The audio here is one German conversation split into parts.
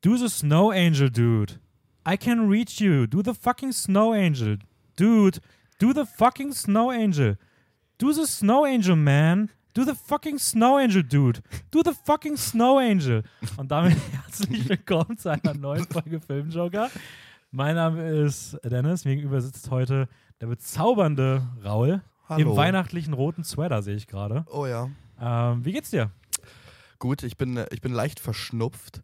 Do the Snow Angel, dude. I can reach you. Do the fucking Snow Angel. Dude, do the fucking Snow Angel. Do the Snow Angel, man. Do the fucking Snow Angel, dude. Do the fucking Snow Angel. Und damit herzlich willkommen zu einer neuen Folge Filmjoker. Mein Name ist Dennis. Mir gegenüber sitzt heute der bezaubernde Raul. Hallo. Im weihnachtlichen roten Sweater sehe ich gerade. Oh ja. Ähm, wie geht's dir? Gut, ich bin, ich bin leicht verschnupft,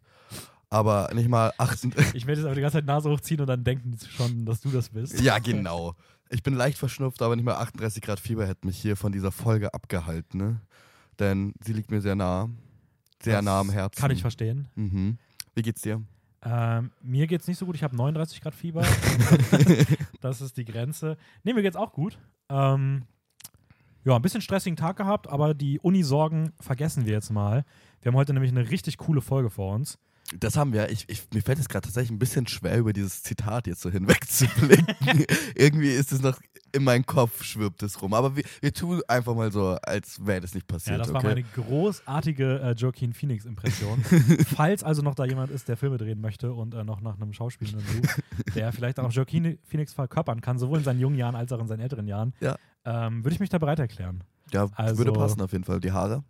aber nicht mal acht. Ich werde jetzt aber die ganze Zeit Nase hochziehen und dann denken die schon, dass du das bist. ja, genau. Ich bin leicht verschnupft, aber nicht mal 38 Grad Fieber hätte mich hier von dieser Folge abgehalten, ne? Denn sie liegt mir sehr nah. Sehr Das nah am Herzen. Kann ich verstehen. Mhm. Wie geht's dir? Ähm, mir geht's nicht so gut. Ich habe 39 Grad Fieber. das ist die Grenze. Nee, mir geht's auch gut. Ähm, ja, ein bisschen stressigen Tag gehabt, aber die Uni-Sorgen vergessen wir jetzt mal. Wir haben heute nämlich eine richtig coole Folge vor uns. Das haben wir. Ich, ich, mir fällt es gerade tatsächlich ein bisschen schwer, über dieses Zitat jetzt so hinwegzublicken. Irgendwie ist es noch in meinem Kopf, schwirbt es rum. Aber wir, wir tun einfach mal so, als wäre das nicht passiert. Ja, das war okay? meine großartige äh, Joaquin Phoenix-Impression. Falls also noch da jemand ist, der Filme drehen möchte und äh, noch nach einem Schauspieler sucht, der vielleicht auch Joaquin Phoenix verkörpern kann, sowohl in seinen jungen Jahren als auch in seinen älteren Jahren, Ja. ähm, würde ich mich da bereit erklären. Ja, Also- würde passen auf jeden Fall. Die Haare.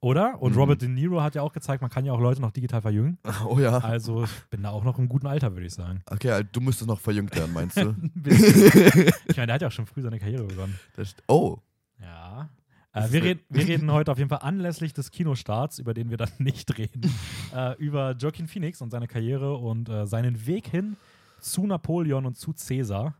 Oder? Und Mhm. Robert De Niro hat ja auch gezeigt, man kann ja auch Leute noch digital verjüngen. Oh ja. Also ich bin da auch noch im guten Alter, würde ich sagen. Okay, also du müsstest noch verjüngt werden, meinst du? Ich meine, der hat ja auch schon früh seine Karriere begonnen. Oh, Ja. Äh, wir, red, wir reden heute auf jeden Fall anlässlich des Kinostarts, über den wir dann nicht reden, äh, über Joaquin Phoenix und seine Karriere und äh, seinen Weg hin zu Napoleon und zu Caesar.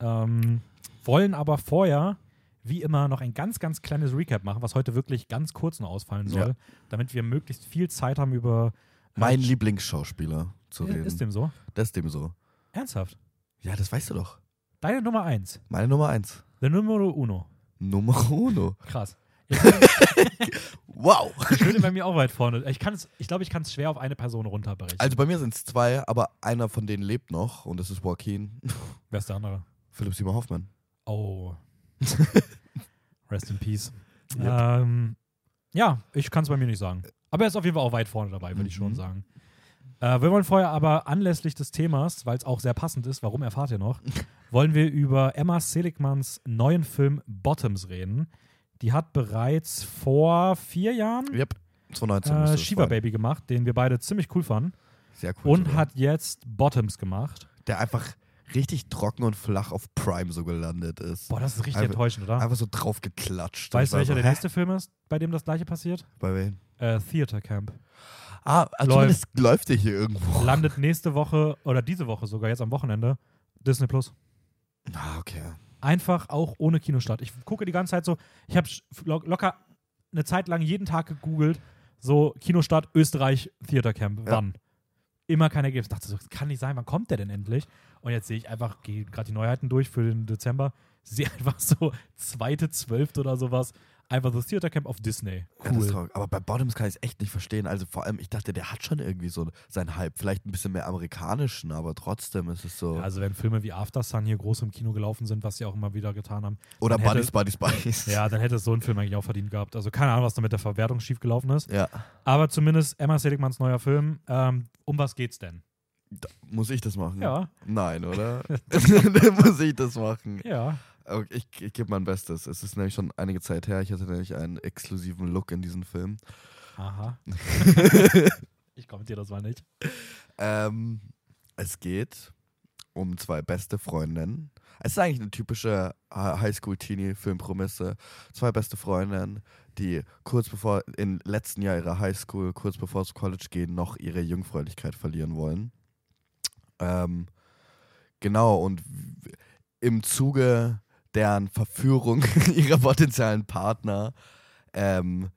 Ähm, wollen aber vorher, wie immer, noch ein ganz, ganz kleines Recap machen, was heute wirklich ganz kurz nur ausfallen soll, Ja. damit wir möglichst viel Zeit haben über. äh, mein Lieblingsschauspieler zu Ist- reden. Ist dem so? das ist dem so. Ernsthaft? Ja, das weißt du doch. Deine Nummer eins. Meine Nummer eins. Der Numero uno. Nummer uno. Krass. Wow. Ich würde bei mir auch weit vorne. Ich, ich glaube, ich kann es schwer auf eine Person runterbrechen. Also bei mir sind es zwei, aber einer von denen lebt noch und das ist Joaquin. Wer ist der andere? Philipp Simon Hoffmann. Oh. Rest in Peace. Yep. Ähm, ja, ich kann es bei mir nicht sagen. Aber er ist auf jeden Fall auch weit vorne dabei, würde ich schon Mhm. sagen. Äh, wir wollen vorher aber anlässlich des Themas, weil es auch sehr passend ist, warum erfahrt ihr noch, wollen wir über Emma Seligmans neuen Film Bottoms reden. Die hat bereits vor vier Jahren Yep. 2019 äh, Shiva sein. Baby gemacht, den wir beide ziemlich cool fanden. Sehr cool. Und sogar. hat jetzt Bottoms gemacht. Der einfach richtig trocken und flach auf Prime so gelandet ist. Boah, das ist richtig Einfach- enttäuschend, oder? Einfach so drauf geklatscht. Weißt du, welcher so, der nächste Film ist, bei dem das gleiche passiert? Bei wem? Äh, Theater Camp. Ah, also Läuft. zumindest läuft der hier irgendwo. Landet nächste Woche oder diese Woche sogar, jetzt am Wochenende, Disney Plus. Ah, okay. Einfach auch ohne Kinostart. Ich gucke die ganze Zeit so, ich habe lo locker eine Zeit lang jeden Tag gegoogelt, so Kinostart Österreich Theater Camp, Ja. Immer kein Ergebnis. Ich dachte so, das kann nicht sein, wann kommt der denn endlich? Und jetzt sehe ich einfach, gehe gerade die Neuheiten durch für den Dezember, sehe einfach so zweite, zwölfte oder sowas, einfach so Theater Camp auf Disney. Ja, das Cool. traurig. Aber bei Bottoms kann ich es echt nicht verstehen. Also vor allem, ich dachte, der hat schon irgendwie so seinen Hype. Vielleicht ein bisschen mehr amerikanischen, aber trotzdem ist es so. Also wenn Filme wie After Sun hier groß im Kino gelaufen sind, was sie auch immer wieder getan haben, Oder Buddies, Buddies, Buddies. ja, dann hätte es so ein Film eigentlich auch verdient gehabt. Also keine Ahnung, was da mit der Verwertung schiefgelaufen ist. Ja. Aber zumindest Emma Seligmans neuer Film. Ähm, um was geht's denn? Da, muss ich das machen? Ja, Nein, oder? Muss ich das machen. ja. Okay, ich ich gebe mein Bestes. Es ist nämlich schon einige Zeit her. Ich hatte nämlich einen exklusiven Look in diesem Film. Aha. ich kommentiere das mal nicht. Ähm, es geht um zwei beste Freundinnen. Es ist eigentlich eine typische Hi- Highschool-Teenie-Filmprämisse. Zwei beste Freundinnen, die kurz bevor, im letzten Jahr ihrer Highschool, kurz bevor sie College gehen, noch ihre Jungfräulichkeit verlieren wollen. Ähm, genau, und im Zuge deren Verführung ihrer potenziellen Partner ähm,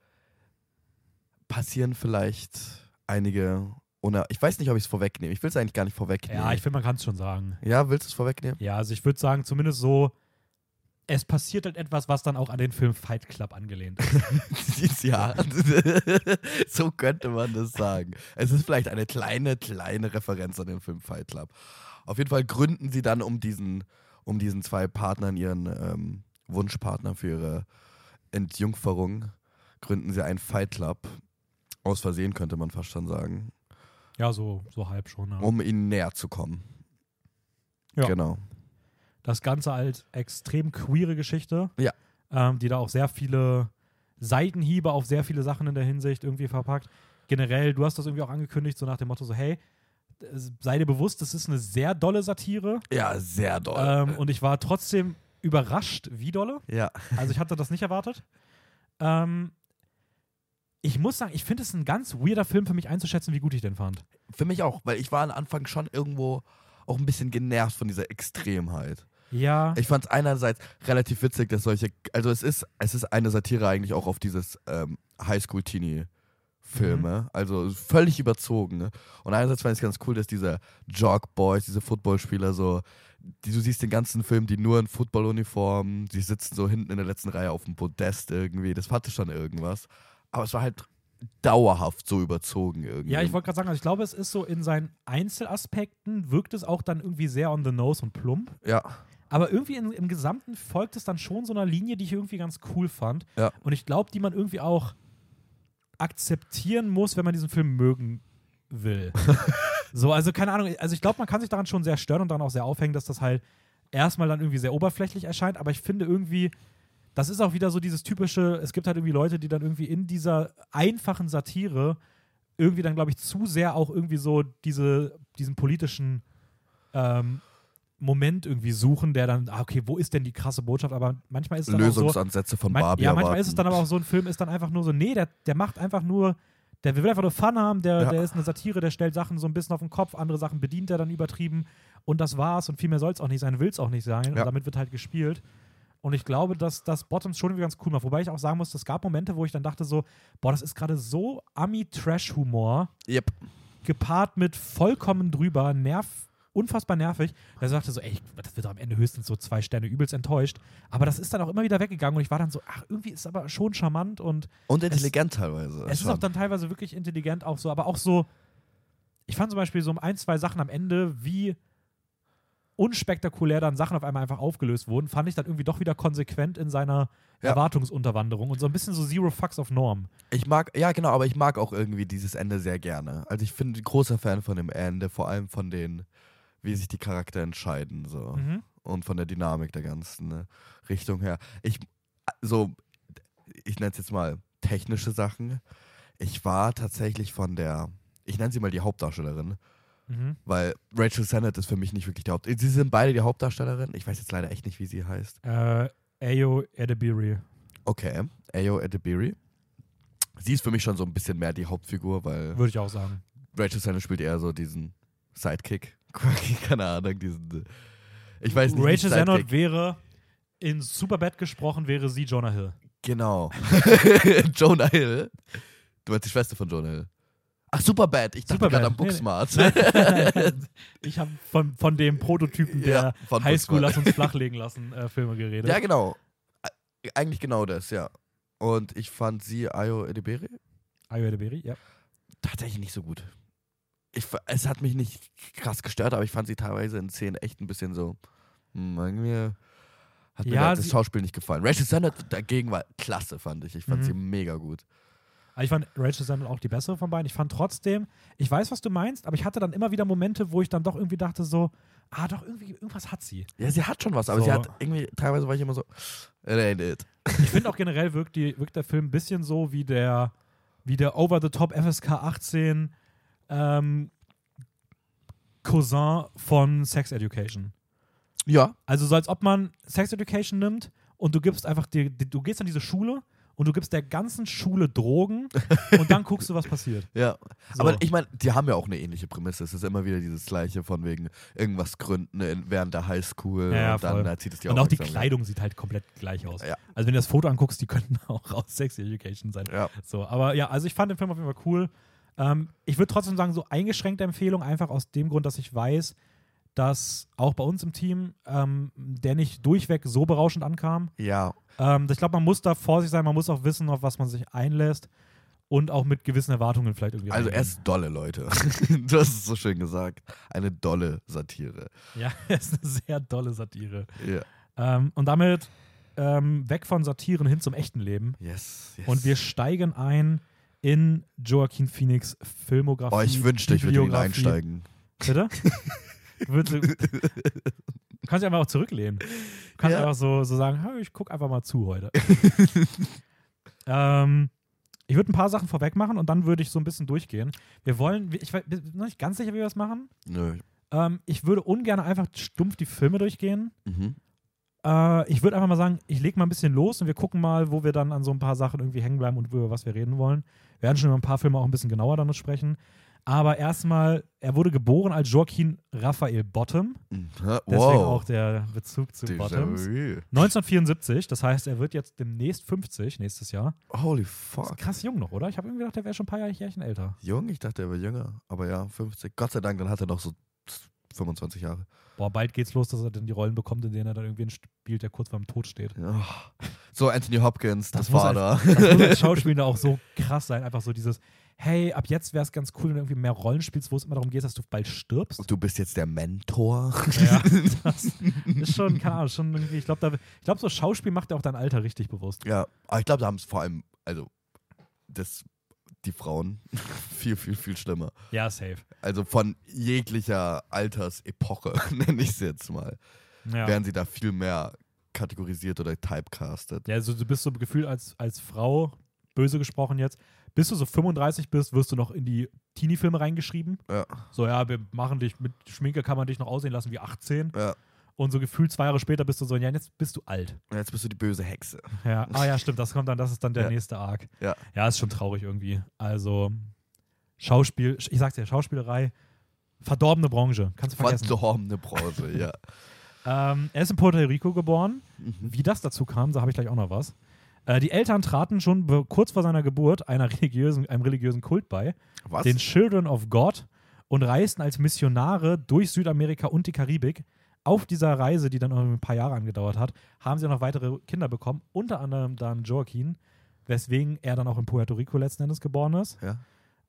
passieren vielleicht einige uner ich weiß nicht, ob ich es vorwegnehme. Ich will es eigentlich gar nicht vorwegnehmen. Ja, ich finde, man kann es schon sagen. ja, willst du es vorwegnehmen? Ja, also ich würde sagen, zumindest so, es passiert halt etwas, was dann auch an den Film Fight Club angelehnt ist. ja, so könnte man das sagen. Es ist vielleicht eine kleine, kleine Referenz an den Film Fight Club. Auf jeden Fall gründen sie dann um diesen, um diesen zwei Partnern, ihren ähm, Wunschpartner für ihre Entjungferung, gründen sie einen Fight Club. Aus Versehen könnte man fast schon sagen. Ja, so, so halb schon. Ja. um ihnen näher zu kommen. Ja. Genau. Das Ganze als extrem queere Geschichte. Ja. Ähm, die da auch sehr viele Seitenhiebe auf sehr viele Sachen in der Hinsicht irgendwie verpackt. Generell, du hast das irgendwie auch angekündigt, so nach dem Motto, so, hey, sei dir bewusst, das ist eine sehr dolle Satire. Ja, sehr doll. Ähm, und ich war trotzdem überrascht, wie dolle. ja. Also ich hatte das nicht erwartet. Ähm, ich muss sagen, ich finde es ein ganz weirder Film für mich einzuschätzen, wie gut ich den fand. Für mich auch, weil ich war am Anfang schon irgendwo auch ein bisschen genervt von dieser Extremheit. Ja. Ich fand es einerseits relativ witzig, dass solche, also es ist, es ist eine Satire eigentlich auch auf dieses ähm, Highschool-Teenie-Filme, Mhm. also völlig überzogen. Ne? Und einerseits fand ich es ganz cool, dass diese Jog-Boys, diese Footballspieler so, die, du siehst den ganzen Film, die nur in Footballuniformen, die sitzen so hinten in der letzten Reihe auf dem Podest irgendwie, das hatte schon irgendwas. Aber es war halt dauerhaft so überzogen irgendwie. Ja, ich wollte gerade sagen, also ich glaube, es ist so in seinen Einzelaspekten wirkt es auch dann irgendwie sehr on the nose und plump. Ja, Aber irgendwie in, im Gesamten folgt es dann schon so einer Linie, die ich irgendwie ganz cool fand. Ja. Und ich glaube, die man irgendwie auch akzeptieren muss, wenn man diesen Film mögen will. so, also keine Ahnung, also ich glaube, man kann sich daran schon sehr stören und daran auch sehr aufhängen, dass das halt erstmal dann irgendwie sehr oberflächlich erscheint, aber ich finde irgendwie, das ist auch wieder so dieses typische, es gibt halt irgendwie Leute, die dann irgendwie in dieser einfachen Satire irgendwie dann, glaube ich, zu sehr auch irgendwie so diese, diesen politischen ähm, Moment irgendwie suchen, der dann, ah, okay, wo ist denn die krasse Botschaft? Aber manchmal ist es dann auch so, Lösungsansätze von man, Barbie ja, manchmal erwarten. ist es dann aber auch so, ein Film ist dann einfach nur so, nee, der, der macht einfach nur, der will einfach nur Fun haben, der, Ja. der ist eine Satire, der stellt Sachen so ein bisschen auf den Kopf, andere Sachen bedient er dann übertrieben und das war's und viel mehr soll es auch nicht sein, will es auch nicht sein und Ja. damit wird halt gespielt. Und ich glaube, dass das Bottoms schon irgendwie ganz cool macht. Wobei ich auch sagen muss, es gab Momente, wo ich dann dachte so, boah, das ist gerade so Ami-Trash-Humor, Yep. gepaart mit vollkommen drüber, nerv, unfassbar nervig. Da sagte so, ey, das wird am Ende höchstens so zwei Sterne übelst enttäuscht. Aber das ist dann auch immer wieder weggegangen und ich war dann so, ach, irgendwie ist es aber schon charmant und Und intelligent teilweise. es ist schon. auch dann teilweise wirklich intelligent auch so, aber auch so, ich fand zum Beispiel so ein, zwei Sachen am Ende, wie unspektakulär dann Sachen auf einmal einfach aufgelöst wurden, fand ich dann irgendwie doch wieder konsequent in seiner Ja. Erwartungsunterwanderung und so ein bisschen so Zero Fucks of Norm. Ich mag, ja genau, aber ich mag auch irgendwie dieses Ende sehr gerne. Also ich bin ein großer Fan von dem Ende, vor allem von den, wie sich die Charakter entscheiden so Mhm. und von der Dynamik der ganzen ne, Richtung her. Ich so, ich nenne es jetzt mal technische Sachen. Ich war tatsächlich von der, ich nenne sie mal die Hauptdarstellerin, Mhm. weil Rachel Sennett ist für mich nicht wirklich die Haupt. Sie sind beide die Hauptdarstellerin. Ich weiß jetzt leider echt nicht, wie sie heißt. Äh, Ayo Edebiri. Okay, Ayo Edebiri. Sie ist für mich schon so ein bisschen mehr die Hauptfigur, weil Würde ich auch sagen. Rachel Sennett spielt eher so diesen Sidekick. Keine Ahnung, diesen. Ich weiß nicht. Rachel Sidekick. wäre in Superbad gesprochen, wäre sie Jonah Hill. Genau. Jonah Hill. Du meinst die Schwester von Jonah Hill. Ach, Superbad. Ich dachte Superbad. gerade Nee, nee. Booksmart. ich habe von, von dem Prototypen der Ja, Highschool. Lass uns flachlegen lassen äh, Filme geredet. ja, genau. Eigentlich genau das, ja. Und ich fand sie, Ayo Edebiri, Ayo Edebiri, ja. tatsächlich nicht so gut. Ich, es hat mich nicht krass gestört, aber ich fand sie teilweise in Szenen echt ein bisschen so. Hm, irgendwie hat mir Ja, da das Schauspiel nicht gefallen. Rachel Sennett dagegen war klasse, fand ich. Ich fand Mhm. sie mega gut. Ich fand Rachel Sennett auch die bessere von beiden. Ich fand trotzdem, ich weiß, was du meinst, aber ich hatte dann immer wieder Momente, wo ich dann doch irgendwie dachte so, ah, doch, irgendwie, irgendwas hat sie. Ja, sie hat schon was, aber So. sie hat irgendwie, teilweise war ich immer so, it ain't it. Ich finde auch generell wirkt, die, wirkt der Film ein bisschen so wie der, wie der Over-the-Top FSK 18 ähm, Cousin von Sex Education. Ja. Also so als ob man Sex Education nimmt und du gibst einfach, die, du gehst an diese Schule und du gibst der ganzen Schule Drogen und dann guckst du, was passiert. Ja. So. Aber ich meine, die haben ja auch eine ähnliche Prämisse. Es ist immer wieder dieses Gleiche von wegen irgendwas gründen in, während der Highschool Ja, ja, und dann äh, zieht es die und auch die. Kleidung sieht halt komplett gleich aus. Ja. Also wenn du das Foto anguckst, die könnten auch aus Sex Education sein. Ja. So, aber ja, also ich fand den Film auf jeden Fall cool. Ähm, ich würde trotzdem sagen, so eingeschränkte Empfehlung, einfach aus dem Grund, dass ich weiß, dass auch bei uns im Team ähm, der nicht durchweg so berauschend ankam. Ja. Ähm, ich glaube, man muss da vorsichtig sein, man muss auch wissen, auf was man sich einlässt und auch mit gewissen Erwartungen vielleicht irgendwie Also er ist dolle, Leute. du hast es so schön gesagt. Eine dolle Satire. Ja, er ist eine sehr dolle Satire. Ja. Ähm, und damit ähm, weg von Satiren hin zum echten Leben. Yes, yes. Und wir steigen ein in Joaquin Phoenix Filmografie. Oh, ich wünschte, ich würde ihn einsteigen. Bitte? Du, kannst dich einfach auch zurücklehnen. Du kannst Ja. einfach so, so sagen, hey, ich guck einfach mal zu heute. ähm, ich würde ein paar Sachen vorweg machen und dann würde ich so ein bisschen durchgehen. Wir wollen, ich bin noch nicht ganz sicher, wie wir das machen. Nö. Ähm, ich würde ungern einfach stumpf die Filme durchgehen. Mhm. Äh, ich würde einfach mal sagen, ich lege mal ein bisschen los und wir gucken mal, wo wir dann an so ein paar Sachen irgendwie hängen bleiben und über was wir reden wollen. Wir werden schon über ein paar Filme auch ein bisschen genauer noch sprechen. Aber erstmal, er wurde geboren als Joaquin Raphael Bottom. Mhm. Deswegen Wow. auch der Bezug zu Déjà Bottoms. vu. 1974, das heißt, er wird jetzt demnächst 50, nächstes Jahr. Holy Das ist fuck. krass jung noch, oder? Ich habe irgendwie gedacht, der wäre schon ein paar Jahre Jährchen älter. Jung? Ich dachte, er wäre jünger. Aber ja, 50. Gott sei Dank, dann hat er noch so 25 Jahre. Boah, bald geht's los, dass er dann die Rollen bekommt, in denen er dann irgendwie spielt, der kurz vorm Tod steht. Ja. So, Anthony Hopkins, Das das, muss Vater. Das muss als Schauspieler auch so krass sein. Einfach so dieses, hey, ab jetzt wäre es ganz cool, wenn du irgendwie mehr Rollen spielst, wo es immer darum geht, dass du bald stirbst. Und du bist jetzt der Mentor. Ja, das ist schon, keine Ahnung, schon irgendwie, ich glaube, ich glaube, so Schauspiel macht ja auch dein Alter richtig bewusst. Ja, aber ich glaube, da haben es vor allem, also, das, die Frauen viel, viel, viel schlimmer. Ja, safe. Also von jeglicher Altersepoche, nenne ich es jetzt mal, Ja. werden sie da viel mehr kategorisiert oder typecastet. Ja, also du bist so gefühlt als, als Frau, böse gesprochen jetzt, bis du so 35 bist, wirst du noch in die Teenie-Filme reingeschrieben. Ja, So, ja, wir machen dich, mit Schminke kann man dich noch aussehen lassen wie 18. ja. Und so gefühlt zwei Jahre später bist du so, ja, jetzt bist du alt. Und jetzt bist du die böse Hexe. Ja, ah ja, stimmt, das kommt dann, das ist dann der Ja. nächste Arc. Ja. Ja, ist schon traurig irgendwie. Also, Schauspiel, ich sag's dir, Schauspielerei, verdorbene Branche, kannst du vergessen. Verdorbene Branche, ja. Ähm, er ist in Puerto Rico geboren. Mhm. Wie das dazu kam, da habe ich gleich auch noch was. Äh, die Eltern traten schon kurz vor seiner Geburt einer religiösen, einem religiösen Kult bei, Was? den Children of God, und reisten als Missionare durch Südamerika und die Karibik. Auf dieser Reise, die dann noch ein paar Jahre angedauert hat, haben sie auch noch weitere Kinder bekommen, unter anderem dann Joaquin, weswegen er dann auch in Puerto Rico letzten Endes geboren ist. ja.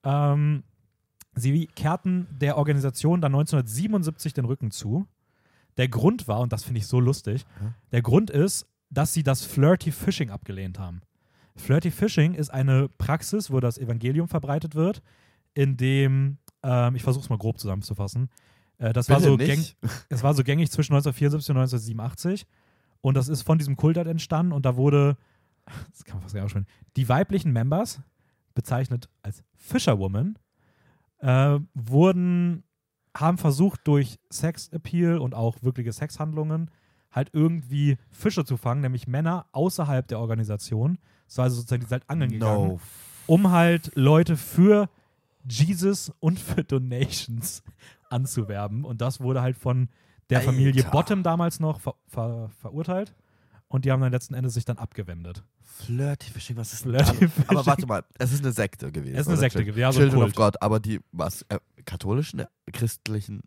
Ähm, sie kehrten der Organisation dann 1977 den Rücken zu. Der Grund war, und das finde ich so lustig, Ja. der Grund ist, dass sie das Flirty Fishing abgelehnt haben. Flirty Fishing ist eine Praxis, wo das Evangelium verbreitet wird, in dem, ähm, ich versuche es mal grob zusammenzufassen, äh, das war so gäng, es war so gängig zwischen 1974 und 1987 und das ist von diesem Kult halt entstanden und da wurde, das kann man fast gar nicht aussprechen, die weiblichen Members, bezeichnet als Fisherwoman, äh, wurden, haben versucht durch Sexappeal und auch wirkliche Sexhandlungen halt irgendwie Fische zu fangen, nämlich Männer außerhalb der Organisation. So also sozusagen, die sind halt angeln gegangen No. um halt Leute für Jesus und für Donations anzuwerben. Und das wurde halt von der Familie Alter. Bottom damals noch ver ver verurteilt. Und die haben dann letzten Endes sich dann abgewendet. Flirty Fishing, was ist Flirty denn Fishing. Aber warte mal, es ist eine Sekte gewesen. Es ist eine? Sekte gewesen, ja, so Children of. God, aber die, was, äh, katholischen, äh, christlichen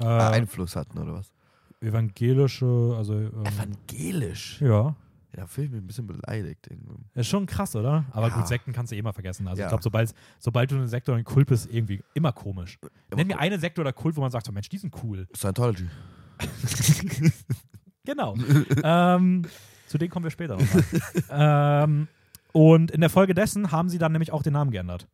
äh, Äh, Einfluss hatten, oder was? evangelische, also ähm, Evangelisch. ja. Ja, da fühle ich mich ein bisschen beleidigt. Irgendwie. Ist schon krass, oder? Aber Ja. gut, Sekten kannst du eh mal vergessen. Also Ja. ich glaube, sobald, sobald du eine Sekte oder ein Kult bist, irgendwie immer komisch. Nenn mir eine Sekte oder Kult, wo man sagt, so, Mensch, die sind cool. Scientology. Genau. ähm, zu denen kommen wir später nochmal. ähm, und in der Folge dessen haben sie dann nämlich auch den Namen geändert.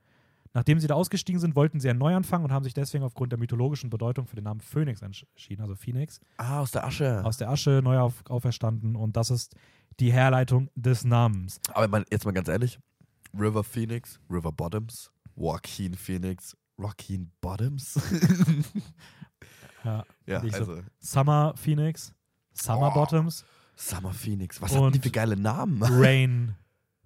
Nachdem sie da ausgestiegen sind, wollten sie einen Neuanfang und haben sich deswegen aufgrund der mythologischen Bedeutung für den Namen Phoenix entschieden. Also Phoenix, Ah, aus der Asche. aus der Asche neu auf, auferstanden. Und das ist die Herleitung des Namens. Aber man, jetzt mal ganz ehrlich: River Phoenix, River Bottoms, Joaquin Phoenix, Joaquin Bottoms. Ja. ja, Nicht so- also Summer Phoenix, Summer Oh. Bottoms, Summer Phoenix. Was haben die für geile Namen? Rain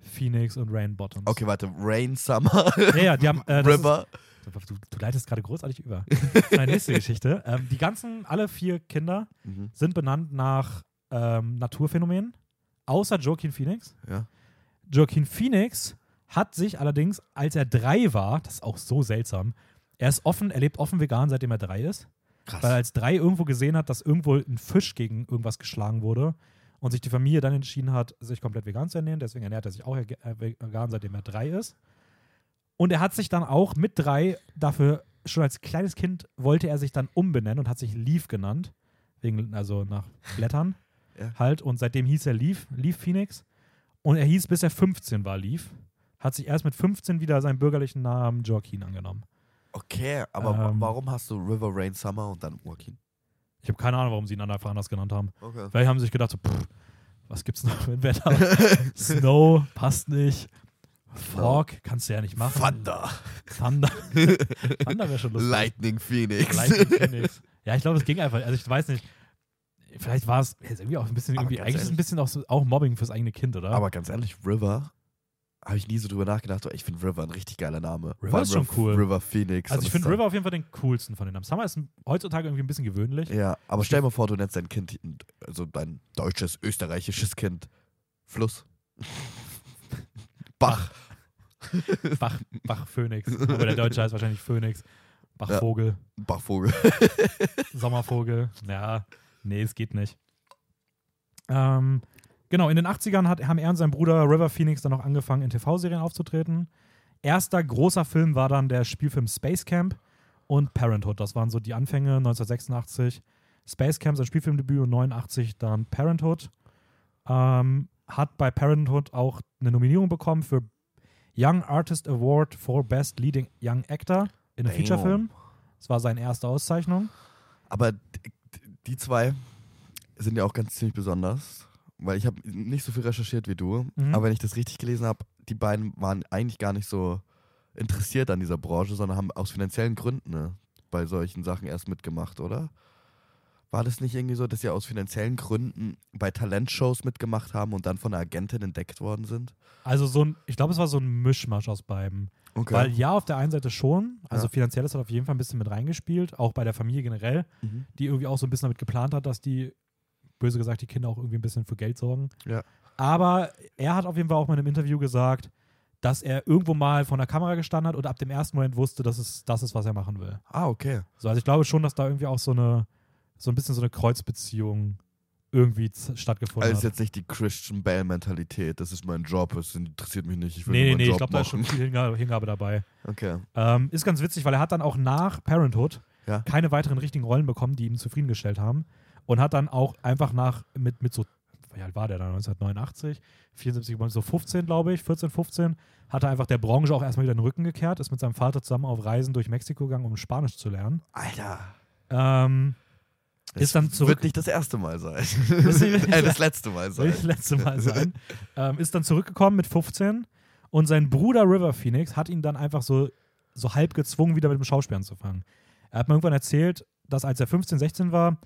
Phoenix und Rain Bottoms. Okay, warte. Rain Summer, Ja, ja, die haben. Äh, das ist, River. du, du leitest gerade großartig über. Meine nächste Geschichte. Ähm, die ganzen, alle vier Kinder Mhm. sind benannt nach ähm, Naturphänomenen, außer Joaquin Phoenix. Ja. Joaquin Phoenix hat sich allerdings, als er drei war, das ist auch so seltsam, er ist offen, er lebt offen vegan, seitdem er drei ist, Krass. weil er als drei irgendwo gesehen hat, dass irgendwo ein Fisch gegen irgendwas geschlagen wurde und sich die Familie dann entschieden hat, sich komplett vegan zu ernähren. Deswegen ernährt er sich auch äh, vegan, seitdem er drei ist. Und er hat sich dann auch mit drei dafür, schon als kleines Kind wollte er sich dann umbenennen und hat sich Leaf genannt. Wegen, also nach Blättern Ja. halt. Und seitdem hieß er Leaf, Leaf Phoenix. Und er hieß, bis er 15 war, Leaf. hat sich erst mit 15 wieder seinen bürgerlichen Namen Joaquin angenommen. Okay, aber Ähm. warum hast du River Rain Summer und dann Joaquin? Ich habe keine Ahnung, warum sie ihn einfach anders genannt haben. Okay. Vielleicht haben sie sich gedacht, so, pff, was gibt's noch für ein Wetter? Snow passt nicht. Fog kannst du ja nicht machen. Thunder. Thunder. Thunder wäre schon lustig. Lightning Phoenix. Lightning Phoenix. Ja, ich glaube, es ging einfach. Also ich weiß nicht. Vielleicht war es irgendwie auch ein bisschen, irgendwie, eigentlich ist es ein ehrlich. bisschen auch, so, auch Mobbing fürs eigene Kind, oder? Aber ganz ehrlich, River, habe ich nie so drüber nachgedacht. aber Ich finde River ein richtig geiler Name. River ist schon cool. River Phoenix. also ich finde River auf jeden Fall den coolsten von den Namen. Summer ist heutzutage irgendwie ein bisschen gewöhnlich. Ja, aber stell dir mal vor, du nennst dein Kind, also dein deutsches, österreichisches Kind Fluss. Bach. Bach, Bach Phoenix. Aber der Deutsche heißt wahrscheinlich Phoenix. Bachvogel, Bachvogel. Sommervogel. Ja, nee, es geht nicht. Ähm, genau, in den 80ern hat, haben er und sein Bruder River Phoenix dann noch angefangen, in TV-Serien aufzutreten. Erster großer Film war dann der Spielfilm Space Camp und Parenthood. Das waren so die Anfänge 1986. Space Camp, sein Spielfilmdebüt und 89 dann Parenthood. Ähm, hat bei Parenthood auch eine Nominierung bekommen für Young Artist Award for Best Leading Young Actor in einem. Featurefilm. Das war seine erste Auszeichnung. Aber die zwei sind ja auch ganz ziemlich besonders, weil ich habe nicht so viel recherchiert wie du, Mhm. aber wenn ich das richtig gelesen habe, die beiden waren eigentlich gar nicht so interessiert an dieser Branche, sondern haben aus finanziellen Gründen ne, bei solchen Sachen erst mitgemacht, oder? War das nicht irgendwie so, dass sie aus finanziellen Gründen bei Talentshows mitgemacht haben und dann von einer Agentin entdeckt worden sind? Also so ein, ich glaube, es war so ein Mischmasch aus beiden. Okay. Weil ja, auf der einen Seite schon, also Ja. finanzielles hat auf jeden Fall ein bisschen mit reingespielt, auch bei der Familie generell, mhm. die irgendwie auch so ein bisschen damit geplant hat, dass die, böse gesagt, die Kinder auch irgendwie ein bisschen für Geld sorgen. Ja. Aber er hat auf jeden Fall auch mal in einem Interview gesagt, dass er irgendwo mal vor der Kamera gestanden hat und ab dem ersten Moment wusste, dass es das ist, was er machen will. Ah, okay. So, also ich glaube schon, dass da irgendwie auch so eine, so ein bisschen so eine Kreuzbeziehung irgendwie stattgefunden Also ist hat. jetzt nicht die Christian Bale-Mentalität, das ist mein Job, es interessiert mich nicht, ich will Nee, meinen nee, ich Job glaube, da ist schon viel Hingabe, Hingabe dabei. Okay. Ähm, ist ganz witzig, weil er hat dann auch nach Parenthood Ja. keine weiteren richtigen Rollen bekommen, die ihm zufriedengestellt haben. Und hat dann auch einfach nach, mit, mit so, wie alt war der dann, 1989, 74, so 15, glaube ich, 14, 15, hat er einfach der Branche auch erstmal wieder den Rücken gekehrt, ist mit seinem Vater zusammen auf Reisen durch Mexiko gegangen, um Spanisch zu lernen. Alter. Ähm, Das Ist dann zurück- Wird nicht das erste Mal sein. Äh, das letzte Mal sein. Das letzte Mal sein. ähm, ist dann zurückgekommen mit 15 und sein Bruder River Phoenix hat ihn dann einfach so, so halb gezwungen, wieder mit dem Schauspiel anzufangen. Er hat mir irgendwann erzählt, dass als er 15, 16 war,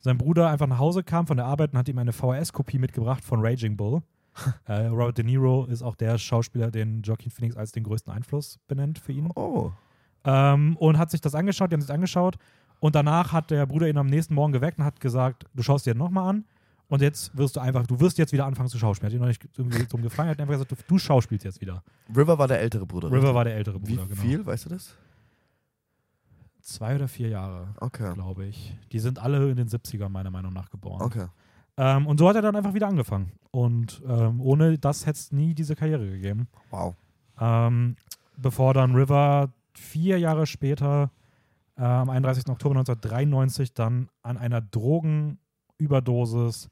sein Bruder einfach nach Hause kam von der Arbeit und hat ihm eine VHS-Kopie mitgebracht von Raging Bull. äh, Robert De Niro ist auch der Schauspieler, den Joaquin Phoenix als den größten Einfluss benennt für ihn. Oh. Ähm, und hat sich das angeschaut, die haben sich das angeschaut. Und danach hat der Bruder ihn am nächsten Morgen geweckt und hat gesagt, du schaust dir nochmal an. Und jetzt wirst du einfach, du wirst jetzt wieder anfangen zu schauspielen. Hat ihn noch nicht irgendwie drum gefallen, er hat einfach gesagt, du, du schauspielst jetzt wieder. River war der ältere Bruder. River richtig? war der ältere Wie Bruder, genau. viel, weißt du das? Zwei oder vier Jahre, Okay. glaube ich. Die sind alle in den 70ern meiner Meinung nach geboren. Okay. Ähm, und so hat er dann einfach wieder angefangen. Und ähm, ohne das hätte es nie diese Karriere gegeben. Wow. Ähm, bevor dann River vier Jahre später, äh, am 31. Oktober 1993, dann an einer Drogenüberdosis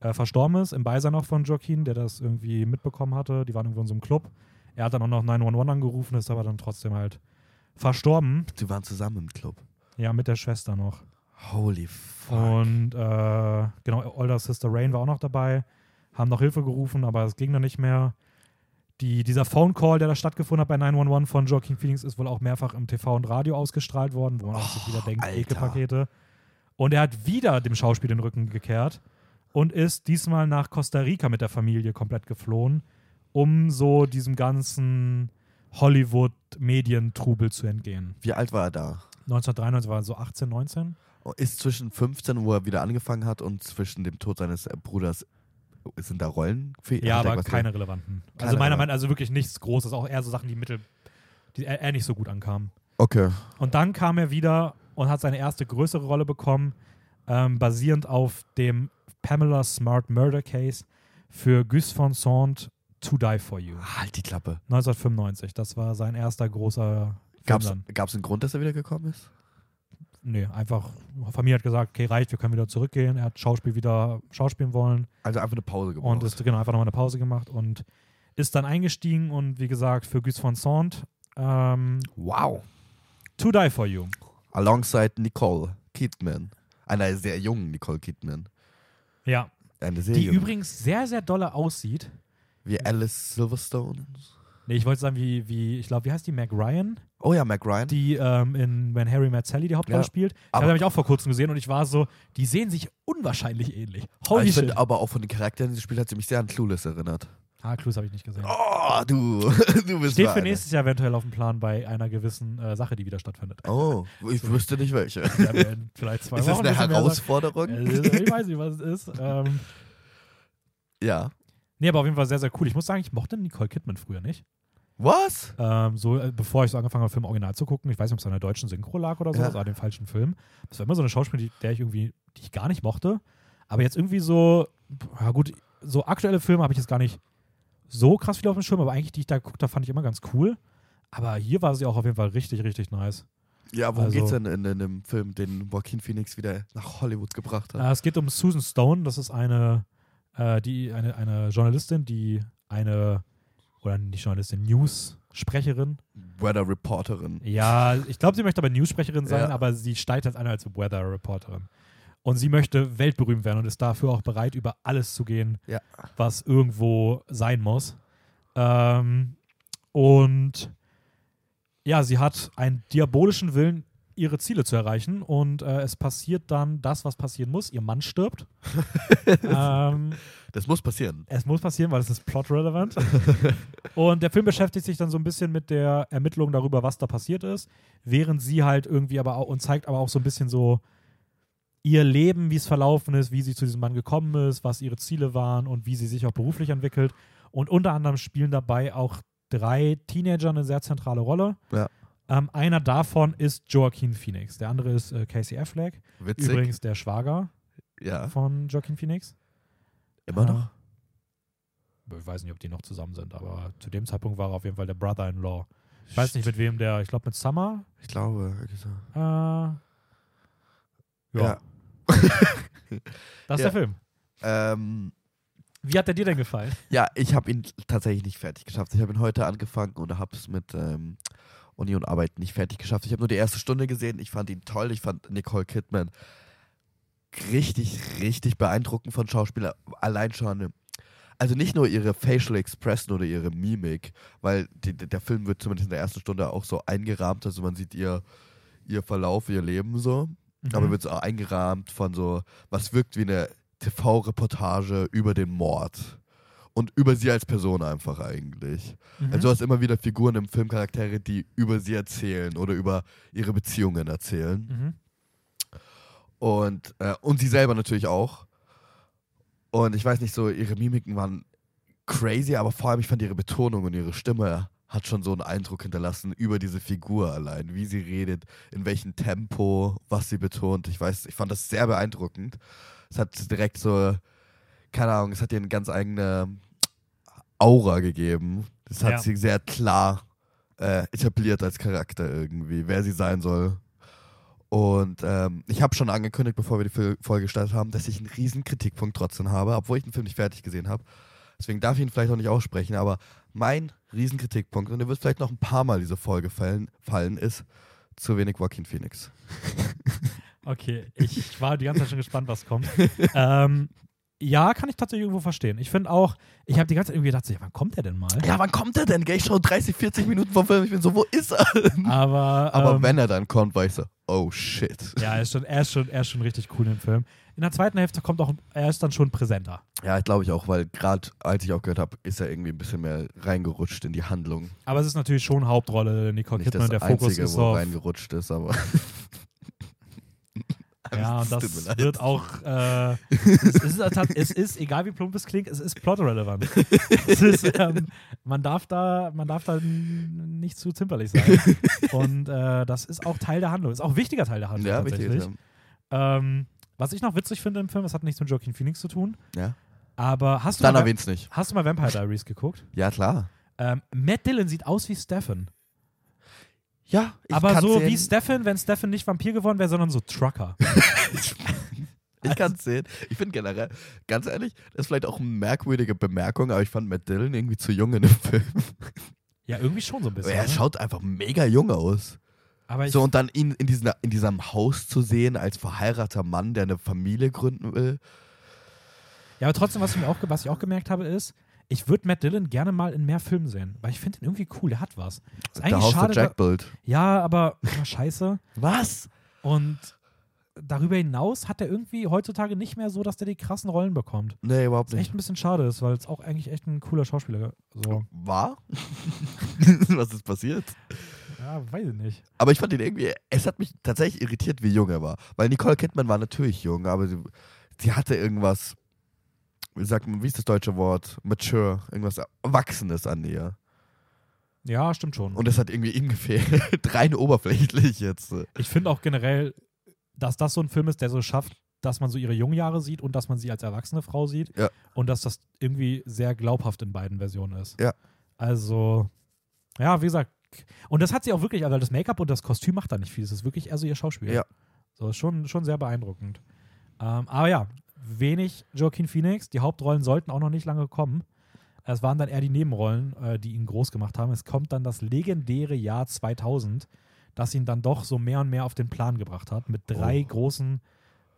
äh, verstorben ist, im Beisein auch von Joaquin, der das irgendwie mitbekommen hatte. Die waren irgendwo in so einem Club. Er hat dann auch noch 911 angerufen, ist aber dann trotzdem halt verstorben. Die waren zusammen im Club. Ja, mit der Schwester noch. Holy fuck. Und äh, genau, Older Sister Rain war auch noch dabei, haben noch Hilfe gerufen, aber es ging dann nicht mehr. Die, dieser Phone Call, der da stattgefunden hat bei 911 von Joaquin Phoenix, ist wohl auch mehrfach im TV und Radio ausgestrahlt worden, wo man auch sich Oh, wieder denkt. Ekelpakete. Und er hat wieder dem Schauspiel den Rücken gekehrt und ist diesmal nach Costa Rica mit der Familie komplett geflohen, um so diesem ganzen Hollywood-Medientrubel zu entgehen. Wie alt war er da? 1993 war er so 18, 19. Ist zwischen 15, wo er wieder angefangen hat, und zwischen dem Tod seines äh, Bruders, sind da Rollen? Für, Ja, er aber keine relevanten. Keine also meiner. Meinung also wirklich nichts Großes, auch eher so Sachen, die mittel, die eher eher nicht so gut ankamen. Okay. Und dann kam er wieder und hat seine erste größere Rolle bekommen, ähm, basierend auf dem Pamela Smart Murder Case für Gus von Sant To Die For You. Halt die Klappe. 1995. Das war sein erster großer Film dann. gab's einen Grund, dass er wiedergekommen ist? Nee, einfach, Familie hat gesagt, okay, reicht, wir können wieder zurückgehen. Er hat Schauspiel wieder schauspielen wollen. Also einfach eine Pause gebraucht. Und ist genau einfach nochmal eine Pause gemacht. Und ist dann eingestiegen und wie gesagt für Gus von Sant ähm, Wow. To Die For You. Alongside Nicole Kidman. Einer sehr jungen Nicole Kidman. Ja. Eine sehr Die junge. übrigens sehr, sehr dolle aussieht. Wie Alice Silverstone. Nee, ich wollte sagen, wie, wie ich glaube, wie heißt die? Meg Ryan, Oh ja, Mac Ryan. die ähm, in When Harry Met Sally die Hauptrolle Ja, spielt. Aber- habe ich auch vor kurzem gesehen und ich war so, die sehen sich unwahrscheinlich ähnlich. Aber Holy ich finde aber auch von den Charakteren, die sie spielt, hat sie mich sehr an Clueless erinnert. Ah, Clues habe ich nicht gesehen. Oh, du. du bist Steht für eine. nächstes Jahr eventuell auf dem Plan bei einer gewissen äh, Sache, die wieder stattfindet. Oh, ich wüsste nicht welche. Ja, vielleicht zwei Ist das eine Herausforderung? Äh, ich weiß nicht, was es ist. Ähm, Ja. Nee, aber auf jeden Fall sehr, sehr cool. Ich muss sagen, ich mochte Nicole Kidman früher nicht. Was? Ähm, so, äh, bevor ich so angefangen habe, Film original zu gucken, ich weiß nicht, ob es an der deutschen Synchro lag oder so, Ja. das war den falschen Film. Das war immer so eine Schauspielerin, die, der ich irgendwie, die ich gar nicht mochte. Aber jetzt irgendwie so, ja gut, so aktuelle Filme habe ich jetzt gar nicht so krass viel auf dem Schirm, aber eigentlich, die ich da geguckt habe, fand ich immer ganz cool. Aber hier war sie auch auf jeden Fall richtig, richtig nice. Ja, worum Also- geht's denn in, in dem Film, den Joaquin Phoenix wieder nach Hollywood gebracht hat? Äh, es geht um Susan Stone, das ist eine, äh, die, eine, eine Journalistin, die eine, oder nicht Journalistin, News-Sprecherin. Weather Reporterin. Ja, ich glaube, sie möchte aber News-Sprecherin sein, Ja. aber sie steigt als eine als Weather-Reporterin. Und sie möchte weltberühmt werden und ist dafür auch bereit, über alles zu gehen, Ja. was irgendwo sein muss. Ähm, und ja, sie hat einen diabolischen Willen, ihre Ziele zu erreichen. Und äh, es passiert dann das, was passieren muss. Ihr Mann stirbt. ähm, Das muss passieren. es muss passieren, weil es ist plot-relevant. und der Film beschäftigt sich dann so ein bisschen mit der Ermittlung darüber, was da passiert ist, während sie halt irgendwie aber auch und zeigt aber auch so ein bisschen so ihr Leben, wie es verlaufen ist, wie sie zu diesem Mann gekommen ist, was ihre Ziele waren und wie sie sich auch beruflich entwickelt. Und unter anderem spielen dabei auch drei Teenager eine sehr zentrale Rolle. Ja. Ähm, einer davon ist Joaquin Phoenix, der andere ist äh, Casey Affleck, Witzig. übrigens der Schwager Ja. von Joaquin Phoenix. Immer noch? Ich weiß nicht, ob die noch zusammen sind, aber zu dem Zeitpunkt war er auf jeden Fall der Brother-in-Law. Ich weiß nicht, mit wem der, ich glaube mit Summer. Ich glaube. Äh, ja, Ja. das ist Ja. der Film. Ähm, Wie hat der dir denn gefallen? ja, ich habe ihn tatsächlich nicht fertig geschafft. Ich habe ihn heute angefangen und habe es mit ähm, Uni und Arbeit nicht fertig geschafft. Ich habe nur die erste Stunde gesehen. Ich fand ihn toll. Ich fand Nicole Kidman richtig, richtig beeindruckend von Schauspieler. Allein schon. Also nicht nur ihre Facial Expression oder ihre Mimik, weil die, der Film wird zumindest in der ersten Stunde auch so eingerahmt. Also man sieht ihr, ihr Verlauf, ihr Leben so. Aber Mhm. wird so eingerahmt von so, was wirkt wie eine TV-Reportage über den Mord. Und über sie als Person einfach eigentlich. Mhm. Also du hast immer wieder Figuren im Film, Charaktere, die über sie erzählen oder über ihre Beziehungen erzählen. Mhm. Und, äh, und sie selber natürlich auch. Und ich weiß nicht, so ihre Mimiken waren crazy, aber vor allem ich fand ihre Betonung und ihre Stimme hat schon so einen Eindruck hinterlassen über diese Figur allein, wie sie redet, in welchem Tempo, was sie betont. Ich weiß, ich fand das sehr beeindruckend. Es hat direkt so, keine Ahnung, es hat ihr eine ganz eigene Aura gegeben. Das hat Ja. sie sehr klar äh, etabliert als Charakter irgendwie, wer sie sein soll. Und ähm, ich habe schon angekündigt, bevor wir die Folge gestartet haben, dass ich einen riesen Kritikpunkt trotzdem habe, obwohl ich den Film nicht fertig gesehen habe. Deswegen darf ich ihn vielleicht auch nicht aussprechen, aber mein riesen Kritikpunkt, und der wird vielleicht noch ein paar Mal diese Folge fallen, fallen ist zu wenig Joaquin Phoenix. Okay, ich war die ganze Zeit schon gespannt, was kommt. ähm, ja, kann ich tatsächlich irgendwo verstehen. Ich finde auch, ich habe die ganze Zeit irgendwie gedacht, so, ja, wann kommt der denn mal? Ja, wann kommt er denn? Gell, Ich schon 30, 40 Minuten vom Film, ich bin so, wo ist er? Aber, Aber ähm, wenn er dann kommt, war ich so, oh shit. Ja, er ist, schon, er, ist schon, er ist schon richtig cool im Film. In der zweiten Hälfte kommt auch, er ist dann schon präsenter. Ja, ich glaube ich auch, weil gerade als ich auch gehört habe, ist er irgendwie ein bisschen mehr reingerutscht in die Handlung. Aber es ist natürlich schon Hauptrolle Nicole Nicht Kidman. das Der Fokus Einzige, ist wo er auf. reingerutscht ist, aber. Ja, und das wird auch. Äh, es, ist, es ist, egal wie plump es klingt, es ist plot-relevant. ähm, man, darf da, man darf da nicht zu zimperlich sein. Und äh, das ist auch Teil der Handlung. Ist auch ein wichtiger Teil der Handlung Ja, tatsächlich. Ähm, was ich noch witzig finde im Film, das hat nichts mit Joaquin Phoenix zu tun, ja. aber hast du, Dann mal, erwähn's nicht. hast du mal Vampire Diaries geguckt? Ja, klar. Ähm, Matt Dillon sieht aus wie Stefan. Ja, ich aber so sehen. wie Stefan, wenn Stefan nicht Vampir geworden wäre, sondern so Trucker. Ich kann es sehen. Ich finde generell, ganz ehrlich, das ist vielleicht auch eine merkwürdige Bemerkung, aber ich fand Matt Dillon irgendwie zu jung in dem Film. Ja, irgendwie schon so ein bisschen. er ne? schaut einfach mega jung aus. Aber So, und dann ihn in, diesen, in diesem Haus zu sehen als verheirateter Mann, der eine Familie gründen will. ja, aber trotzdem, was ich, auch, was ich auch gemerkt habe, ist, ich würde Matt Dillon gerne mal in mehr Filmen sehen, weil ich finde ihn irgendwie cool, er hat was. Ist Der eigentlich Haus schade, der Jack built. da- ja, aber na, scheiße. Was? Und darüber hinaus hat er irgendwie heutzutage nicht mehr so, dass der die krassen Rollen bekommt. Nee, überhaupt Was echt nicht. ein bisschen schade ist, weil es auch eigentlich echt ein cooler Schauspieler so. War? Was ist passiert? Ja, weiß ich nicht. Aber ich fand ihn irgendwie, es hat mich tatsächlich irritiert, wie jung er war. Weil Nicole Kidman war natürlich jung, aber sie, sie hatte irgendwas, wie sagt man, wie ist das deutsche Wort? Mature, irgendwas Erwachsenes an ihr. Ja, stimmt schon. Und das hat irgendwie ihm gefehlt. Rein oberflächlich jetzt. ich finde auch generell, dass das so ein Film ist, der so schafft, dass man so ihre jungen Jahre sieht und dass man sie als erwachsene Frau sieht. Ja. Und dass das irgendwie sehr glaubhaft in beiden Versionen ist. Ja. Also, ja, wie gesagt. Und das hat sie auch wirklich, also das Make-up und das Kostüm macht da nicht viel. Es ist wirklich eher so ihr Schauspiel. Ja. So, schon, schon sehr beeindruckend. Ähm, aber ja, wenig Joaquin Phoenix. Die Hauptrollen sollten auch noch nicht lange kommen. Es waren dann eher die Nebenrollen, äh, die ihn groß gemacht haben. Es kommt dann das legendäre Jahr 2000, das ihn dann doch so mehr und mehr auf den Plan gebracht hat. Mit drei Oh. großen,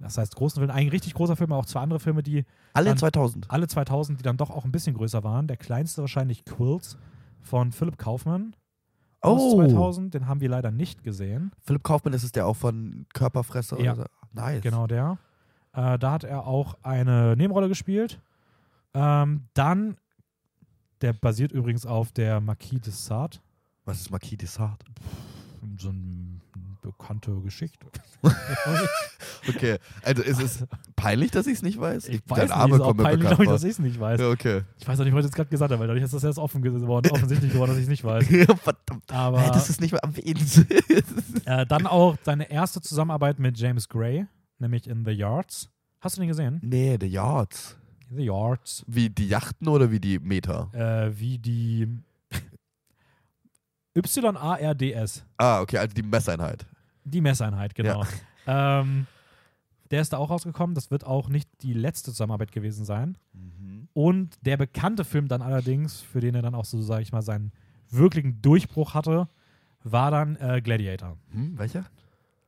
das heißt großen Filmen, ein richtig großer Film, aber auch zwei andere Filme, die Alle Dann- 2000. alle 2000, die dann doch auch ein bisschen größer waren. Der kleinste wahrscheinlich Quills von Philipp Kaufmann aus Oh. 2000. Den haben wir leider nicht gesehen. Philipp Kaufmann ist es der auch von Körperfresser? Ja. Oder so? Nice. Genau der. Äh, da hat er auch eine Nebenrolle gespielt. Ähm, dann, der basiert übrigens auf der Marquis de Sade. Was ist Marquis de Sade? So eine bekannte Geschichte. Okay, also ist es peinlich, dass ich es nicht weiß? Ich Dein weiß Name nicht, ist auch peinlich, glaube ich, dass ich es nicht weiß. Ja, okay. Ich weiß auch nicht, was ich jetzt gerade gesagt habe, weil dadurch ist das jetzt offen geworden, offensichtlich geworden, dass ich es nicht weiß. Verdammt. Aber Hey, das ist nicht mehr erwähnt. äh, dann auch seine erste Zusammenarbeit mit James Gray, nämlich in The Yards. Hast du den gesehen? nee, The Yards. The Yards. Wie die Yachten oder wie die Meter? Äh, wie die Y-A-R-D-S. Ah, okay, also die Messeinheit. Die Messeinheit, genau. Ähm, der ist da auch rausgekommen. Das wird auch nicht die letzte Zusammenarbeit gewesen sein. Und der bekannte Film dann allerdings, für den er dann auch so, sage ich mal, seinen wirklichen Durchbruch hatte, war dann äh, Gladiator. Hm, welcher?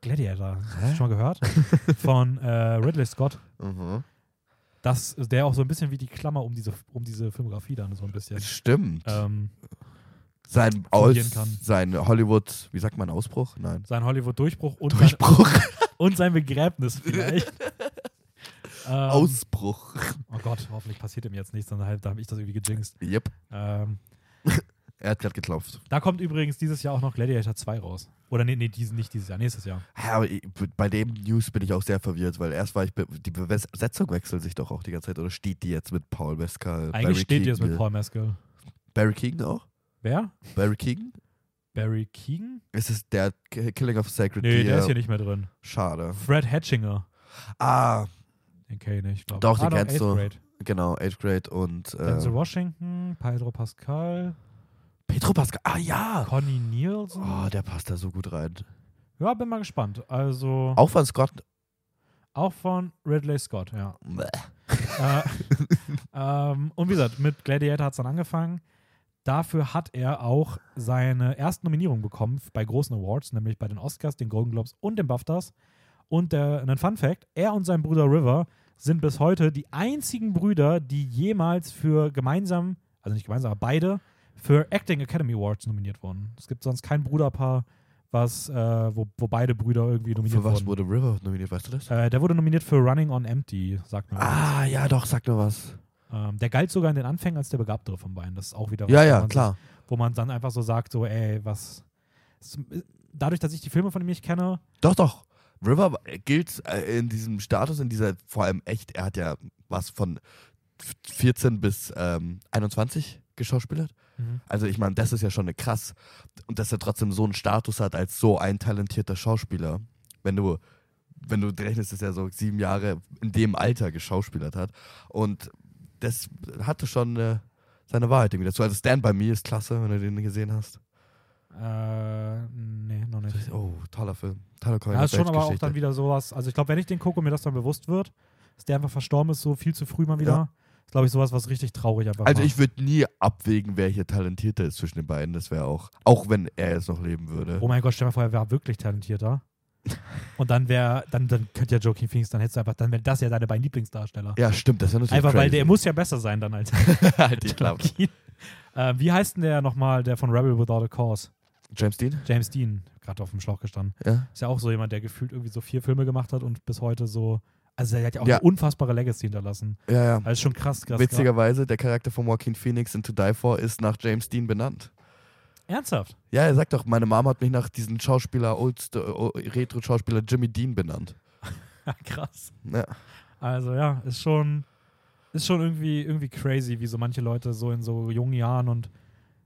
Gladiator, hast du schon mal gehört? Von äh, Ridley Scott. Mhm. Das, der auch so ein bisschen wie die Klammer um diese, um diese Filmografie dann so ein bisschen. Stimmt. Ähm, sein, Aus, sein Hollywood, wie sagt man, Ausbruch? Nein. sein Hollywood-Durchbruch und, sein, Durchbruch. und sein Begräbnis vielleicht. ähm, Ausbruch. Oh Gott, hoffentlich passiert ihm jetzt nichts, dann halt, da habe ich das irgendwie gejinxt. Yep. Ähm, Er hat gerade geklopft. da kommt übrigens dieses Jahr auch noch Gladiator 2 raus. Oder nee, nee diesen, nicht dieses Jahr, nächstes Jahr. Ja, aber ich- bei dem News bin ich auch sehr verwirrt, weil erst war ich, die Besetzung wechselt sich doch auch die ganze Zeit. Oder steht die jetzt mit Paul Mescal? Eigentlich steht die jetzt mit Paul Mescal. Barry Keegan auch? Wer? Barry Keegan? Barry Keegan? Ist es der Killing of Sacred Nee, der Deer? ist hier nicht mehr drin. Schade. Fred Hatchinger. Ah, Den kenn ich nicht, glaube Doch, ah, den kennst du. Grade. genau, 8th Grade und äh, Denzel Washington, Pedro Pascal, Pedro Pascal. Ah ja! Connie Nielsen. Oh, der passt da so gut rein. Ja, bin mal gespannt. Also Auch von Scott. auch von Ridley Scott, ja. Bäh. äh, ähm, und wie gesagt, mit Gladiator hat es dann angefangen. Dafür hat er auch seine erste Nominierung bekommen bei großen Awards, nämlich bei den Oscars, den Golden Globes und den BAFTAs. Und der, ein Fun Fact: Er und sein Bruder River sind bis heute die einzigen Brüder, die jemals für gemeinsam, also nicht gemeinsam, aber beide, für Acting Academy Awards nominiert wurden. Es gibt sonst kein Bruderpaar, was, äh, wo, wo beide Brüder irgendwie nominiert Für was wurden. wurde River nominiert, weißt du das? Äh, der wurde nominiert für Running on Empty, sagt man. Ah, ja, doch, sag nur was. Ähm, der galt sogar in den Anfängen als der Begabtere von beiden. Das ist auch wieder was, Ja, ja, klar. Sich, wo man dann einfach so sagt, so, ey, was. es- Dadurch, dass ich die Filme von ihm nicht kenne, Doch, doch. River gilt äh, in diesem Status, in dieser, vor allem echt, er hat ja was von 14 bis ähm, 21 geschauspielert. Also ich meine, das ist ja schon eine krass. Und dass er trotzdem so einen Status hat als so ein talentierter Schauspieler. Wenn du, wenn du rechnest, dass er so sieben Jahre in dem Alter geschauspielert hat. Und das hatte schon äh, seine Wahrheit irgendwie dazu. Also Stand By Me ist klasse, wenn du den gesehen hast. Äh, nee, noch nicht. Oh, toller Film. Toller Ja, ist schon aber auch dann wieder sowas. Also ich glaube, wenn ich den gucke und mir das dann bewusst wird, dass der einfach verstorben ist, so viel zu früh mal wieder, Ja. Ist glaube ich sowas, was richtig traurig einfach Also macht. ich würde nie abwägen, wer hier talentierter ist zwischen den beiden. Das wäre auch, auch wenn er jetzt noch leben würde. Oh mein Gott, stell dir mal vor, er wäre wirklich talentierter. Und dann wäre, dann, dann könnte ja Joaquin Phoenix, dann hättest du einfach, dann wären das ja deine beiden Lieblingsdarsteller. Ja, stimmt, das ist ja natürlich einfach weil der crazy. muss ja besser sein dann als halt die Klappe. Joaquin. Äh, wie heißt denn der nochmal, der von Rebel Without a Cause? James Dean? James Dean, gerade auf dem Schlauch gestanden. Ja. Ist ja auch so jemand, der gefühlt irgendwie so vier Filme gemacht hat und bis heute so, also er hat ja auch Ja. eine unfassbare Legacy hinterlassen. Ja, ja. Also schon krass, krass. krass. Witzigerweise, der Charakter von Joaquin Phoenix in To Die For ist nach James Dean benannt. Ernsthaft? Ja, er sagt doch, meine Mom hat mich nach diesem Schauspieler, Retro-Schauspieler Jimmy Dean benannt. Krass. Ja. Also ja, ist schon, ist schon irgendwie, irgendwie crazy, wie so manche Leute so in so jungen Jahren und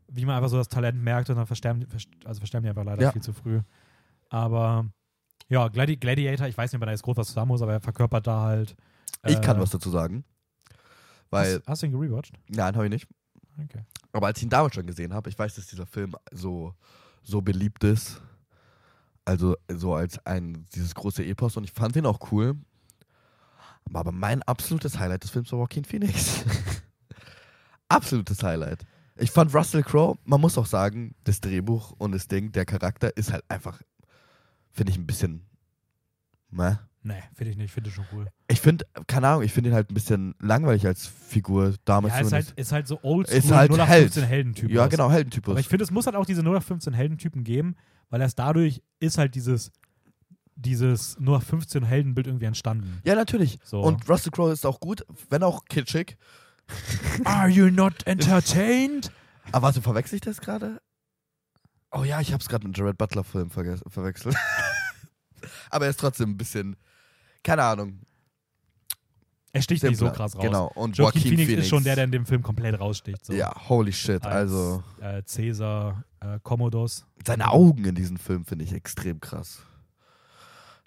wie man einfach so das Talent merkt und dann versterben, also versterben die einfach leider Ja. viel zu früh. Aber ja, Gladi Gladiator, ich weiß nicht, ob man da jetzt groß was zusammen muss, aber er verkörpert da halt. Ich kann äh, was dazu sagen. Weil, Hast, hast du ihn gerewatcht? nein, habe ich nicht. Okay. Aber als ich ihn damals schon gesehen habe, ich weiß, dass dieser Film so, so beliebt ist. Also so als ein, dieses große Epos und ich fand ihn auch cool. Aber mein absolutes Highlight des Films war Joaquin Phoenix. absolutes Highlight. Ich fand Russell Crowe, man muss auch sagen, das Drehbuch und das Ding, der Charakter ist halt einfach, finde ich ein bisschen, meh. Nee, finde ich nicht, finde ich schon cool. Ich finde, keine Ahnung, ich finde ihn halt ein bisschen langweilig als Figur damals. Ja, ist halt, ist halt so oldschool, Ist halt 0815 Held. Heldentyp. ja, genau, Heldentypus. Aber ich finde, es muss halt auch diese 0815 Heldentypen geben, weil erst dadurch ist halt dieses, dieses 0815 Heldenbild irgendwie entstanden. ja, natürlich. So. Und Russell Crowe ist auch gut, wenn auch kitschig. Are you not entertained? Aber warte, verwechsel ich das gerade? Oh ja, ich hab's gerade mit Jared Butler Film verwechselt. Aber er ist trotzdem ein bisschen, keine Ahnung. Er sticht nicht so krass raus. Genau. Und Joaquin Joaquin Phoenix, ist schon der, der in dem Film komplett raussticht. So. Ja, holy shit. Als, also, Äh, Caesar, äh, Commodus. seine Augen in diesem Film finde ich extrem krass.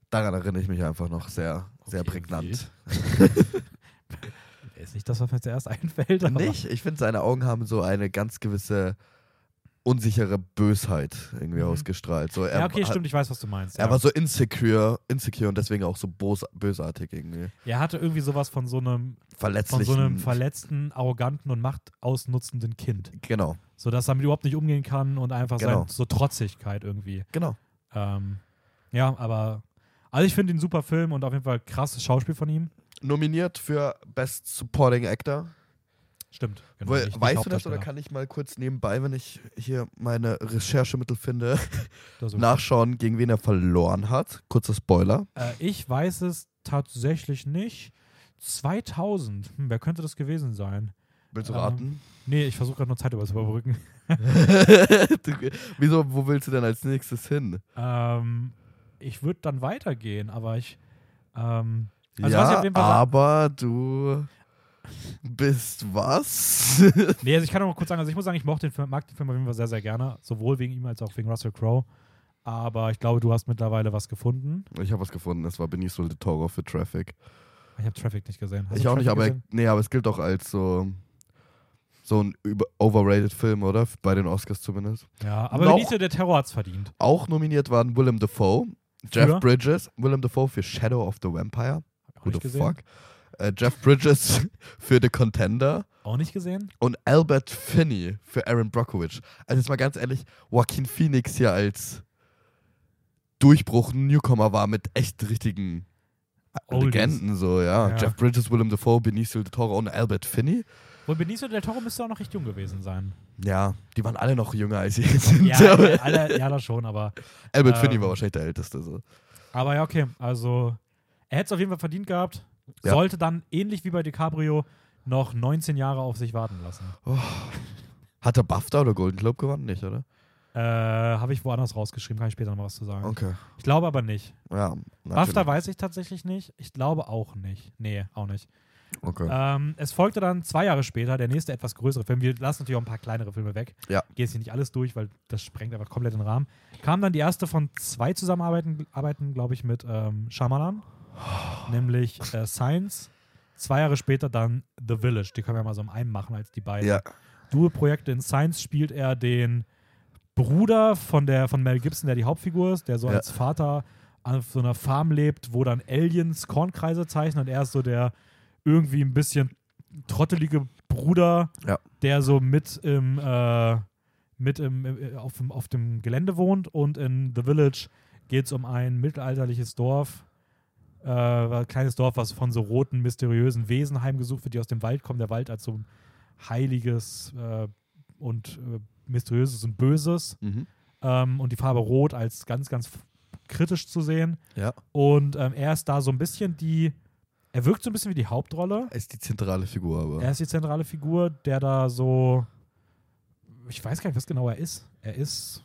Daran erinnere ich mich einfach noch sehr, sehr Okay, prägnant. Ist nicht das, was mir zuerst einfällt. Nicht? Ich finde, seine Augen haben so eine ganz gewisse unsichere Bösheit irgendwie Mhm. ausgestrahlt. So, er, Ja, okay, stimmt, ich weiß, was du meinst. Er ja. war so insecure, insecure und deswegen auch so bos bösartig irgendwie. er hatte irgendwie sowas von so einem, von Verletzlich. so einem verletzten, arroganten und machtausnutzenden Kind. Genau, So dass er damit überhaupt nicht umgehen kann und einfach Genau. sein, so Trotzigkeit irgendwie. genau. Ähm, ja, aber also ich finde ihn super Film und auf jeden Fall krasses Schauspiel von ihm. Nominiert für Best Supporting Actor. Stimmt. Genau, Weil, weißt du das oder kann ich mal kurz nebenbei, wenn ich hier meine Recherchemittel finde, nachschauen, gegen wen er verloren hat? Kurzer Spoiler. Äh, ich weiß es tatsächlich nicht. 2000. Hm, wer könnte das gewesen sein? Willst du Ähm, raten? Nee, ich versuche gerade nur Zeit über zu überbrücken. wieso, wo willst du denn als nächstes hin? Ähm, ich würde dann weitergehen, aber ich. Ähm, Also ich ja, sa- aber du bist was? nee, also ich kann noch mal kurz sagen, also ich muss sagen, ich mochte den Film, mag den Film auf jeden Fall sehr, sehr gerne. Sowohl wegen ihm als auch wegen Russell Crowe. Aber ich glaube, du hast mittlerweile was gefunden. ich habe was gefunden, es war Benicio del Toro für Traffic. Ich habe Traffic nicht gesehen. Hast ich auch nicht, Traffic aber, gesehen? nee, aber es gilt auch als so, so ein overrated Film, oder? Bei den Oscars zumindest. Ja, aber Noch- Benicio der Terror hat's verdient. Auch nominiert waren Willem Dafoe, Jeff? Bridges, Willem Dafoe für Shadow of the Vampire. Auch Who nicht the gesehen. fuck? Äh, Jeff Bridges für The Contender Auch nicht gesehen. und Albert Finney für Aaron Brockovich. Also jetzt mal ganz ehrlich, Joaquin Phoenix hier als Durchbruch Newcomer war mit echt richtigen Oldies. Legenden so, ja. Ja. Jeff Bridges, Willem Dafoe, Benicio del Toro und Albert Finney. Wohl Benicio del Toro müsste auch noch recht jung gewesen sein. Ja, die waren alle noch jünger als sie jetzt sind. Ja, alle, ja, das schon, aber. Albert ähm, Finney war wahrscheinlich der Älteste. So. Aber ja, okay. Also, er hätte es auf jeden Fall verdient gehabt. Ja. Sollte dann, ähnlich wie bei DiCaprio, noch 19 Jahre auf sich warten lassen. Hat er BAFTA oder Golden Globe gewonnen? Nicht, oder? Äh, Habe ich woanders rausgeschrieben, kann ich später noch was zu sagen. Okay. Ich glaube aber nicht. Ja, BAFTA weiß ich tatsächlich nicht. Ich glaube auch nicht. Nee, auch nicht. Okay. Ähm, es folgte dann zwei Jahre später der nächste etwas größere Film. Wir lassen natürlich auch ein paar kleinere Filme weg. Ja. Gehen jetzt hier nicht alles durch, weil das sprengt einfach komplett den Rahmen. Kam dann die erste von zwei Zusammenarbeiten, arbeiten, glaube ich, mit ähm, Shyamalan. Nämlich äh, Science. Zwei Jahre später dann The Village. Die können wir mal so im einen machen als die beiden. Ja. Duo-Projekte in Science spielt er den Bruder von, der, von Mel Gibson, der die Hauptfigur ist, der so Ja. als Vater auf so einer Farm lebt, wo dann Aliens Kornkreise zeichnen und er ist so der irgendwie ein bisschen trottelige Bruder, Ja. der so mit im äh, mit im, auf, auf dem Gelände wohnt und in The Village geht es um ein mittelalterliches Dorf, äh, ein kleines Dorf, was von so roten, mysteriösen Wesen heimgesucht wird, die aus dem Wald kommen. Der Wald als so ein heiliges äh, und äh, mysteriöses und böses Mhm. ähm, und die Farbe Rot als ganz, ganz kritisch zu sehen. Ja. Und ähm, er ist da so ein bisschen die, er wirkt so ein bisschen wie die Hauptrolle. Er ist die zentrale Figur, aber. Er ist die zentrale Figur, der da so, ich weiß gar nicht, was genau er ist. Er ist,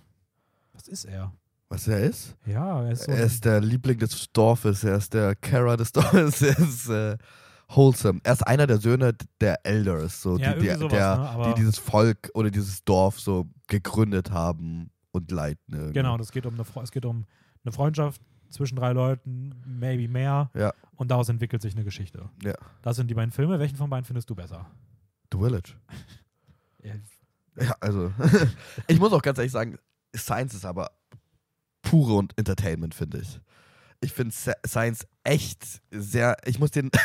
was ist er? Was er ist? Ja, er ist so. Er ist der Liebling des Dorfes, er ist der Kara des Dorfes, er ist äh, wholesome. Er ist einer der Söhne der Elders, so, Ja, die, die, sowas, der, ne, die dieses Volk oder dieses Dorf so gegründet haben und leiten. irgendwie. genau, und es geht um eine, es geht um eine Freundschaft zwischen drei Leuten, maybe mehr. Ja. Und daraus entwickelt sich eine Geschichte. Ja. Das sind die beiden Filme. Welchen von beiden findest du besser? The Village. Ja, Ja, also, ich muss auch ganz ehrlich sagen, Science ist aber pure und Entertainment, finde ich. Ich finde Science echt sehr, ich muss den.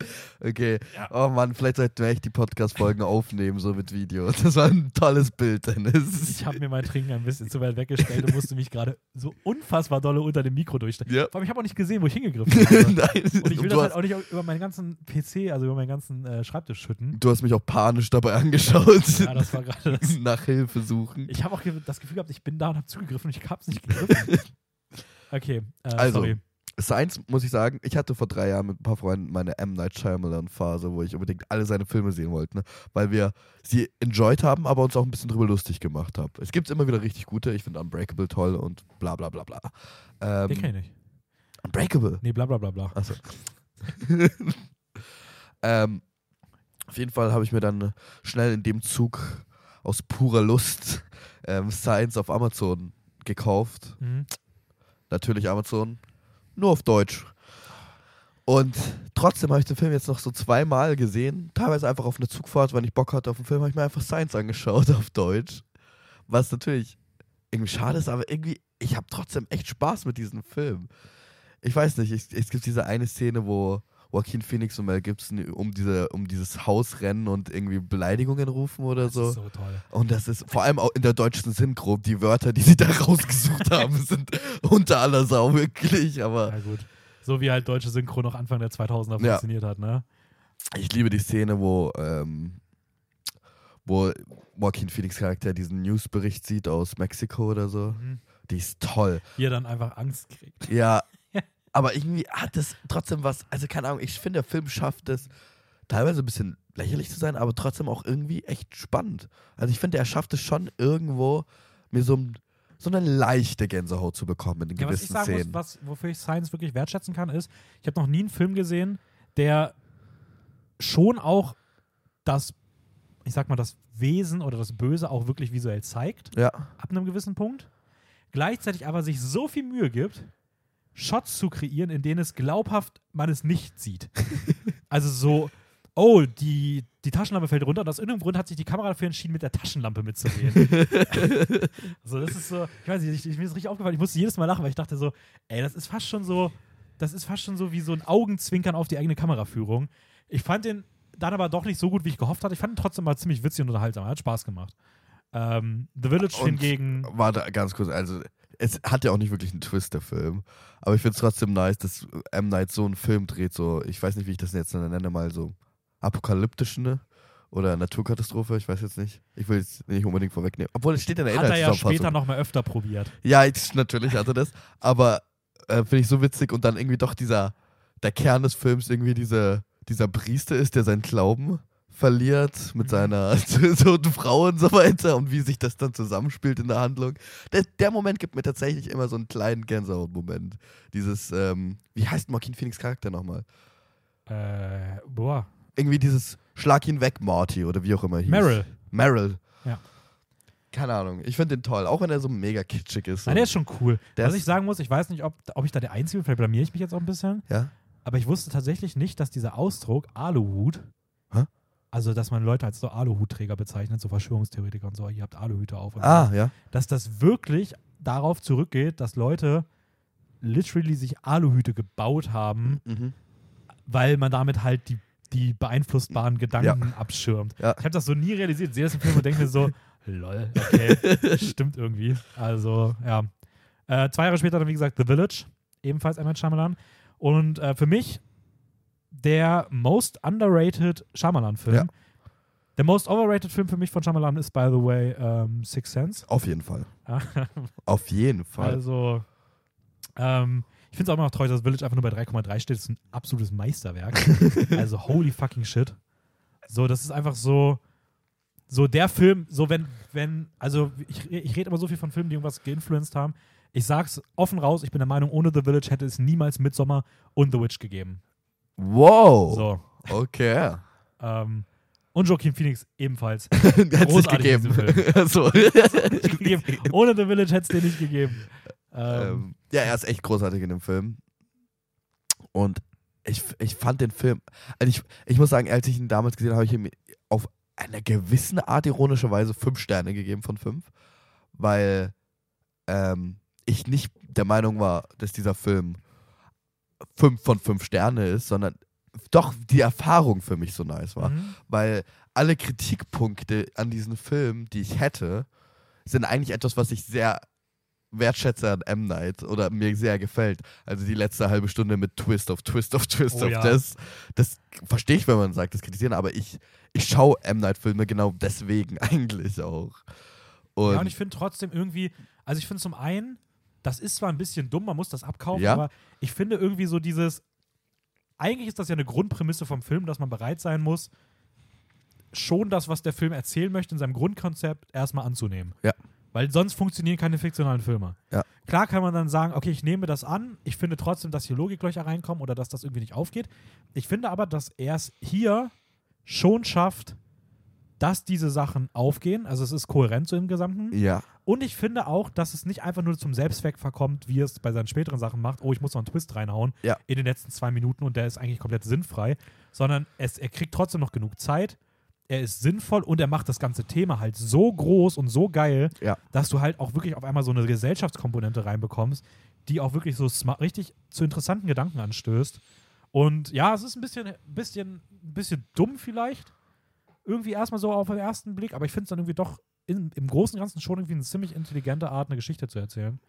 okay, Ja. oh Mann, vielleicht sollten wir echt die Podcast-Folgen aufnehmen, so mit Video. Das war ein tolles Bild, Dennis. Ich habe mir mein Trinken ein bisschen zu weit weggestellt und musste mich gerade so unfassbar dolle unter dem Mikro durchstellen. Ja. Vor allem, ich habe auch nicht gesehen, wo ich hingegriffen habe. Nein, Und ich will das halt auch nicht über meinen ganzen PC, also über meinen ganzen äh, Schreibtisch schütten. du hast mich auch panisch dabei angeschaut. Ja, das war gerade das. Nach Hilfe suchen. Ich habe auch das Gefühl gehabt, ich bin da und habe zugegriffen und ich habe es nicht gegriffen. Okay, äh, Also, sorry. Science, muss ich sagen, ich hatte vor drei Jahren mit ein paar Freunden meine M. Night Shyamalan-Phase, wo ich unbedingt alle seine Filme sehen wollte, ne? weil wir sie enjoyed haben, aber uns auch ein bisschen drüber lustig gemacht haben. Es gibt immer wieder richtig gute, ich finde Unbreakable toll und bla bla bla bla. Ähm, Den kenn ich nicht. Unbreakable. Nee, bla bla bla bla. Achso. ähm, auf jeden Fall habe ich mir dann schnell in dem Zug aus purer Lust ähm, Science auf Amazon gekauft Mhm. natürlich Amazon, nur auf Deutsch. Und trotzdem habe ich den Film jetzt noch so zweimal gesehen, teilweise einfach auf einer Zugfahrt, wenn ich Bock hatte auf den Film, habe ich mir einfach Science angeschaut auf Deutsch. Was natürlich irgendwie schade ist, aber irgendwie, ich habe trotzdem echt Spaß mit diesem Film. Ich weiß nicht, es, es gibt diese eine Szene, wo Joaquin Phoenix und Mel Gibson um, diese, um dieses Haus rennen und irgendwie Beleidigungen rufen oder Das so. ist so toll. Und das ist vor allem auch in der deutschen Synchro, die Wörter, die sie da rausgesucht haben, sind unter aller Sau wirklich. Aber Ja, gut. So wie halt deutsche Synchro noch Anfang der 2000er Ja. funktioniert hat, ne? ich liebe die Szene, wo, ähm, wo Joaquin Phoenix Charakter diesen Newsbericht sieht aus Mexiko oder so. Mhm. Die ist toll. Wie er dann einfach Angst kriegt. Ja, aber irgendwie hat es trotzdem was, also keine Ahnung, ich finde, der Film schafft es, teilweise ein bisschen lächerlich zu sein, aber trotzdem auch irgendwie echt spannend. Also ich finde, er schafft es schon irgendwo, mir so, so eine leichte Gänsehaut zu bekommen in den Ja, was ich gewissen sagen Szenen. muss, was, wofür ich Science wirklich wertschätzen kann, ist, ich habe noch nie einen Film gesehen, der schon auch das, ich sag mal, das Wesen oder das Böse auch wirklich visuell zeigt, ja, ab einem gewissen Punkt. Gleichzeitig aber sich so viel Mühe gibt, Shots zu kreieren, in denen es glaubhaft man es nicht sieht. also so, oh, die, die Taschenlampe fällt runter und aus irgendeinem Grund hat sich die Kamera dafür entschieden, mit der Taschenlampe mitzugehen. also das ist so, ich weiß nicht, ich, ich, mir ist richtig aufgefallen, ich musste jedes Mal lachen, weil ich dachte so, ey, das ist fast schon so, das ist fast schon so wie so ein Augenzwinkern auf die eigene Kameraführung. Ich fand den dann aber doch nicht so gut, wie ich gehofft hatte. Ich fand ihn trotzdem mal ziemlich witzig und unterhaltsam. Hat Spaß gemacht. Ähm, The Village Und- hingegen, warte, ganz kurz, also es hat ja auch nicht wirklich einen Twist, der Film. Aber ich finde es trotzdem nice, dass M. Night so einen Film dreht, so, ich weiß nicht, wie ich das jetzt nenne, mal so apokalyptische ne? oder Naturkatastrophe, ich weiß jetzt nicht. Ich will jetzt nicht unbedingt vorwegnehmen. Obwohl es steht in der hat er ja später noch mal öfter probiert. Ja, jetzt, natürlich hat er das. Aber äh, finde ich so witzig und dann irgendwie doch dieser, der Kern des Films irgendwie diese, dieser Priester ist, der seinen Glauben verliert mit Mhm. seiner toten Frau und so weiter und wie sich das dann zusammenspielt in der Handlung. Der, der Moment gibt mir tatsächlich immer so einen kleinen Gänsehaut-Moment. Dieses, ähm, wie heißt Joaquin Phoenix Charakter nochmal? Äh, boah. Irgendwie dieses Schlag ihn weg, Marty oder wie auch immer hieß. Meryl. Meryl. Ja. Keine Ahnung. Ich finde den toll, auch wenn er so mega kitschig ist. Nein, der ist schon cool. Der Was ich sagen muss, ich weiß nicht, ob, ob ich da der Einzige bin, vielleicht blamier ich mich jetzt auch ein bisschen, ja? aber ich wusste tatsächlich nicht, dass dieser Ausdruck Aluhut? Also dass man Leute als so Aluhutträger bezeichnet, so Verschwörungstheoretiker und so, ihr habt Aluhüte auf. Und Ah, so, ja. dass das wirklich darauf zurückgeht, dass Leute literally sich Aluhüte gebaut haben, Mhm. weil man damit halt die, die beeinflussbaren Gedanken abschirmt. Ja. Ich habe das so nie realisiert. Ich sehe das im Film und denke mir so, lol, okay, stimmt irgendwie. Also, ja. Äh, zwei Jahre später dann, wie gesagt, The Village, ebenfalls. Night Shyamalan. Und äh, für mich der most underrated Shyamalan-Film. Ja. Der most overrated Film für mich von Shyamalan ist, by the way, ähm, Sixth Sense. Auf jeden Fall. Auf jeden Fall. Also, ähm, ich finde es auch immer noch traurig, dass Village einfach nur bei 3,3 steht. Das ist ein absolutes Meisterwerk. also, holy fucking shit. So, das ist einfach so, so der Film, so wenn, wenn, also ich, ich rede immer so viel von Filmen, die irgendwas geinfluenced haben. Ich sag's offen raus, ich bin der Meinung, ohne The Village hätte es niemals Midsommar und The Witch gegeben. Wow. So. Okay. Ähm, und Joaquin Phoenix ebenfalls. Hätte es gegeben. so. gegeben. Ohne The Village hätte es den nicht gegeben. Ähm, ähm, ja, er ist echt großartig in dem Film. Und ich, ich fand den Film, also ich, ich muss sagen, als ich ihn damals gesehen habe, habe ich ihm auf eine gewisse Art ironische Weise fünf Sterne gegeben von fünf, weil ähm, ich nicht der Meinung war, dass dieser Film fünf von fünf Sterne ist, sondern doch die Erfahrung für mich so nice war. mhm. Weil alle Kritikpunkte an diesem Film, die ich hätte, sind eigentlich etwas, was ich sehr wertschätze an M. Night oder mir sehr gefällt. Also die letzte halbe Stunde mit Twist auf Twist auf Twist Oh auf ja. das. Das verstehe ich, wenn man sagt, das kritisieren, aber ich, ich schaue M. Night-Filme genau deswegen eigentlich auch. Und, Ja, und ich finde trotzdem irgendwie, also ich finde zum einen, das ist zwar ein bisschen dumm, man muss das abkaufen, Ja. aber ich finde irgendwie so dieses, eigentlich ist das ja eine Grundprämisse vom Film, dass man bereit sein muss, schon das, was der Film erzählen möchte, in seinem Grundkonzept erstmal anzunehmen. Ja. Weil sonst funktionieren keine fiktionalen Filme. Ja. Klar kann man dann sagen, okay, ich nehme das an, ich finde trotzdem, dass hier Logiklöcher reinkommen oder dass das irgendwie nicht aufgeht. Ich finde aber, dass er es hier schon schafft, dass diese Sachen aufgehen. Also es ist kohärent so im Gesamten. ja, Und ich finde auch, dass es nicht einfach nur zum Selbstzweck verkommt, wie es bei seinen späteren Sachen macht, oh, ich muss noch einen Twist reinhauen Ja. in den letzten zwei Minuten und der ist eigentlich komplett sinnfrei, sondern es, er kriegt trotzdem noch genug Zeit, er ist sinnvoll und er macht das ganze Thema halt so groß und so geil, Ja. dass du halt auch wirklich auf einmal so eine Gesellschaftskomponente reinbekommst, die auch wirklich so smart, richtig zu interessanten Gedanken anstößt. Und ja, es ist ein bisschen, bisschen, bisschen dumm vielleicht. Irgendwie erstmal so auf den ersten Blick, aber ich finde es dann irgendwie doch in, im Großen und Ganzen schon irgendwie eine ziemlich intelligente Art, eine Geschichte zu erzählen.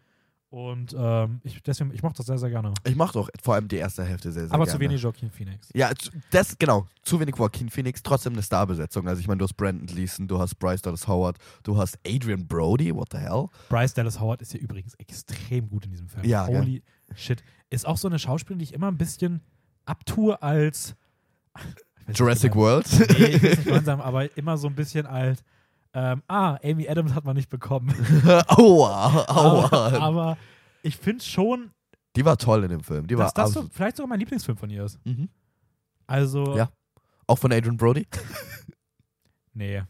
Und ähm, ich, deswegen, ich mochte das sehr, sehr gerne. ich mache doch vor allem die erste Hälfte sehr, sehr aber gerne. zu wenig Joaquin Phoenix. Ja, das, genau. Zu wenig Joaquin Phoenix, trotzdem eine Starbesetzung. Also ich meine, du hast Brandon Gleason, du hast Bryce Dallas Howard, du hast Adrian Brody, what the hell? Bryce Dallas Howard ist ja übrigens extrem gut in diesem Film. Ja, gell? Holy shit. Ist auch so eine Schauspielerin, die ich immer ein bisschen abtue als Jurassic genau. World? Nee, ich will nicht gemeinsam, aber immer so ein bisschen als ähm, ah, Amy Adams hat man nicht bekommen. aua, aua. aber, aber ich finde schon, die war toll in dem Film. Die war dass das so, vielleicht sogar mein Lieblingsfilm von ihr ist. Mhm. Also, Ja. Auch von Adrian Brody? nee.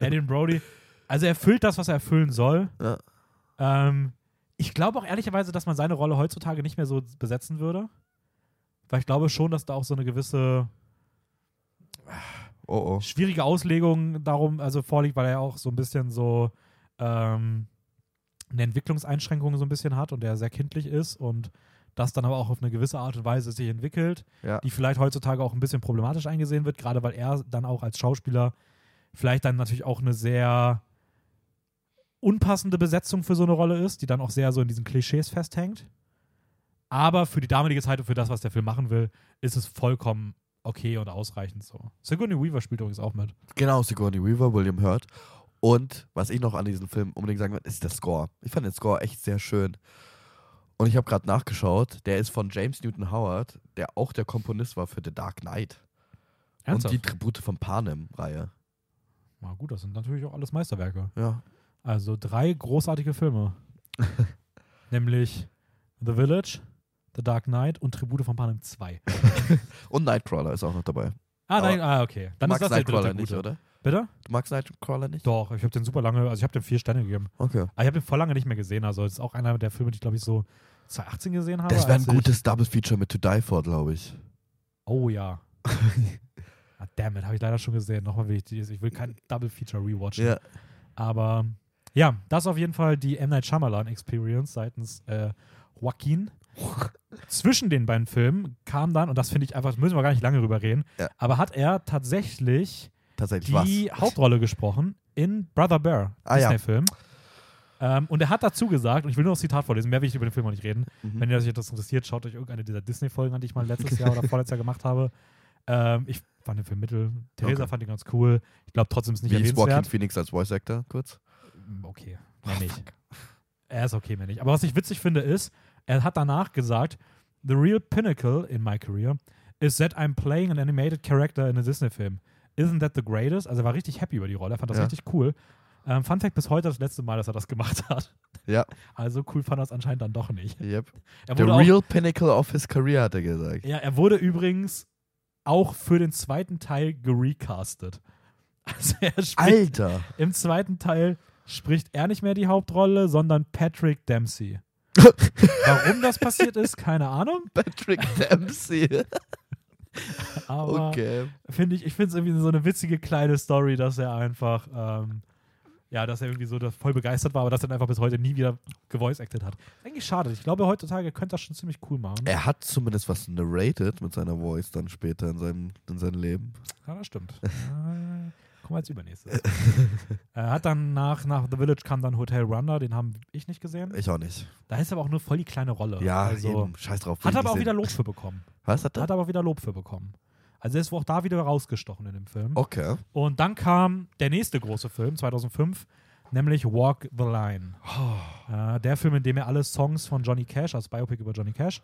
Adrian Brody, also er erfüllt das, was er erfüllen soll. Ja. Ähm, ich glaube auch ehrlicherweise, dass man seine Rolle heutzutage nicht mehr so besetzen würde. Weil ich glaube schon, dass da auch so eine gewisse Oh oh. schwierige Auslegung darum also vorliegt, weil er auch so ein bisschen so ähm, eine Entwicklungseinschränkung so ein bisschen hat und der sehr kindlich ist und das dann aber auch auf eine gewisse Art und Weise sich entwickelt, Ja. die vielleicht heutzutage auch ein bisschen problematisch eingesehen wird, gerade weil er dann auch als Schauspieler vielleicht dann natürlich auch eine sehr unpassende Besetzung für so eine Rolle ist, die dann auch sehr so in diesen Klischees festhängt. Aber für die damalige Zeit und für das, was der Film machen will, ist es vollkommen okay und ausreichend so. Sigourney Weaver spielt übrigens auch mit. Genau, Sigourney Weaver, William Hurt. Und was ich noch an diesem Film unbedingt sagen will, ist der Score. Ich fand den Score echt sehr schön. Und ich habe gerade nachgeschaut, der ist von James Newton Howard, der auch der Komponist war für The Dark Knight. Ernsthaft? Und die Tribute von Panem-Reihe. Na gut, das sind natürlich auch alles Meisterwerke. Ja. Also drei großartige Filme. Nämlich The Village, The Dark Knight und Tribute von Panem 2. Und Nightcrawler ist auch noch dabei. Ah, nein, ah, okay. Dann du ist magst das der Nightcrawler dritte nicht, gute. oder? Bitte? Du magst Nightcrawler nicht? Doch, ich habe den super lange, also ich habe den vier Sterne gegeben. Okay. Aber ich habe den voll lange nicht mehr gesehen. Also das ist auch einer der Filme, die ich glaube ich so 2018 gesehen habe. Das wäre ein gutes Double Feature mit To Die For, glaube ich. Oh ja. Ah, damn it, habe ich leider schon gesehen. Nochmal will ich ich will kein Double Feature rewatchen. Ja. Aber ja, das ist auf jeden Fall die M. Night Shyamalan Experience seitens äh, Joaquin. Zwischen den beiden Filmen kam dann, und das finde ich einfach, müssen wir gar nicht lange drüber reden, Ja. aber hat er tatsächlich Tatsächlich die was? Hauptrolle gesprochen in Brother Bear, Ah, ja. Disney-Film. Ähm, und er hat dazu gesagt, und ich will nur das Zitat vorlesen, mehr will ich über den Film auch nicht reden. Mhm. Wenn ihr euch das interessiert, schaut euch irgendeine dieser Disney-Folgen an, die ich mal letztes Jahr oder vorletztes Jahr gemacht habe. Ähm, ich fand den Film mittel. Theresa Okay. fand ihn ganz cool. Ich glaube trotzdem ist nicht Wie ist Joaquin erwähnenswert. Phoenix als Voice Actor? Kurz. Mm, Okay, mehr nicht. Er ist okay, mehr nicht. Aber was ich witzig finde, ist, er hat danach gesagt, The real pinnacle in my career is that I'm playing an animated character in a Disney-Film. Isn't that the greatest? Also er war richtig happy über die Rolle, er fand das Ja. richtig cool. Ähm, Fun Fact, bis heute das letzte Mal, dass er das gemacht hat. Ja. Also cool fand er es anscheinend dann doch nicht. Yep. The wurde, auch, real pinnacle of his career, hat er gesagt. ja, er wurde übrigens auch für den zweiten Teil gerecastet. Also er spricht, Alter! im zweiten Teil spricht er nicht mehr die Hauptrolle, sondern Patrick Dempsey. Warum das passiert ist, keine Ahnung. Patrick Dempsey. Aber okay. finde ich, ich finde es irgendwie so eine witzige kleine Story, dass er einfach, ähm, ja, dass er irgendwie so voll begeistert war, aber dass er einfach bis heute nie wieder gevoice acted hat. Eigentlich schade. Ich glaube, heutzutage könnte das schon ziemlich cool machen. Er hat zumindest was narrated mit seiner Voice dann später in seinem, in seinem Leben. Ja, das stimmt. äh, kommen wir als übernächstes. er hat dann nach, nach The Village kam dann Hotel Rwanda, den habe ich nicht gesehen. Ich auch nicht. Da ist aber auch nur voll die kleine Rolle. Ja, also, eben. Scheiß drauf. Hat aber auch nicht wieder sehen. Lob für bekommen. Was hat er? Hat aber auch wieder Lob für bekommen. Also er ist auch da wieder rausgestochen in dem Film. Okay. Und dann kam der nächste große Film, 2005, nämlich Walk the Line. Äh, der Film, in dem er alle Songs von Johnny Cash, als Biopic über Johnny Cash,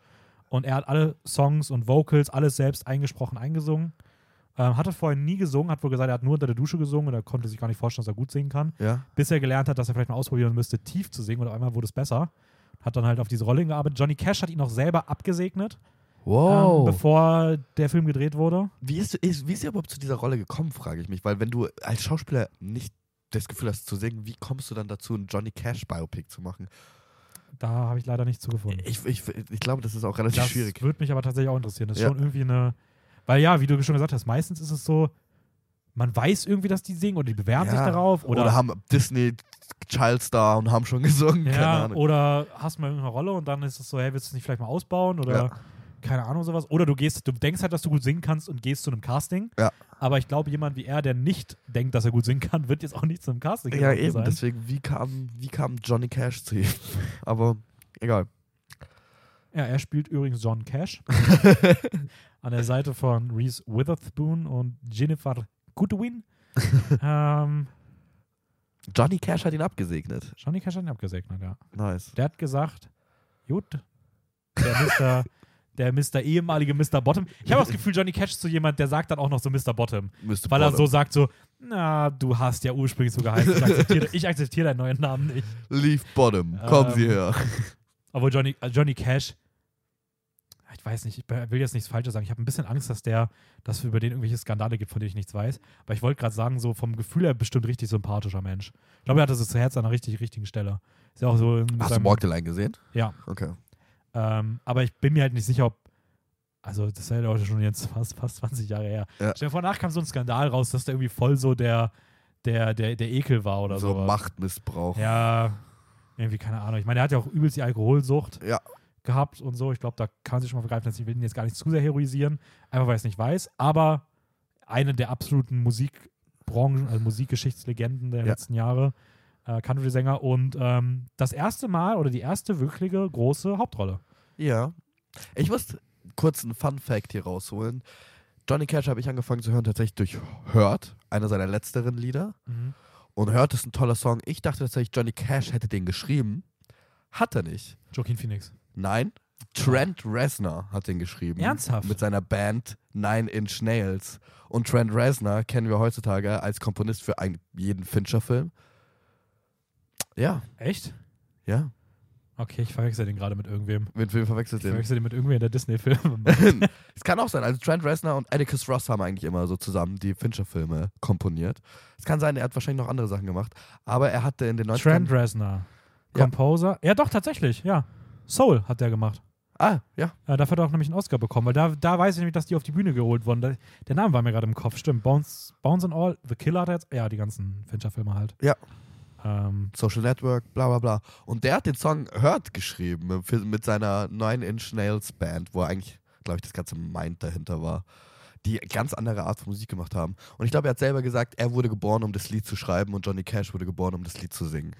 und er hat alle Songs und Vocals, alles selbst eingesprochen, eingesungen. Ähm, hatte vorher nie gesungen, hat wohl gesagt, er hat nur unter der Dusche gesungen und er konnte sich gar nicht vorstellen, dass er gut singen kann. Ja. Bis er gelernt hat, dass er vielleicht mal ausprobieren müsste, tief zu singen und auf einmal wurde es besser. Hat dann halt auf diese Rolle hingearbeitet. Johnny Cash hat ihn auch selber abgesegnet, ähm, Wow. bevor der Film gedreht wurde. wie, ist, ist, wie ist er überhaupt zu dieser Rolle gekommen, frage ich mich. Weil wenn du als Schauspieler nicht das Gefühl hast zu singen, wie kommst du dann dazu, einen Johnny Cash Biopic zu machen? Da habe ich leider nichts zu gefunden. Ich, ich, ich glaube, das ist auch relativ Das schwierig. würde mich aber tatsächlich auch interessieren. Das ist Ja. schon irgendwie eine. Weil ja, wie du schon gesagt hast, meistens ist es so, man weiß irgendwie, dass die singen oder die bewerben sich Ja. darauf. Oder, Oder, haben Disney Childstar und haben schon gesungen. Keine ja, Ahnung. oder hast mal irgendeine Rolle und dann ist es so, hey, willst du es nicht vielleicht mal ausbauen? Oder Ja. keine Ahnung, sowas. Oder du gehst, du denkst halt, dass du gut singen kannst und gehst zu einem Casting. Ja. Aber ich glaube, jemand wie er, der nicht denkt, dass er gut singen kann, wird jetzt auch nicht zu einem Casting Ja, gekommen eben. sein. Deswegen, wie kam, wie kam Johnny Cash zu ihm? Aber egal. Ja, er spielt übrigens John Cash. an der Seite von Reese Witherspoon und Jennifer Goodwin. ähm, Johnny Cash hat ihn abgesegnet. Johnny Cash hat ihn abgesegnet, ja. Nice. Der hat gesagt, gut, der Mr., der Mr. ehemalige Mr. Bottom. Ich habe das Gefühl, Johnny Cash ist so jemand, der sagt dann auch noch so Mr. Bottom. Müsste Weil er so Bottom. sagt so, na, du hast ja ursprünglich so geheißen. Ich akzeptiere, ich akzeptiere deinen neuen Namen nicht. Leave Bottom. Kommen Sie Ähm, her. Obwohl Johnny, äh, Johnny Cash, ich weiß nicht, ich will jetzt nichts Falsches sagen. Ich habe ein bisschen Angst, dass der, dass es über den irgendwelche Skandale gibt, von denen ich nichts weiß. Aber ich wollte gerade sagen, so vom Gefühl her bestimmt richtig sympathischer Mensch. Ich glaube, er hat das Herz an der richtig, richtigen Stelle. Ist ja auch so Hast du Morgdalein gesehen? Ja. Okay. Ähm, aber ich bin mir halt nicht sicher, ob. Also, das ist ja auch schon jetzt fast, fast 20 Jahre her. Ja. Stell dir vor, danach kam so ein Skandal raus, dass der irgendwie voll so der, der, der, der Ekel war oder so so. Machtmissbrauch. Ja, irgendwie, keine Ahnung. Ich meine, er hat ja auch übelst die Alkoholsucht Ja. Gehabt und so. Ich glaube, da kann sich schon mal vergreifen. Ich will ihn jetzt gar nicht zu sehr heroisieren, einfach weil ich es nicht weiß. Aber eine der absoluten Musikbranchen, also Musikgeschichtslegenden der Ja. letzten Jahre, äh, Country-Sänger und ähm, das erste Mal oder die erste wirkliche große Hauptrolle. Ja. Ich muss kurz einen Fun-Fact hier rausholen. Johnny Cash habe ich angefangen zu hören tatsächlich durch Hurt, einer seiner letzteren Lieder. Und Hurt ist ein toller Song. Ich dachte tatsächlich, Johnny Cash hätte den geschrieben. Hat er nicht. Joaquin Phoenix. Nein. Trent Reznor hat den geschrieben. Ernsthaft? Mit seiner Band Nine Inch Nails. Und Trent Reznor kennen wir heutzutage als Komponist für einen, jeden Fincher-Film. Ja, Echt? ja. Okay, ich verwechsel den gerade mit irgendwem. Mit wem verwechselt Ich den? verwechsel den mit irgendwem der Disney-Filme. Es kann auch sein. Also Trent Reznor und Atticus Ross haben eigentlich immer so zusammen die Fincher-Filme komponiert. Es kann sein, er hat wahrscheinlich noch andere Sachen gemacht. Aber er hatte in den 90ern... Trent Reznor. Ja. Composer. Ja. doch, tatsächlich, ja. Soul hat der gemacht. Ah, ja. Äh, dafür hat er auch nämlich einen Oscar bekommen, weil da, da weiß ich nämlich, dass die auf die Bühne geholt wurden. Da, der Name war mir gerade im Kopf, stimmt. Bones, Bones and All, The Killer hat er jetzt, ja, die ganzen Fincher-Filme halt. Ja. Ähm, Social Network, bla bla bla. Und der hat den Song Hurt geschrieben für, mit seiner 9-Inch Nails Band, wo eigentlich, glaube ich, das ganze Mind dahinter war. Die ganz andere Art von Musik gemacht haben. Und ich glaube, er hat selber gesagt, er wurde geboren, um das Lied zu schreiben und Johnny Cash wurde geboren, um das Lied zu singen.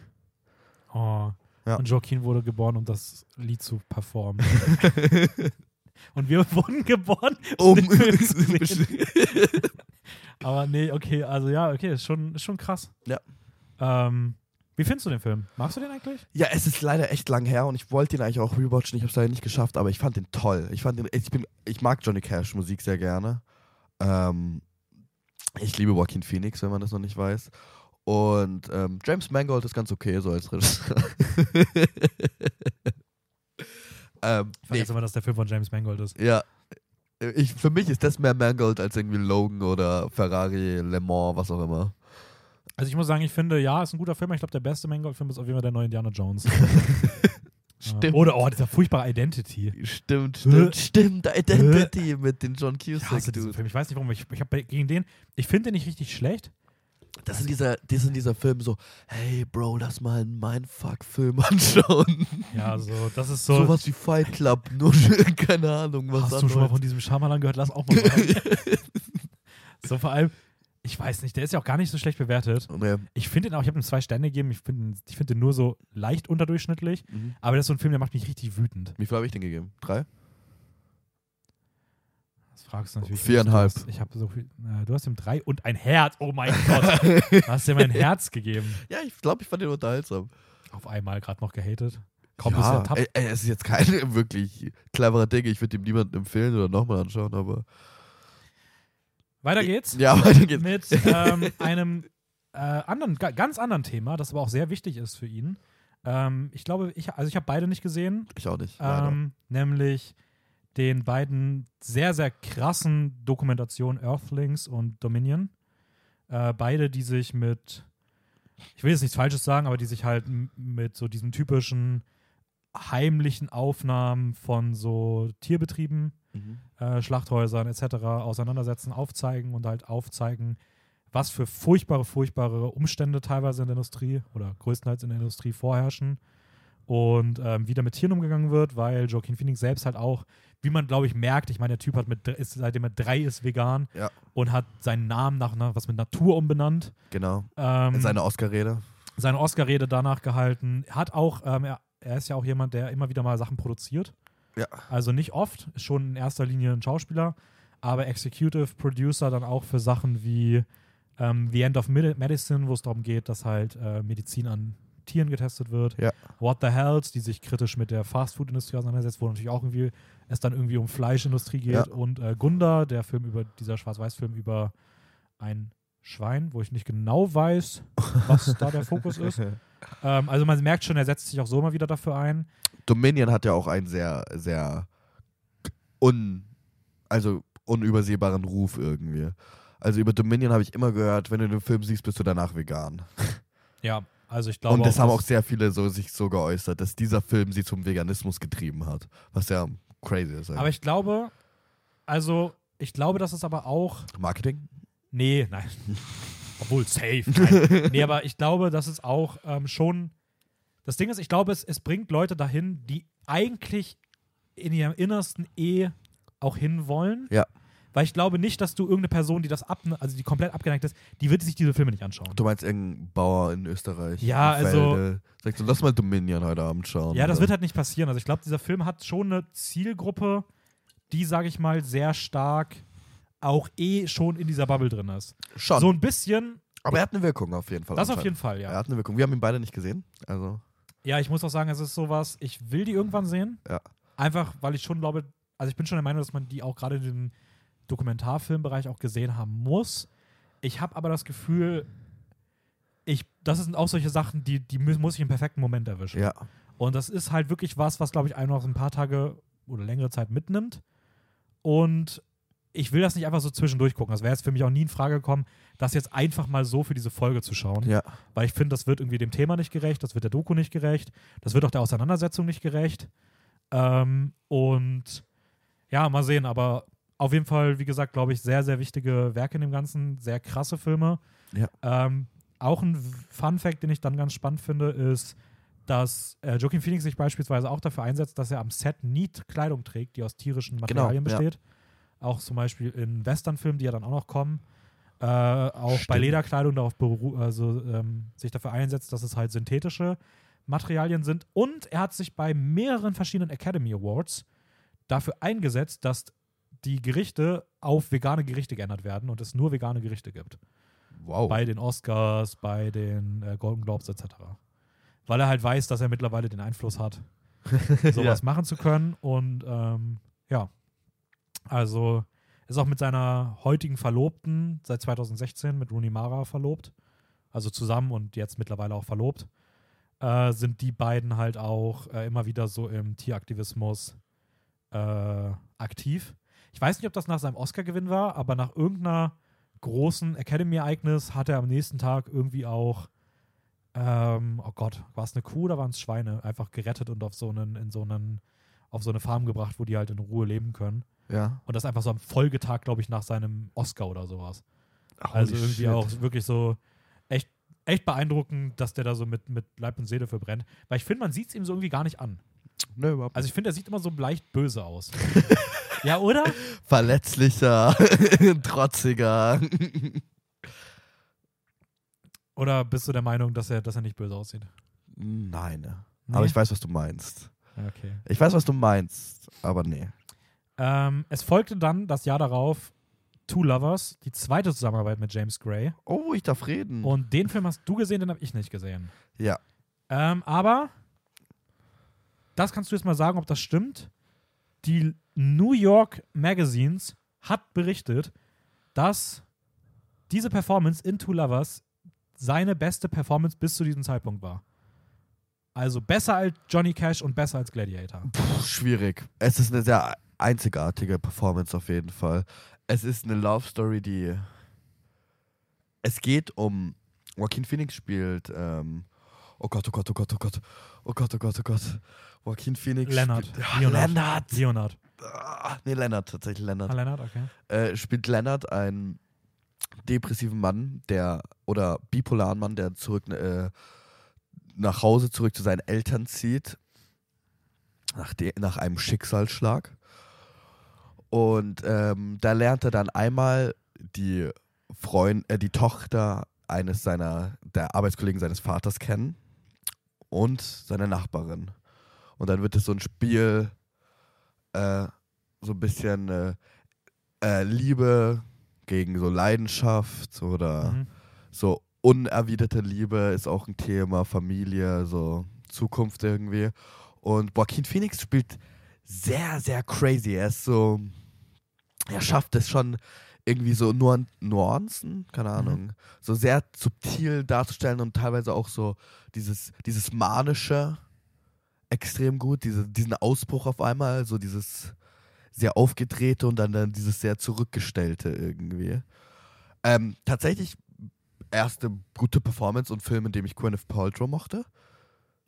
oh. Ja. Und Joaquin wurde geboren, um das Lied zu performen. Und wir wurden geboren, Um. den Film zu sehen. Aber nee, okay, also ja, okay, ist schon, ist schon krass. Ja. Ähm, wie findest du den Film? Magst du den eigentlich? Ja, es ist leider echt lang her und ich wollte ihn eigentlich auch rewatchen. Ich habe es leider nicht geschafft, aber ich fand den toll. Ich fand den, ich bin, ich mag Johnny Cash Musik sehr gerne. Ähm, ich liebe Joaquin Phoenix, wenn man das noch nicht weiß. Und ähm, James Mangold ist ganz okay so als Regisseur. ähm, Ich nee, vergesse immer, dass der Film von James Mangold ist. ja. Ich, für mich ist das mehr Mangold als irgendwie Logan oder Ferrari, Le Mans, was auch immer. Also ich muss sagen, ich finde, ja, ist ein guter Film. Ich glaube, der beste Mangold-Film ist auf jeden Fall der neue Indiana Jones. Stimmt. Oder, oh, dieser furchtbare Identity. Stimmt, stimmt, stimmt. Identity mit den John Ich Cusack, hasse. Film. Ich weiß nicht, warum. Ich, ich habe gegen den, ich finde den nicht richtig schlecht. Das ist dieser, das ist in dieser Film so, hey Bro, lass mal einen Mindfuck-Film anschauen. Ja, so, das ist so. Sowas wie Fight Club, nur keine Ahnung, was hast du schon mal von diesem Schamalan gehört? Lass auch mal so, vor allem, ich weiß nicht, der ist ja auch gar nicht so schlecht bewertet. Nee. Ich finde ihn auch, ich habe ihm zwei Sterne gegeben. Ich finde ich find den nur so leicht unterdurchschnittlich. Mhm. Aber das ist so ein Film, der macht mich richtig wütend. Wie viel habe ich denn gegeben? Drei? Fragst du natürlich. Viereinhalb. Du hast- Ich habe so viel. Äh, du hast ihm drei und ein Herz. Oh mein Gott. Du hast ihm ein Herz gegeben. Ja, ich glaube, ich fand den unterhaltsam. Auf einmal gerade noch gehatet. Komm, ja, bisschen ey, ey, es ist jetzt kein wirklich cleverer Ding. Ich würde ihm niemandem empfehlen oder nochmal anschauen, aber. Weiter geht's. Ja, weiter geht's. mit ähm, einem äh, anderen, ga- ganz anderen Thema, das aber auch sehr wichtig ist für ihn. Ähm, ich glaube, ich, also ich habe beide nicht gesehen, Ich auch nicht. ähm, nämlich den beiden sehr, sehr krassen Dokumentationen Earthlings und Dominion. Äh, beide, die sich mit, ich will jetzt nichts Falsches sagen, aber die sich halt mit so diesen typischen heimlichen Aufnahmen von so Tierbetrieben Mhm. äh, Schlachthäusern etc. auseinandersetzen, aufzeigen und halt aufzeigen, was für furchtbare, furchtbare Umstände teilweise in der Industrie oder größtenteils in der Industrie vorherrschen und ähm, wie da mit Tieren umgegangen wird, weil Joaquin Phoenix selbst halt auch, wie man glaube ich merkt, ich meine, der Typ hat mit, ist, seitdem er drei ist, vegan Ja. und hat seinen Namen nach, nach was mit Natur umbenannt. Genau. Ähm, Seine Oscar-Rede. seine Oscar-Rede danach gehalten. Hat auch, ähm, er, er ist ja auch jemand, der immer wieder mal Sachen produziert. Ja. Also nicht oft, ist schon in erster Linie ein Schauspieler, aber Executive Producer dann auch für Sachen wie ähm, The End of Medi- Medicine, wo es darum geht, dass halt äh, Medizin an Tieren getestet wird. Ja. What the Hells, die sich kritisch mit der Fastfood-Industrie auseinandersetzt, wo natürlich auch irgendwie es dann irgendwie um Fleischindustrie geht. Ja. Und äh, Gunda, der Film über, dieser Schwarz-Weiß-Film über ein Schwein, wo ich nicht genau weiß, was da der Fokus ist. Ähm, also man merkt schon, er setzt sich auch so mal wieder dafür ein. Dominion hat ja auch einen sehr, sehr un, also unübersehbaren Ruf irgendwie. Also über Dominion habe ich immer gehört, wenn du den Film siehst, bist du danach vegan. Ja, also ich glaube Und das haben auch sehr viele so sich so geäußert, dass dieser Film sie zum Veganismus getrieben hat. Was ja crazy ist. Aber ich glaube, also ich glaube, dass es aber auch Marketing? Nee, nein. Obwohl, safe. Nein. nee, aber ich glaube, dass es auch ähm, schon. Das Ding ist, ich glaube, es, es bringt Leute dahin, die eigentlich in ihrem Innersten eh auch hinwollen. Ja. Weil ich glaube nicht, dass du irgendeine Person, die das ab, also die komplett abgeneigt ist, die wird sich diese Filme nicht anschauen. Du meinst irgendein Bauer in Österreich? Ja, also- Felde. Sagst du, lass mal Dominion heute Abend schauen. Ja, das oder? wird halt nicht passieren. Also ich glaube, dieser Film hat schon eine Zielgruppe, die, sage ich mal, sehr stark auch eh schon in dieser Bubble drin ist. Schon. So ein bisschen, Aber er hat eine Wirkung auf jeden Fall. das auf jeden Fall, ja. Er hat eine Wirkung. Wir haben ihn beide nicht gesehen. Also, Ja, ich muss auch sagen, es ist sowas, ich will die irgendwann sehen. Ja. Einfach, weil ich schon glaube, also ich bin schon der Meinung, dass man die auch gerade in dem Dokumentarfilmbereich auch gesehen haben muss. Ich habe aber das Gefühl, ich, das sind auch solche Sachen, die, die muss ich im perfekten Moment erwischen. ja. Und das ist halt wirklich was, was, glaube ich, einen noch ein paar Tage oder längere Zeit mitnimmt. Und ich will das nicht einfach so zwischendurch gucken. Das wäre jetzt für mich auch nie in Frage gekommen, das jetzt einfach mal so für diese Folge zu schauen. Ja. Weil ich finde, das wird irgendwie dem Thema nicht gerecht, das wird der Doku nicht gerecht, das wird auch der Auseinandersetzung nicht gerecht. Ähm, und ja, mal sehen, aber auf jeden Fall, wie gesagt, glaube ich, sehr, sehr wichtige Werke in dem Ganzen, sehr krasse Filme. Ja. Ähm, auch ein Fun Fact, den ich dann ganz spannend finde, ist, dass äh, Joaquin Phoenix sich beispielsweise auch dafür einsetzt, dass er am Set nie Kleidung trägt, die aus tierischen Materialien Genau, ja. besteht. Auch zum Beispiel in Westernfilmen, die ja dann auch noch kommen. Äh, auch bei Stimmt. Lederkleidung darauf also, ähm, sich dafür einsetzt, dass es halt synthetische Materialien sind. Und er hat sich bei mehreren verschiedenen Academy Awards dafür eingesetzt, dass die Gerichte auf vegane Gerichte geändert werden und es nur vegane Gerichte gibt. Wow. Bei den Oscars, bei den äh, Golden Globes etc. Weil er halt weiß, dass er mittlerweile den Einfluss hat, sowas machen zu können. Und ähm, ja, also ist auch mit seiner heutigen Verlobten seit 2016 mit Rooney Mara verlobt. Also zusammen und jetzt mittlerweile auch verlobt. Äh, sind die beiden halt auch äh, immer wieder so im Tieraktivismus äh, aktiv. Ich weiß nicht, ob das nach seinem Oscar-Gewinn war, aber nach irgendeiner großen Academy-Ereignis hat er am nächsten Tag irgendwie auch, ähm, oh Gott, war es eine Kuh oder waren es Schweine, einfach gerettet und auf so einen, in so einen, auf so eine Farm gebracht, wo die halt in Ruhe leben können. ja. Und das einfach so am Folgetag, glaube ich, nach seinem Oscar oder sowas. Holy also irgendwie shit. auch wirklich so echt, echt beeindruckend, dass der da so mit, mit Leib und Seele für brennt. Weil ich finde, man sieht es ihm so irgendwie gar nicht an. Nö, überhaupt Also ich finde, er sieht immer so leicht böse aus. ja, oder? Verletzlicher, trotziger. Oder bist du der Meinung, dass er, dass er nicht böse aussieht? Nein. Nee? Aber ich weiß, was du meinst. Okay. Ich weiß, was du meinst, aber nee. Ähm, es folgte dann das Jahr darauf Two Lovers, die zweite Zusammenarbeit mit James Gray. Oh, ich darf reden. Und den Film hast du gesehen, den habe ich nicht gesehen. ja. Ähm, aber das kannst du jetzt mal sagen, ob das stimmt. Die New York Magazines hat berichtet, dass diese Performance in Two Lovers seine beste Performance bis zu diesem Zeitpunkt war. Also besser als Johnny Cash und besser als Gladiator. Puh, schwierig. Es ist eine sehr einzigartige Performance auf jeden Fall. Es ist eine Love Story, die. Es geht um. Joaquin Phoenix spielt. Ähm, oh Gott, oh Gott, oh Gott, oh Gott. Oh Gott, oh Gott, oh Gott. Joaquin Phoenix. Leonard. Ja, Leonard. Leonard. Leonard. Ah, nee, Leonard, tatsächlich Leonard. Ah, Leonard, okay. äh, spielt Leonard einen depressiven Mann, der oder bipolaren Mann, der zurück äh, nach Hause zurück zu seinen Eltern zieht nach, de nach einem Schicksalsschlag. Und ähm, da lernt er dann einmal die Freund, äh, die Tochter eines seiner der Arbeitskollegen seines Vaters kennen und seine Nachbarin. Und dann wird es so ein Spiel, äh, so ein bisschen äh, äh, Liebe gegen so Leidenschaft oder Mhm. so unerwiderte Liebe ist auch ein Thema, Familie, so Zukunft irgendwie. Und Joaquin Phoenix spielt sehr, sehr crazy. Er ist so, er schafft es schon irgendwie so Nuan Nuancen, keine Ahnung, so sehr subtil darzustellen und teilweise auch so dieses, dieses manische extrem gut, diese, diesen Ausbruch auf einmal, so dieses sehr aufgedrehte und dann, dann dieses sehr zurückgestellte irgendwie. Ähm, tatsächlich erste gute Performance und Film, in dem ich Gwyneth Paltrow mochte.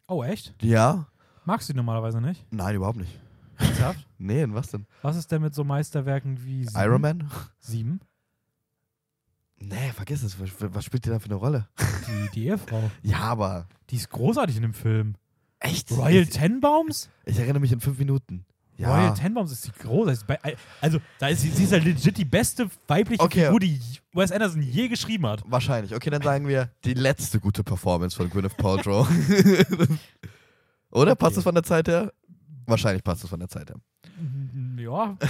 Oh, echt? Ja. Magst du die normalerweise nicht? Nein, überhaupt nicht. Ernsthaft? Nee, in was denn? Was ist denn mit so Meisterwerken wie Sieben? Iron Man? Sieben? Nee, vergiss es. Was, was spielt die da für eine Rolle? Die, die Ehefrau. Ja, aber Die ist großartig in dem Film. echt? Royal Ich, Tenbaums? ich erinnere mich in fünf Minuten. Ja. Royal Tenbaums ist die große. Bei- Also, da ist sie, sie ist ja legit die beste weibliche Okay. Figur, die Wes Anderson je geschrieben hat. Wahrscheinlich. Okay, dann sagen wir die letzte gute Performance von Gwyneth Paltrow. Oder? Passt Okay. das von der Zeit her? Wahrscheinlich passt das von der Zeit her. Ja,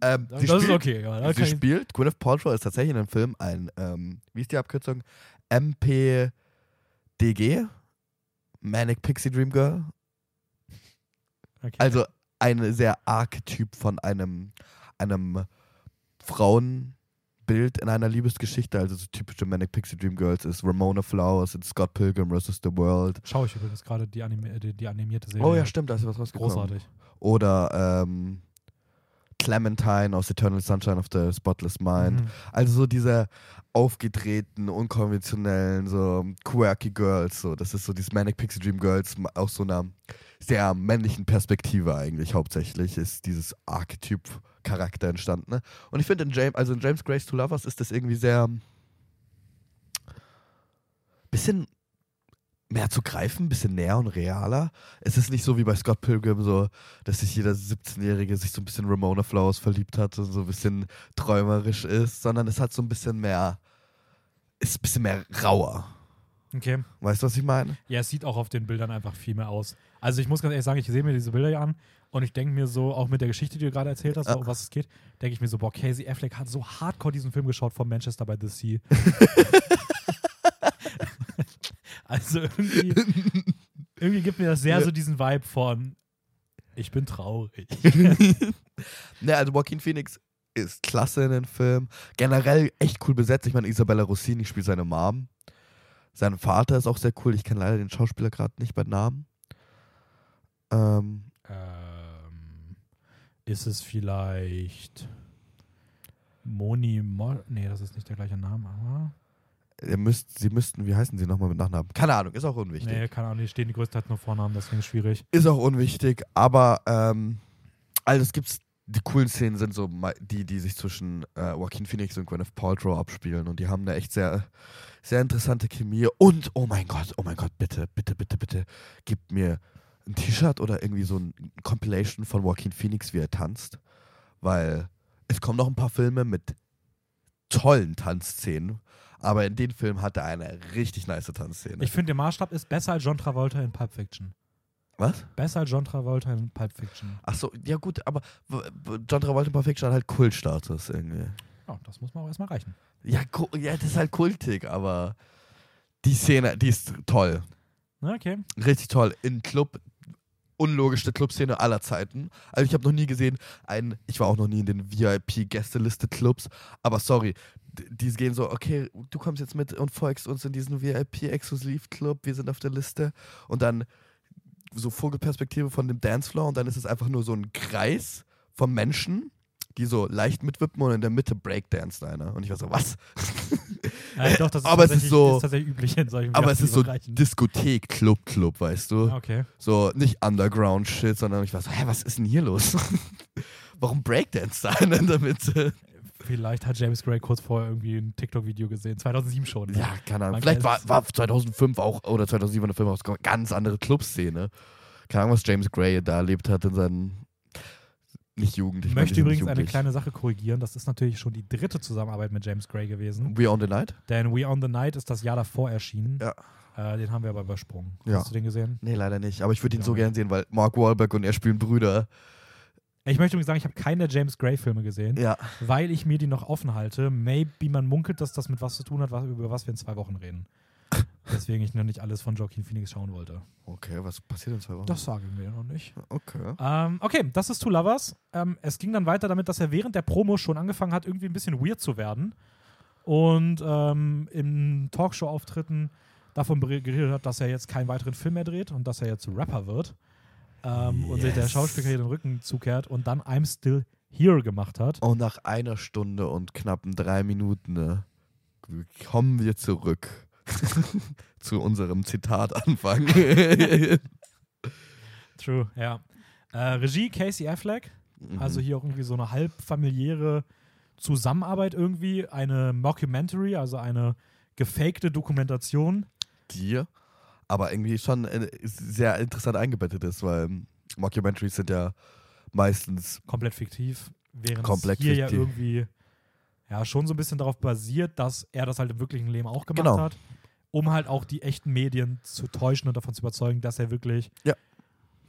Ähm, das sie ist spielt, okay. Ja, sie spielt, Gwyneth Paltrow ist tatsächlich in dem Film ein, ähm, wie ist die Abkürzung? MPDG? Manic Pixie Dream Girl. okay. Also ein sehr Archetyp von einem, einem Frauenbild in einer Liebesgeschichte. Also so typische Manic Pixie Dream Girls ist Ramona Flowers in Scott Pilgrim vs. The World. Schaue ich übrigens gerade die, animi die, die animierte Serie. Oh ja, stimmt, da ist was rausgekommen. Großartig. Oder ähm, Clementine aus Eternal Sunshine of the Spotless Mind. Mhm. Also so diese aufgedrehten, unkonventionellen, so quirky Girls. So. Das ist so dieses Manic Pixie Dream Girls aus so einer sehr männlichen Perspektive eigentlich hauptsächlich ist dieses Archetyp Charakter entstanden. Ne? Und ich finde in James, also in James Grace to Lovers ist das irgendwie sehr bisschen mehr zu greifen, bisschen näher und realer. Es ist nicht so wie bei Scott Pilgrim, so, dass sich jeder 17-Jährige sich so ein bisschen Ramona Flowers verliebt hat und so ein bisschen träumerisch ist, sondern es hat so ein bisschen mehr, ist ein bisschen mehr rauer. Okay. Weißt du, was ich meine? Ja, es sieht auch auf den Bildern einfach viel mehr aus. Also ich muss ganz ehrlich sagen, ich sehe mir diese Bilder ja an und ich denke mir so, auch mit der Geschichte, die du gerade erzählt hast, Ja. um was es geht, denke ich mir so, boah, Casey Affleck hat so hardcore diesen Film geschaut von Manchester by the Sea. also irgendwie, irgendwie gibt mir das sehr Ja. so diesen Vibe von, ich bin traurig. Ne, also Joaquin Phoenix ist klasse in den Film. Generell echt cool besetzt. Ich meine, Isabella Rossini spielt seine Mom. Sein Vater ist auch sehr cool. Ich kenne leider den Schauspieler gerade nicht bei Namen. Ähm, ähm, ist es vielleicht Moni Mo Nee, das ist nicht der gleiche Name, aber. Müsst, sie müssten, wie heißen sie nochmal mit Nachnamen? Keine Ahnung, ist auch unwichtig. Nee, keine Ahnung, die stehen die größte Zeit nur Vornamen, deswegen ist schwierig. Ist auch unwichtig, aber ähm, also es gibt's, die coolen Szenen sind so die, die sich zwischen äh, Joaquin Phoenix und Gwyneth Paltrow abspielen und die haben eine echt sehr, sehr interessante Chemie und oh mein Gott, oh mein Gott, bitte, bitte, bitte, bitte, gib mir ein T-Shirt oder irgendwie so ein Compilation von Joaquin Phoenix, wie er tanzt, weil es kommen noch ein paar Filme mit tollen Tanzszenen, aber in den Film hat er eine richtig nice Tanzszene. Ich finde, der Maßstab ist besser als John Travolta in Pulp Fiction. Was? Besser als John Travolta in Pulp Fiction. Ach so, ja gut, aber John Travolta in Pulp Fiction hat halt Kultstatus irgendwie. Ja, das muss man auch erstmal reichen. Ja, ja, das ist halt kultig, aber die Szene, die ist toll. Okay. Richtig toll. In Club, unlogischste Clubszene aller Zeiten. Also ich habe noch nie gesehen, einen, ich war auch noch nie in den VIP-Gästeliste-Clubs, aber sorry, die gehen so, okay, du kommst jetzt mit und folgst uns in diesen VIP-Exklusiv-Club, wir sind auf der Liste und dann so Vogelperspektive von dem Dancefloor und dann ist es einfach nur so ein Kreis von Menschen, die so leicht mitwippen und in der Mitte Breakdanced einer. Und ich war so, was? Ja, doch, das ist Aber es ist tatsächlich- so- ist tatsächlich üblich in solchen Aber es ist so. Diskothek, Club, Club, weißt du? Okay. So nicht Underground-Shit, sondern ich war so, hä, was ist denn hier los? Warum Breakdance da in der Mitte? Vielleicht hat James Gray kurz vorher irgendwie ein TikTok-Video gesehen. 2007 schon. ne? Ja, keine Ahnung. Man Vielleicht war, war 2005 auch oder 2007 in der Film auch eine ganz andere Clubszene. Keine Ahnung, was James Gray da erlebt hat in seinen. Nicht Jugend. Ich möchte übrigens eine kleine Sache korrigieren. Das ist natürlich schon die dritte Zusammenarbeit mit James Gray gewesen. We on the Night? Denn We on the Night ist das Jahr davor erschienen. Ja. Äh, den haben wir aber übersprungen. Ja. Hast du den gesehen? Nee, leider nicht. Aber ich würde ihn so Ja. gern sehen, weil Mark Wahlberg und er spielen Brüder. Ich möchte übrigens sagen, ich habe keine der James Gray-Filme gesehen, Ja. weil ich mir die noch offen halte. Maybe man munkelt, dass das mit was zu tun hat, was, über was wir in zwei Wochen reden. Deswegen ich noch nicht alles von Joaquin Phoenix schauen wollte. Okay, was passiert in zwei Wochen? Das sagen wir noch nicht. Okay. Ähm, okay, das ist Two Lovers. Ähm, es ging dann weiter damit, dass er während der Promo schon angefangen hat, irgendwie ein bisschen weird zu werden. Und ähm, in Talkshow-Auftritten davon geredet hat, dass er jetzt keinen weiteren Film mehr dreht und dass er jetzt Rapper wird. Ähm, Und sich der Yes. Schauspielkarriere den Rücken zukehrt und dann I'm Still Here gemacht hat. Und nach einer Stunde und knappen drei Minuten ne, kommen wir zurück zu unserem Zitatanfang. True, ja. Äh, Regie Casey Affleck. Mhm. Also hier auch irgendwie so eine halb familiäre Zusammenarbeit irgendwie. Eine Mockumentary, also eine gefakte Dokumentation. dir, aber irgendwie schon äh, sehr interessant eingebettet ist, weil Mockumentaries sind ja meistens komplett fiktiv, während Komplett hier ja fiktiv. irgendwie ja schon so ein bisschen darauf basiert, dass er das halt im wirklichen Leben auch gemacht Genau. hat, um halt auch die echten Medien zu täuschen und davon zu überzeugen, dass er wirklich Ja.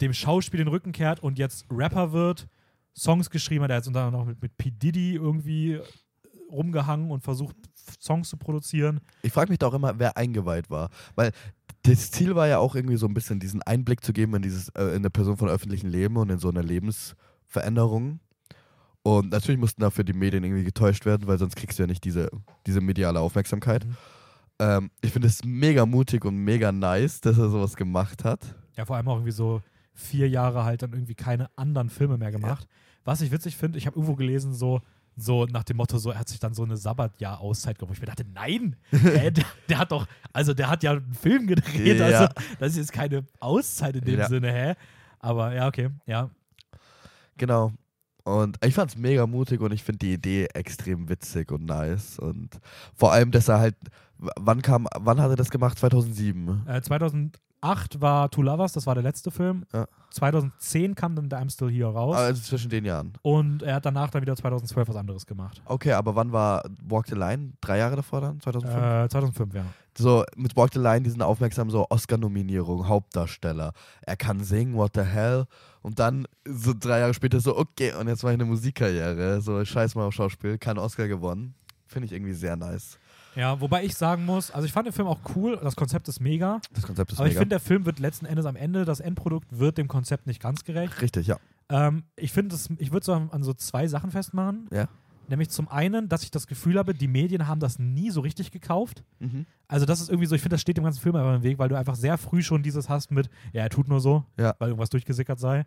dem Schauspiel den Rücken kehrt und jetzt Rapper wird, Songs geschrieben hat, er hat jetzt unter anderem noch mit, mit P. Diddy irgendwie rumgehangen und versucht, Songs zu produzieren. Ich frage mich da auch immer, wer eingeweiht war. Weil das Ziel war ja auch irgendwie so ein bisschen diesen Einblick zu geben in dieses, äh, in eine Person von öffentlichem Leben und in so eine Lebensveränderung. Und natürlich mussten dafür die Medien irgendwie getäuscht werden, weil sonst kriegst du ja nicht diese, diese mediale Aufmerksamkeit. Mhm. Ähm, ich finde es mega mutig und mega nice, dass er sowas gemacht hat. Ja, vor allem auch irgendwie so vier Jahre halt dann irgendwie keine anderen Filme mehr gemacht. Was ich witzig finde, ich habe irgendwo gelesen, so, so nach dem Motto, so, er hat sich dann so eine Sabbatjahr-Auszeit genommen. Ich mir dachte, nein, äh, der, der hat doch, also der hat ja einen Film gedreht, Ja. also das ist jetzt keine Auszeit in dem Ja. Sinne, hä? Aber ja, okay, ja. Genau. Und ich fand's mega mutig und ich finde die Idee extrem witzig und nice. Und vor allem, dass er halt, wann kam, wann hat er das gemacht? 2007. Äh, 2008 war Two Lovers, das war der letzte Film. Ja. 2010 kam dann The I'm Still Here raus. Also zwischen den Jahren. Und er hat danach dann wieder 2012 was anderes gemacht. Okay, aber wann war Walk the Line? Drei Jahre davor dann? 2005? Äh, 2005, ja. So, mit Walk the Line, die sind aufmerksam, so Oscar-Nominierung, Hauptdarsteller. Er kann singen, what the hell. Und dann so drei Jahre später so, okay, und jetzt mache ich eine Musikkarriere. So, scheiß mal auf Schauspiel, kein Oscar gewonnen. Finde ich irgendwie sehr nice. Ja, wobei ich sagen muss, also ich fand den Film auch cool, das Konzept ist mega, Das Konzept ist aber ich mega. finde, der Film wird letzten Endes am Ende, das Endprodukt wird dem Konzept nicht ganz gerecht. Richtig, ja. Ähm, ich finde, ich würde so an, an so zwei Sachen festmachen. Ja. Nämlich zum einen, dass ich das Gefühl habe, die Medien haben das nie so richtig gekauft. Mhm. Also das ist irgendwie so, ich finde, das steht dem ganzen Film einfach im Weg, weil du einfach sehr früh schon dieses hast mit, ja, er tut nur so, Ja. weil irgendwas durchgesickert sei.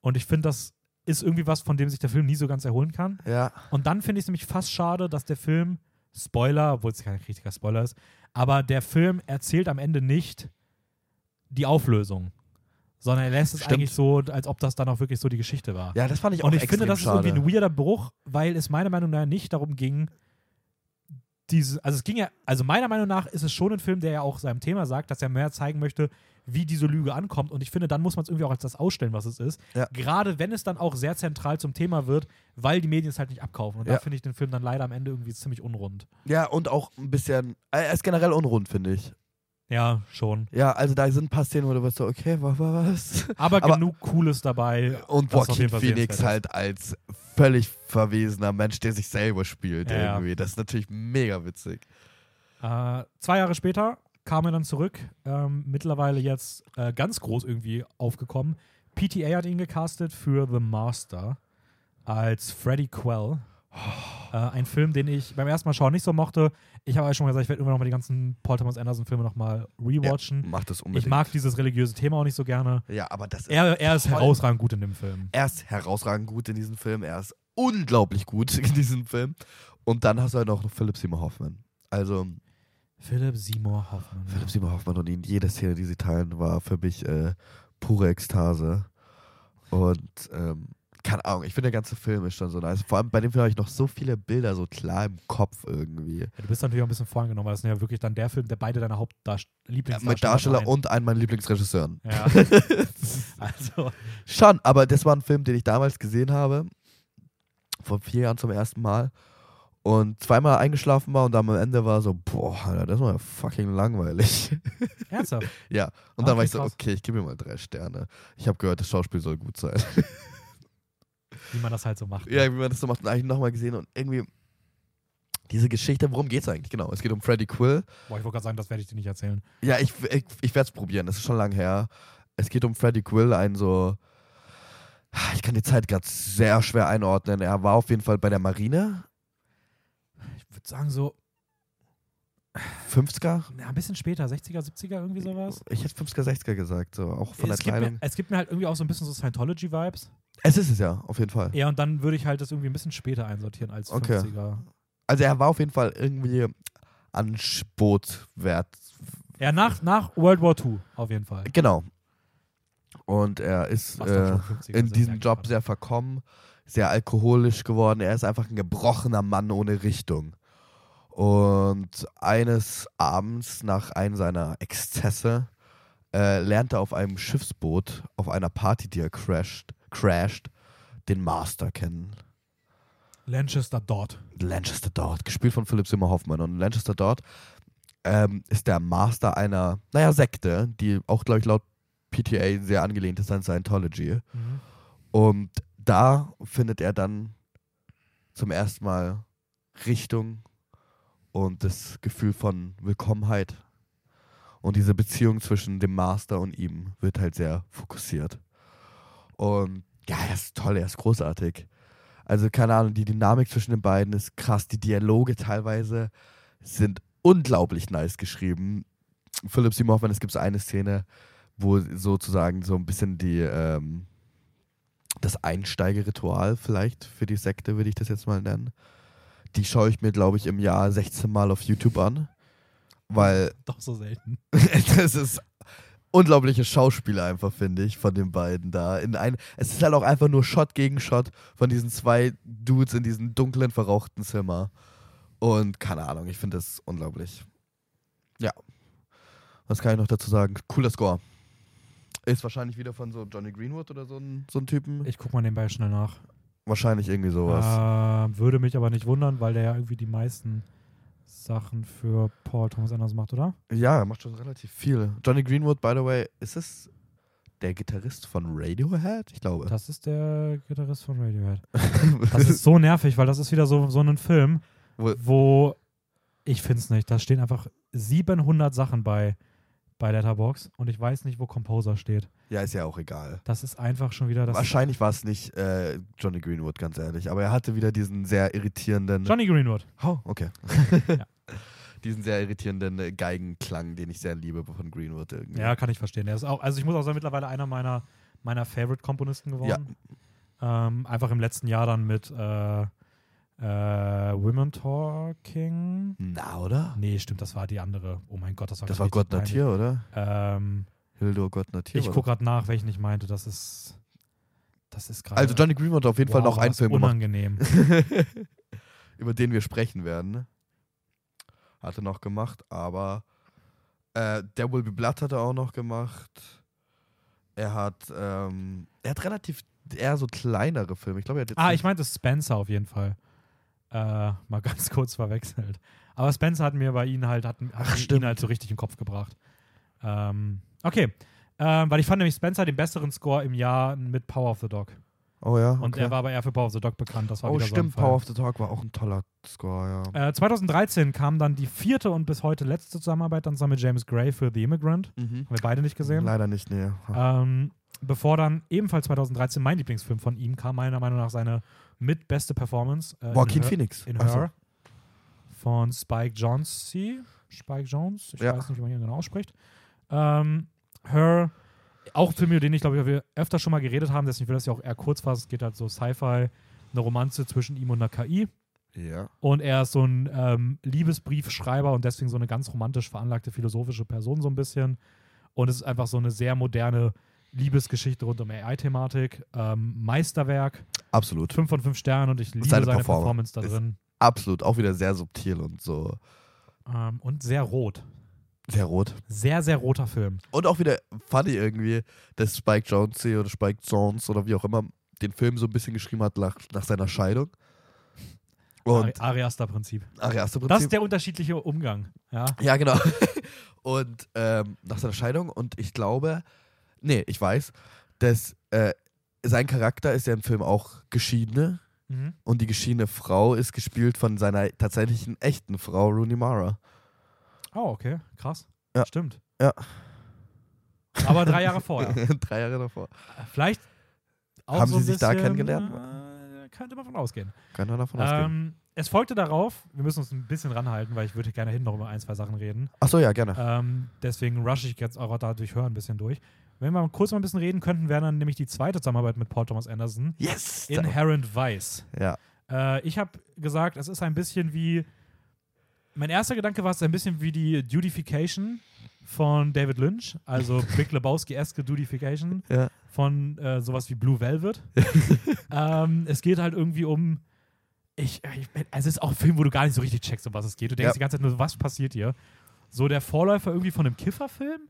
Und ich finde, das ist irgendwie was, von dem sich der Film nie so ganz erholen kann. Ja, Und dann finde ich es nämlich fast schade, dass der Film, Spoiler, obwohl es kein richtiger Spoiler ist, aber der Film erzählt am Ende nicht die Auflösung, sondern er lässt es Stimmt. eigentlich so, als ob das dann auch wirklich so die Geschichte war. ja, das fand ich auch Und ich finde, das schade. ist irgendwie ein weirder Bruch, weil es meiner Meinung nach nicht darum ging, diese, also es ging ja, also meiner Meinung nach ist es schon ein Film, der ja auch seinem Thema sagt, dass er mehr zeigen möchte, wie diese Lüge ankommt. Und ich finde, dann muss man es irgendwie auch als das ausstellen, was es ist. Ja. Gerade wenn es dann auch sehr zentral zum Thema wird, weil die Medien es halt nicht abkaufen. Und da Ja. finde ich den Film dann leider am Ende irgendwie ziemlich unrund. Ja, und auch ein bisschen, äh, er ist generell unrund, finde ich. Ja, schon. Ja, also da sind ein paar Szenen, wo du bist so, okay, wa- wa- was? Aber, Aber- genug Cooles dabei. Und Joaquin Phoenix halt als völlig verwesener Mensch, der sich selber spielt ja. irgendwie. Das ist natürlich mega witzig. Äh, zwei Jahre später kam er dann zurück, ähm, mittlerweile jetzt äh, ganz groß irgendwie aufgekommen. PTA hat ihn gecastet für The Master als Freddy Quell. Äh, ein Film, den ich beim ersten Mal schauen nicht so mochte. Ich habe euch schon gesagt, ich werde irgendwann nochmal die ganzen Paul Thomas Anderson-Filme nochmal rewatchen. Macht das ich unbedingt. mag dieses religiöse Thema auch nicht so gerne. ja, aber das ist, Er, er ist herausragend gut in dem Film. er ist herausragend gut in diesem Film. Er ist unglaublich gut in diesem Film. Und dann hast du halt noch Philip Seymour Hoffman. Also, Philip Seymour Hoffman. ja. Philip Seymour Hoffman und ihn, jede Szene, die sie teilen, war für mich äh, pure Ekstase. Und ähm, keine Ahnung, ich finde der ganze Film ist schon so nice. Vor allem bei dem Film habe ich noch so viele Bilder so klar im Kopf irgendwie. Ja, du bist natürlich auch ein bisschen vorangenommen, weil das ist ja wirklich dann der Film, der beide deine Ja, Hauptlieblingsdarsteller mit Darsteller und einen meiner Lieblingsregisseuren. Ja. also, Schon, aber das war ein Film, den ich damals gesehen habe. Vor vier Jahren zum ersten Mal. Und zweimal eingeschlafen war und dann am Ende war so, boah, Alter, das war ja fucking langweilig. ernsthaft. ja, und Ah, dann war okay, ich so, krass. okay, ich gebe mir mal drei Sterne. Ich habe gehört, das Schauspiel soll gut sein. Wie man das halt so macht. ja, wie man das so macht und eigentlich nochmal gesehen und irgendwie diese Geschichte, worum geht's eigentlich? Genau, es geht um Freddy Quill. Boah, ich wollte gerade sagen, das werde ich dir nicht erzählen. Ja, ich, ich, ich werde es probieren, das ist schon lange her. Es geht um Freddy Quill, ein so. Ich kann die Zeit gerade sehr schwer einordnen. Er war auf jeden Fall bei der Marine, würde sagen, so 50er. ja, ein bisschen später, 60er, 70er, irgendwie sowas. Ich hätte 50er, 60er gesagt, so auch von es, der gibt mir, Kleidung. es gibt mir halt irgendwie auch so ein bisschen so Scientology-Vibes. Es ist es ja, auf jeden Fall. Ja, und dann würde ich halt das irgendwie ein bisschen später einsortieren als Okay. 50er. Also er war auf jeden Fall irgendwie an Boot wert. Ja, nach, nach World War II, auf jeden Fall. Genau. Und er ist äh, schon 50er in diesem Job sehr verkommen, sehr alkoholisch geworden. Er ist einfach ein gebrochener Mann ohne Richtung. Und eines Abends nach einem seiner Exzesse äh, lernt er auf einem Schiffsboot, auf einer Party, die er crasht, crasht den Master kennen. Lanchester dort. Lanchester Dort, gespielt von Philipp Simmer Hoffmann. Und Lanchester Dort ähm, ist der Master einer, naja, Sekte, die auch, glaube ich, laut PTA sehr angelehnt ist an Scientology. Mhm. Und da findet er dann zum ersten Mal Richtung und das Gefühl von Willkommenheit. Und diese Beziehung zwischen dem Master und ihm wird halt sehr fokussiert. Und ja, er ist toll, er ist großartig. Also keine Ahnung, die Dynamik zwischen den beiden ist krass. Die Dialoge teilweise sind unglaublich nice geschrieben. Philipp Simon, wenn es gibt so eine Szene wo sozusagen so ein bisschen die, ähm, das Einsteigerritual vielleicht für die Sekte, würde ich das jetzt mal nennen. Die schaue ich mir, glaube ich, im Jahr 16 Mal auf YouTube an. Weil Doch so selten. das ist unglaubliche Schauspieler einfach, finde ich, von den beiden da. In ein, es ist halt auch einfach nur Shot gegen Shot von diesen zwei Dudes in diesem dunklen, verrauchten Zimmer. Und keine Ahnung, ich finde das unglaublich. Ja. Was kann ich noch dazu sagen? Cooler Score. Ist wahrscheinlich wieder von so Johnny Greenwood oder so ein, so ein Typen. Ich guck mal nebenbei schnell nach. Wahrscheinlich irgendwie sowas. Äh, würde mich aber nicht wundern, weil der ja irgendwie die meisten Sachen für Paul Thomas Anderson macht, oder? Ja, er macht schon relativ viel. Johnny Greenwood, by the way, ist es der Gitarrist von Radiohead? Ich glaube. Das ist der Gitarrist von Radiohead. Das ist so nervig, weil das ist wieder so, so ein Film, Wo- wo ich finde es nicht. Da stehen einfach 700 Sachen bei, bei Letterbox und ich weiß nicht, wo Composer steht. ja, ist ja auch egal. Das ist einfach schon wieder das. Wahrscheinlich war es nicht äh, Johnny Greenwood, ganz ehrlich. Aber er hatte wieder diesen sehr irritierenden. Johnny Greenwood. oh, okay. Ja. diesen sehr irritierenden äh, Geigenklang, den ich sehr liebe von Greenwood irgendwie. Ja, kann ich verstehen. Er ist auch, also ich muss auch sagen, mittlerweile einer meiner, meiner Favorite-Komponisten geworden. Ähm, einfach im letzten Jahr dann mit äh, äh, Women Talking. Na, oder? Nee, stimmt, das war die andere. Oh mein Gott, das war Das war Gott Natir, oder? Ähm, Hildur Gott Natir. ich gucke gerade nach, welchen ich meinte. Das ist. Das ist gerade. Also Johnny Greenwood hat auf jeden Fall Wow, noch war einen Film gemacht, unangenehm. über den wir sprechen werden. Hat er noch gemacht, aber äh, There Will Be Blood hat er auch noch gemacht. Er hat, ähm, er hat relativ eher so kleinere Filme. Ich glaube, er hat jetzt ah, ich meinte Spencer auf jeden Fall. Äh, mal ganz kurz verwechselt. Aber Spencer hat mir bei ihnen halt, hat, hat ihn halt so richtig in den Kopf gebracht. Ähm, okay. Ähm, weil ich fand nämlich Spencer den besseren Score im Jahr mit Power of the Dog. Oh ja. Und okay. er war aber eher für Power of the Dog bekannt. Das war oh, stimmt. so Power of the Talk war auch ein toller Score, ja. Äh, 2013 kam dann die vierte und bis heute letzte Zusammenarbeit dann zusammen mit James Gray für The Immigrant. Mhm. Haben wir beide nicht gesehen. Leider nicht, nee. Ähm, bevor dann ebenfalls 2013 mein Lieblingsfilm von ihm kam, meiner Meinung nach seine mitbeste Performance. Äh, Joaquin in Her, Phoenix. in Ach so. Her von Spike Jonze. Spike Jones, ich Ja. weiß nicht, wie man ihn genau ausspricht. Ähm, Her, auch ein Film, über den ich glaube, wir öfter schon mal geredet haben, deswegen will das ja auch eher kurz fassen. Es geht halt so Sci-Fi, eine Romanze zwischen ihm und einer KI. Ja. Und er ist so ein ähm, Liebesbriefschreiber und deswegen so eine ganz romantisch veranlagte philosophische Person so ein bisschen. Und es ist einfach so eine sehr moderne Liebesgeschichte rund um AI-Thematik. Ähm, Meisterwerk, Absolut. 5 von 5 Sternen und ich liebe seine seine, Performance Performance da drin. Absolut. Auch wieder sehr subtil und so Ähm, und sehr rot. sehr rot. Sehr, sehr roter Film. Und auch wieder funny irgendwie, dass Spike Jonze oder Spike Jones oder wie auch immer den Film so ein bisschen geschrieben hat nach, nach seiner Scheidung. Und Ari Ariaster-Prinzip. erste Das ist der unterschiedliche Umgang. Ja. ja, genau. Und ähm, nach seiner Scheidung und ich glaube, nee, ich weiß, dass äh, sein Charakter ist ja im Film auch Geschiedene Mhm. und die geschiedene Frau ist gespielt von seiner tatsächlichen echten Frau Rooney Mara. Oh, okay. Krass. Ja. Stimmt. Ja. Aber drei Jahre vorher. Drei Jahre davor. Vielleicht auch Haben so sie sich da bisschen, kennengelernt? Äh, könnte man von ausgehen. Kann man davon ausgehen. Ähm, es folgte darauf, wir müssen uns ein bisschen ranhalten, weil ich würde gerne hinten noch über ein, zwei Sachen reden. Achso, ja, gerne. Ähm, deswegen rushe ich jetzt auch dadurch hören ein bisschen durch. Wenn wir mal kurz mal ein bisschen reden könnten, wäre dann nämlich die zweite Zusammenarbeit mit Paul Thomas Anderson. Yes! Inherent Vice. Ja. Äh, ich habe gesagt, es ist ein bisschen wie. Mein erster Gedanke war, es ein bisschen wie die Dudification von David Lynch, also Big Lebowski-eske Dudification Ja. von äh, sowas wie Blue Velvet. ähm, es geht halt irgendwie um. Ich, ich, also es ist auch ein Film, wo du gar nicht so richtig checkst, um was es geht. Du denkst Ja. die ganze Zeit nur, was passiert hier? So der Vorläufer irgendwie von einem Kifferfilm,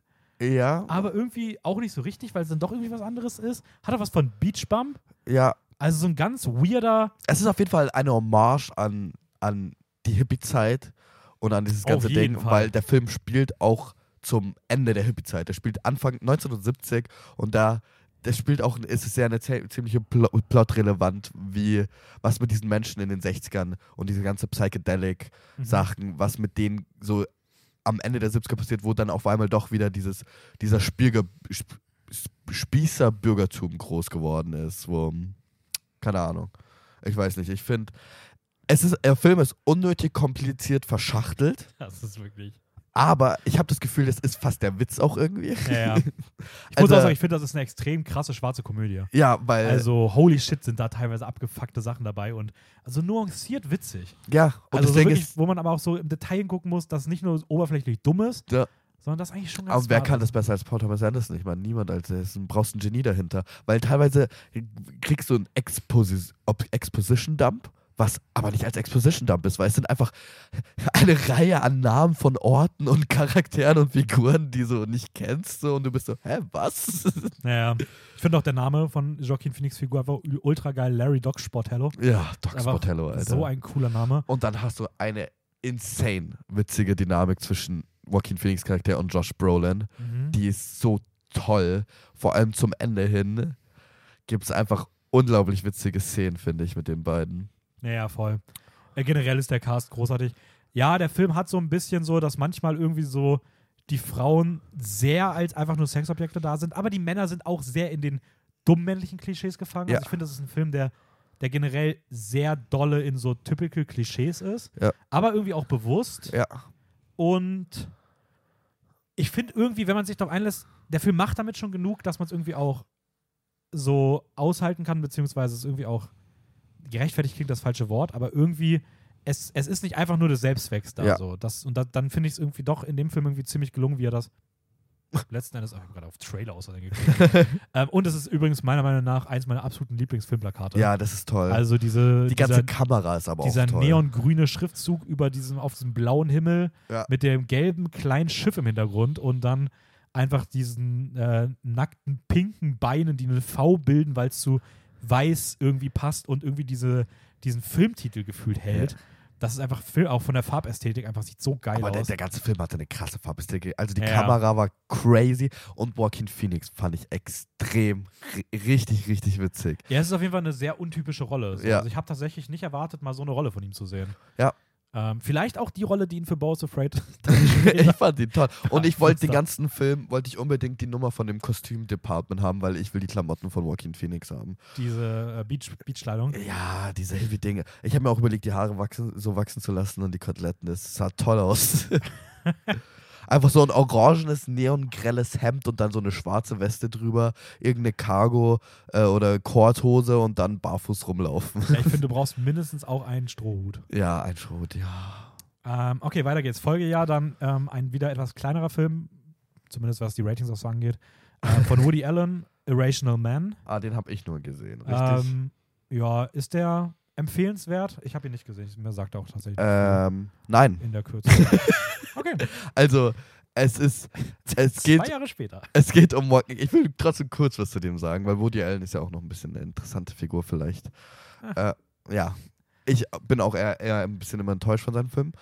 Ja. aber irgendwie auch nicht so richtig, weil es dann doch irgendwie was anderes ist. Hat er was von Beach Bum? Ja. Also so ein ganz weirder. Es ist auf jeden Fall eine Hommage an, an die Hippie-Zeit und an dieses ganze Ding, Fall. weil der Film spielt auch zum Ende der Hippie-Zeit. Der spielt Anfang 1970 und da der spielt auch, ist es sehr eine zie- ziemliche Pl Plot-relevant, wie was mit diesen Menschen in den 60ern und diese ganze Psychedelic-Sachen, was mit denen so am Ende der 70er passiert, wo dann auf einmal doch wieder dieses, dieser Spielge Sp Sp Spießer-Bürgertum groß geworden ist, wo, keine Ahnung. Ich weiß nicht, ich finde, es ist, der Film ist unnötig kompliziert verschachtelt. Das ist wirklich. Aber ich habe das Gefühl, das ist fast der Witz auch irgendwie. Ja, ja. Ich muss Also- auch sagen, ich finde, das ist eine extrem krasse schwarze Komödie. Ja, weil. Also, holy shit, sind da teilweise abgefuckte Sachen dabei und also nuanciert witzig. ja, und also, so deswegen wirklich, ist. wo man aber auch so im Detail gucken muss, dass es nicht nur oberflächlich dumm ist, Ja. sondern das eigentlich schon ganz Aber wer kann das besser als Paul Thomas Anderson? Ich meine, niemand, als du brauchst ein Genie dahinter. Weil teilweise kriegst du einen Exposi Exposition-Dump, was aber nicht als Exposition-Dump ist, weil es sind einfach eine Reihe an Namen von Orten und Charakteren und Figuren, die du nicht kennst. So, und du bist so, hä, was? Naja, ich finde auch der Name von Joaquin Phoenix Figur einfach ul- ultra geil. Larry Doc Sportello. ja, Doc Sportello, Alter. So ein cooler Name. und dann hast du eine insane witzige Dynamik zwischen Joaquin Phoenix Charakter und Josh Brolin. Mhm. die ist so toll. Vor allem zum Ende hin gibt es einfach unglaublich witzige Szenen, finde ich, mit den beiden. Naja, voll. Äh, generell ist der Cast großartig. Ja, der Film hat so ein bisschen so, dass manchmal irgendwie so die Frauen sehr als einfach nur Sexobjekte da sind, aber die Männer sind auch sehr in den dummen männlichen Klischees gefangen. Ja. Also ich finde, das ist ein Film, der, der generell sehr dolle in so typical Klischees ist, Ja. aber irgendwie auch bewusst. Ja. Und ich finde irgendwie, wenn man sich darauf einlässt, der Film macht damit schon genug, dass man es irgendwie auch so aushalten kann, beziehungsweise es irgendwie auch gerechtfertigt klingt das falsche Wort, aber irgendwie, es, es ist nicht einfach nur des Selbstzwecks da. Ja. So. Das, und da, dann finde ich es irgendwie doch in dem Film irgendwie ziemlich gelungen, wie er das letzten Endes, oh, ich habe gerade auf Trailer aus ähm, und es ist übrigens meiner Meinung nach eins meiner absoluten Lieblingsfilmplakate. Ja, das ist toll. Also diese, die ganze dieser, Kamera ist aber dieser auch toll. neongrüne Schriftzug über diesem, auf diesem blauen Himmel Ja. mit dem gelben kleinen Schiff im Hintergrund und dann einfach diesen äh, nackten pinken Beinen, die eine V bilden, weil es zu weiß irgendwie passt und irgendwie diese, diesen Filmtitel gefühlt hält. Das ist einfach Fil- auch von der Farbästhetik einfach sieht so geil aber der, aus. der ganze Film hatte eine krasse Farbästhetik. Also die Ja. Kamera war crazy und Joaquin Phoenix fand ich extrem, ri- richtig, richtig witzig. ja, es ist auf jeden Fall eine sehr untypische Rolle. Ja. Also ich habe tatsächlich nicht erwartet, mal so eine Rolle von ihm zu sehen. Ja. Ähm, vielleicht auch die Rolle, die ihn für Bows Afraid ich fand ihn toll. Und ich wollte den ganzen Film, wollte ich unbedingt die Nummer von dem Kostüm-Department haben, weil ich will die Klamotten von Joaquin Phoenix haben. diese äh, Beach, Beachkleidung. Ja, diese heavy Dinge. Ich habe mir auch überlegt, die Haare wachsen, so wachsen zu lassen und die Koteletten. Das sah toll aus. Einfach so ein orangenes, neongrelles Hemd und dann so eine schwarze Weste drüber, irgendeine Cargo äh, oder Korthose und dann barfuß rumlaufen. Ja, ich finde, du brauchst mindestens auch einen Strohhut. ja, ein Schrot, ja. Ähm, okay, weiter geht's. Folgejahr dann ähm, ein wieder etwas kleinerer Film, zumindest was die Ratings auch so angeht, ähm, von Woody Allen, Irrational Man. Ah, den habe ich nur gesehen, richtig? Ähm, ja, ist der empfehlenswert? Ich habe ihn nicht gesehen. Mir sagt er auch tatsächlich ähm, nein. in der Kürze. okay, Also, es ist, es geht, zwei Jahre später. es geht um. Ich will trotzdem kurz was zu dem sagen, weil Woody Allen ist ja auch noch ein bisschen eine interessante Figur vielleicht. Äh, ja, ich bin auch eher, eher ein bisschen immer enttäuscht von seinen Filmen.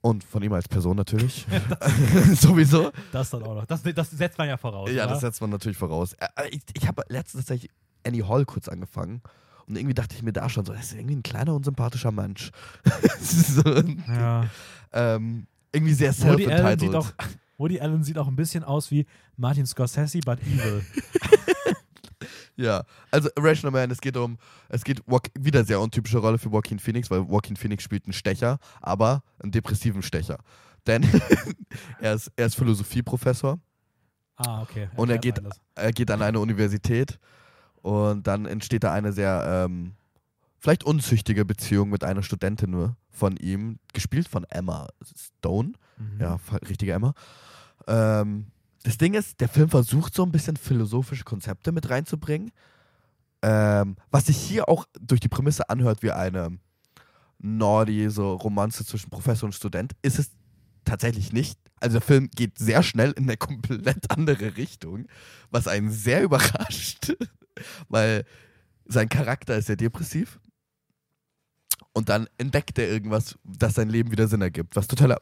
Und von ihm als Person natürlich. Sowieso. Das dann auch noch. Das, das setzt man ja voraus. Ja, oder? das setzt man natürlich voraus. Äh, Ich, ich habe letztens tatsächlich Annie Hall kurz angefangen. Und irgendwie dachte ich mir da schon so, das ist irgendwie ein kleiner, unsympathischer Mensch. so, ja. ähm, irgendwie sehr self-entitled. Woody Allen sieht auch ein bisschen aus wie Martin Scorsese, but evil. Ja, also Irrational Man, es geht um, es geht wieder sehr untypische Rolle für Joaquin Phoenix, weil Joaquin Phoenix spielt einen Stecher, aber einen depressiven Stecher. Denn er ist, er ist Philosophieprofessor, Ah, okay. Und er geht- er geht an eine Universität und dann entsteht da eine sehr, ähm, vielleicht unzüchtige Beziehung mit einer Studentin nur von ihm, gespielt von Emma Stone. Mhm. Ja, richtige Emma. Ähm, das Ding ist, der Film versucht so ein bisschen philosophische Konzepte mit reinzubringen. Ähm, was sich hier auch durch die Prämisse anhört wie eine Nordi, so Romanze zwischen Professor und Student, ist es tatsächlich nicht. Also der Film geht sehr schnell in eine komplett andere Richtung, was einen sehr überrascht, weil sein Charakter ist sehr depressiv. Und dann entdeckt er irgendwas, das sein Leben wieder Sinn ergibt, was totaler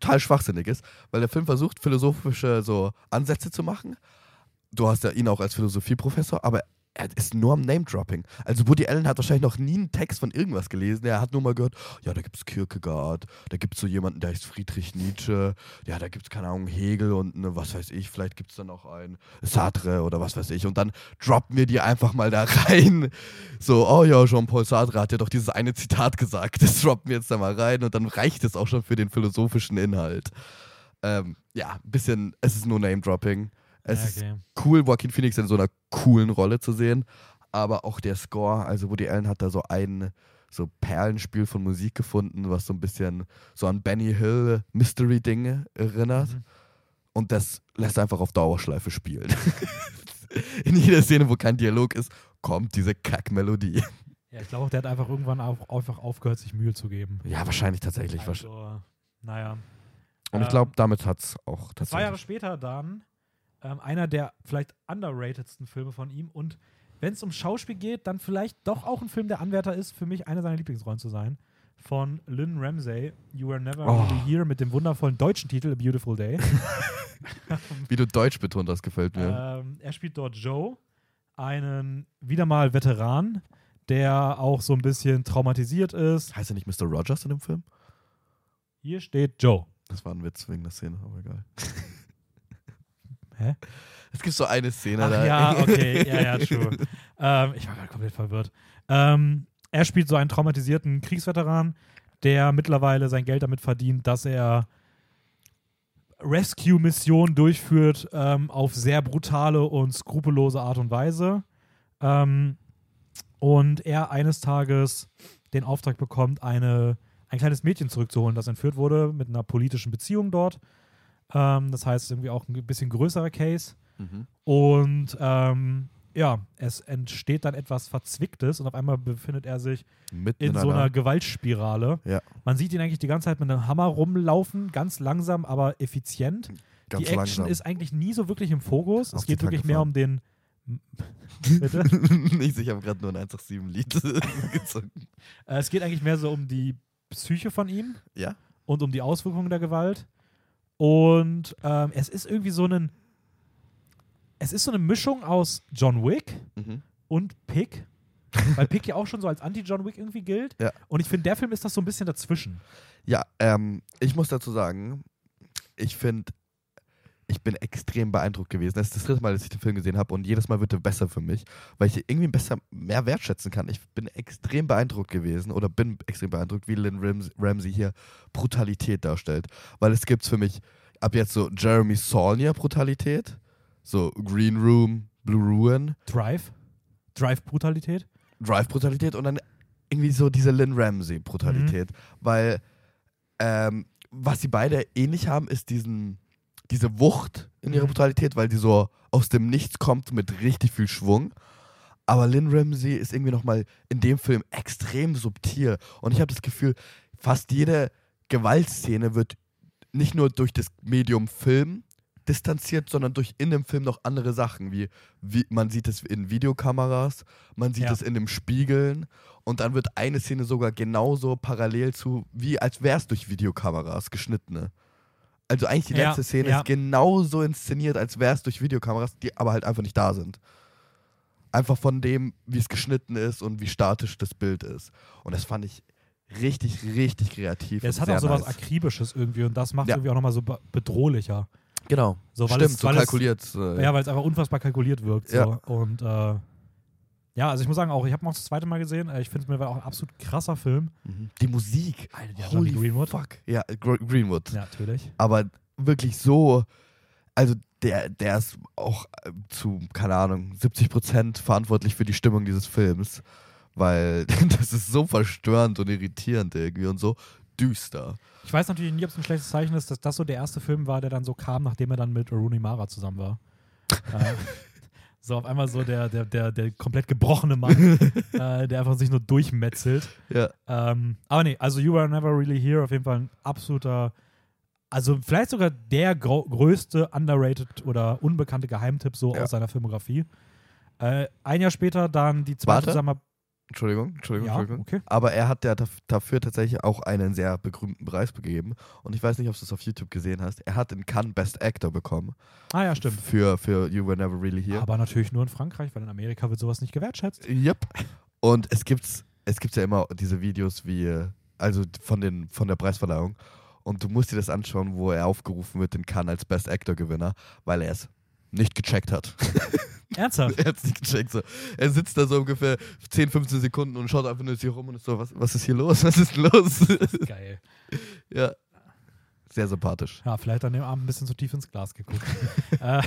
total schwachsinnig ist, weil der Film versucht, philosophische so Ansätze zu machen. Du hast ja ihn auch als Philosophieprofessor, aber er ist nur am Name-Dropping. Also Woody Allen hat wahrscheinlich noch nie einen Text von irgendwas gelesen. Er hat nur mal gehört, ja, da gibt es Kierkegaard, da gibt es so jemanden, der heißt Friedrich Nietzsche, ja, da gibt es, keine Ahnung, Hegel und ne, was weiß ich, vielleicht gibt es dann noch einen Sartre oder was weiß ich. Und dann droppen wir die einfach mal da rein. So, oh ja, Jean-Paul Sartre hat ja doch dieses eine Zitat gesagt, das droppen wir jetzt da mal rein und dann reicht es auch schon für den philosophischen Inhalt. Ähm, ja, ein bisschen, es ist nur Name-Dropping. Es okay. ist cool, Joaquin Phoenix in so einer coolen Rolle zu sehen. Aber auch der Score, also Woody Allen hat da so ein so Perlenspiel von Musik gefunden, was so ein bisschen so an Benny Hill Mystery-Dinge erinnert. Mhm. Und das lässt einfach auf Dauerschleife spielen. in jeder Szene, wo kein Dialog ist, kommt diese Kackmelodie. Ja, ich glaube auch, der hat einfach irgendwann auch einfach aufgehört, sich Mühe zu geben. Ja, wahrscheinlich tatsächlich. Also, naja. Und ich ähm, glaube, damit hat es auch Zwei Jahre tatsächlich. später dann ähm, einer der vielleicht underratedsten Filme von ihm und wenn es um Schauspiel geht, dann vielleicht doch auch ein Film, der Anwärter ist, für mich einer seiner Lieblingsrollen zu sein. Von Lynn Ramsey, You Were Never Oh. Really Here, mit dem wundervollen deutschen Titel A Beautiful Day. Wie du Deutsch betont hast, gefällt mir. ähm, er spielt dort Joe, einen wieder mal Veteran, der auch so ein bisschen traumatisiert ist. heißt er nicht Mr. Rogers in dem Film? Hier steht Joe. Das war ein Witz wegen der Szene, aber egal. Hä? Es gibt so eine Szene Ach da. ja, okay, ja, ja, true. ähm, ich war gerade komplett verwirrt. Ähm, er spielt so einen traumatisierten Kriegsveteran, der mittlerweile sein Geld damit verdient, dass er Rescue-Missionen durchführt ähm, auf sehr brutale und skrupellose Art und Weise. Ähm, und er eines Tages den Auftrag bekommt, eine, ein kleines Mädchen zurückzuholen, das entführt wurde mit einer politischen Beziehung dort. Ähm, das heißt, irgendwie auch ein bisschen größerer Case. Mhm. Und ähm, ja, es entsteht dann etwas Verzwicktes und auf einmal befindet er sich Mitten in so einer Gewaltspirale. Ja. Man sieht ihn eigentlich die ganze Zeit mit einem Hammer rumlaufen, ganz langsam, aber effizient. ganz die Action langsam. ist eigentlich nie so wirklich im Fokus. Auf es geht wirklich mehr um den. Bitte? Nicht, ich habe gerade nur ein 187-Lied gezogen. Äh, es geht eigentlich mehr so um die Psyche von ihm Ja? und um die Auswirkungen der Gewalt. Und ähm, es ist irgendwie so ein. Es ist so eine Mischung aus John Wick Mhm. und Pick. Weil Pick ja auch schon so als Anti-John Wick irgendwie gilt. Ja. Und ich finde, der Film ist das so ein bisschen dazwischen. Ja, ähm, ich muss dazu sagen, ich finde, bin extrem beeindruckt gewesen. Das ist das dritte Mal, dass ich den Film gesehen habe und jedes Mal wird er besser für mich, weil ich irgendwie besser, mehr wertschätzen kann. Ich bin extrem beeindruckt gewesen oder bin extrem beeindruckt, wie Lynn Rams Ramsey hier Brutalität darstellt. Weil es gibt für mich ab jetzt so Jeremy Saulnier Brutalität, so Green Room, Blue Ruin, Drive. Drive-Brutalität. Drive-Brutalität und dann irgendwie so diese Lynn Ramsey-Brutalität. Weil ähm, was sie beide ähnlich haben, ist diesen, diese Wucht in ihrer Mhm. Brutalität, weil die so aus dem Nichts kommt mit richtig viel Schwung. Aber Lynn Ramsey ist irgendwie nochmal in dem Film extrem subtil. Und ich habe das Gefühl, fast jede Gewaltszene wird nicht nur durch das Medium Film distanziert, sondern durch in dem Film noch andere Sachen, wie, wie man sieht es in Videokameras, man sieht Ja. es in dem Spiegeln und dann wird eine Szene sogar genauso parallel zu, wie als wäre es durch Videokameras geschnittene. Also eigentlich die Ja, letzte Szene ja. ist genauso inszeniert, als wäre es durch Videokameras, die aber halt einfach nicht da sind. Einfach von dem, wie es geschnitten ist und wie statisch das Bild ist. Und das fand ich richtig, richtig kreativ. Ja, es hat auch so was nice. Akribisches irgendwie und das macht es Ja. irgendwie auch nochmal so be- bedrohlicher. Genau. So, weil Stimmt, es, so kalkuliert. Es, äh, ja, weil es einfach unfassbar kalkuliert wirkt. So. Ja. Und äh, ja, also ich muss sagen, auch ich habe noch das zweite Mal gesehen. Äh, Ich finde es mir war auch ein absolut krasser Film. Mhm. Die Musik. Alter, die Holy Greenwood. fuck. Ja, Gr Greenwood. Ja, natürlich. Aber wirklich so, also der, der ist auch äh, zu, keine Ahnung, 70 Prozent verantwortlich für die Stimmung dieses Films. Weil das ist so verstörend und irritierend irgendwie und so düster. Ich weiß natürlich nie, ob es ein schlechtes Zeichen ist, dass das so der erste Film war, der dann so kam, nachdem er dann mit Rooney Mara zusammen war. äh, so auf einmal so der, der, der, der komplett gebrochene Mann, äh, der einfach sich nur durchmetzelt. Ja. Ähm, aber nee, also You Were Never Really Here, auf jeden Fall ein absoluter, also vielleicht sogar der größte underrated oder unbekannte Geheimtipp so Ja. aus seiner Filmografie. Äh, ein Jahr später dann die zweite Warte. Zusammenarbeit. Entschuldigung, Entschuldigung, Ja, Entschuldigung. okay. Aber er hat ja daf- dafür tatsächlich auch einen sehr berühmten Preis begeben. Und ich weiß nicht, ob du es auf YouTube gesehen hast. Er hat in Cannes Best Actor bekommen. Ah ja, stimmt. Für, für You Were Never Really Here. Aber natürlich nur in Frankreich, weil in Amerika wird sowas nicht gewertschätzt. Yep. Und es gibt es gibt ja immer diese Videos wie, also von, den, von der Preisverleihung. Und du musst dir das anschauen, wo er aufgerufen wird in Cannes als Best Actor Gewinner, weil er es nicht gecheckt hat. Ernsthaft? er hat es nicht gecheckt. So. Er sitzt da so ungefähr 10, 15 Sekunden und schaut einfach nur hier rum und ist so, was, was ist hier los? Was ist los? Geil. ja. Sehr sympathisch. Ja, vielleicht an dem Abend ein bisschen zu tief ins Glas geguckt. äh,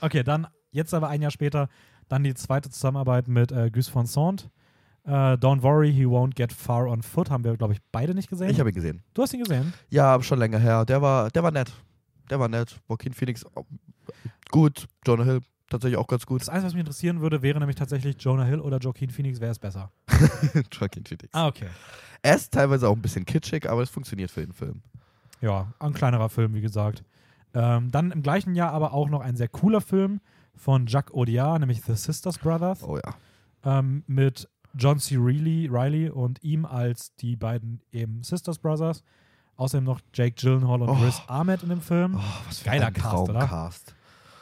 okay, dann jetzt aber ein Jahr später dann die zweite Zusammenarbeit mit äh, Gus von Sant. Äh, Don't worry, he won't get far on foot. Haben wir, glaube ich, beide nicht gesehen. Ich habe ihn gesehen. du hast ihn gesehen? Ja, schon länger her. Der war, der war nett. Der war nett. Joaquin Phoenix gut. Jonah Hill tatsächlich auch ganz gut. Das Einzige, was mich interessieren würde, wäre nämlich tatsächlich Jonah Hill oder Joaquin Phoenix. Wer ist besser? Joaquin Phoenix. Ah, okay. Er ist teilweise auch ein bisschen kitschig, aber es funktioniert für den Film. Ja, ein kleinerer Film, wie gesagt. Ähm, dann im gleichen Jahr aber auch noch ein sehr cooler Film von Jacques Audiard, nämlich The Sisters Brothers. Oh ja. ähm, mit John C. Reilly, Riley und ihm als die beiden eben Sisters Brothers. Außerdem noch Jake Gyllenhaal und Oh. Riz Ahmed in dem Film. Oh, was für Geiler ein Cast, oder? Traumcast.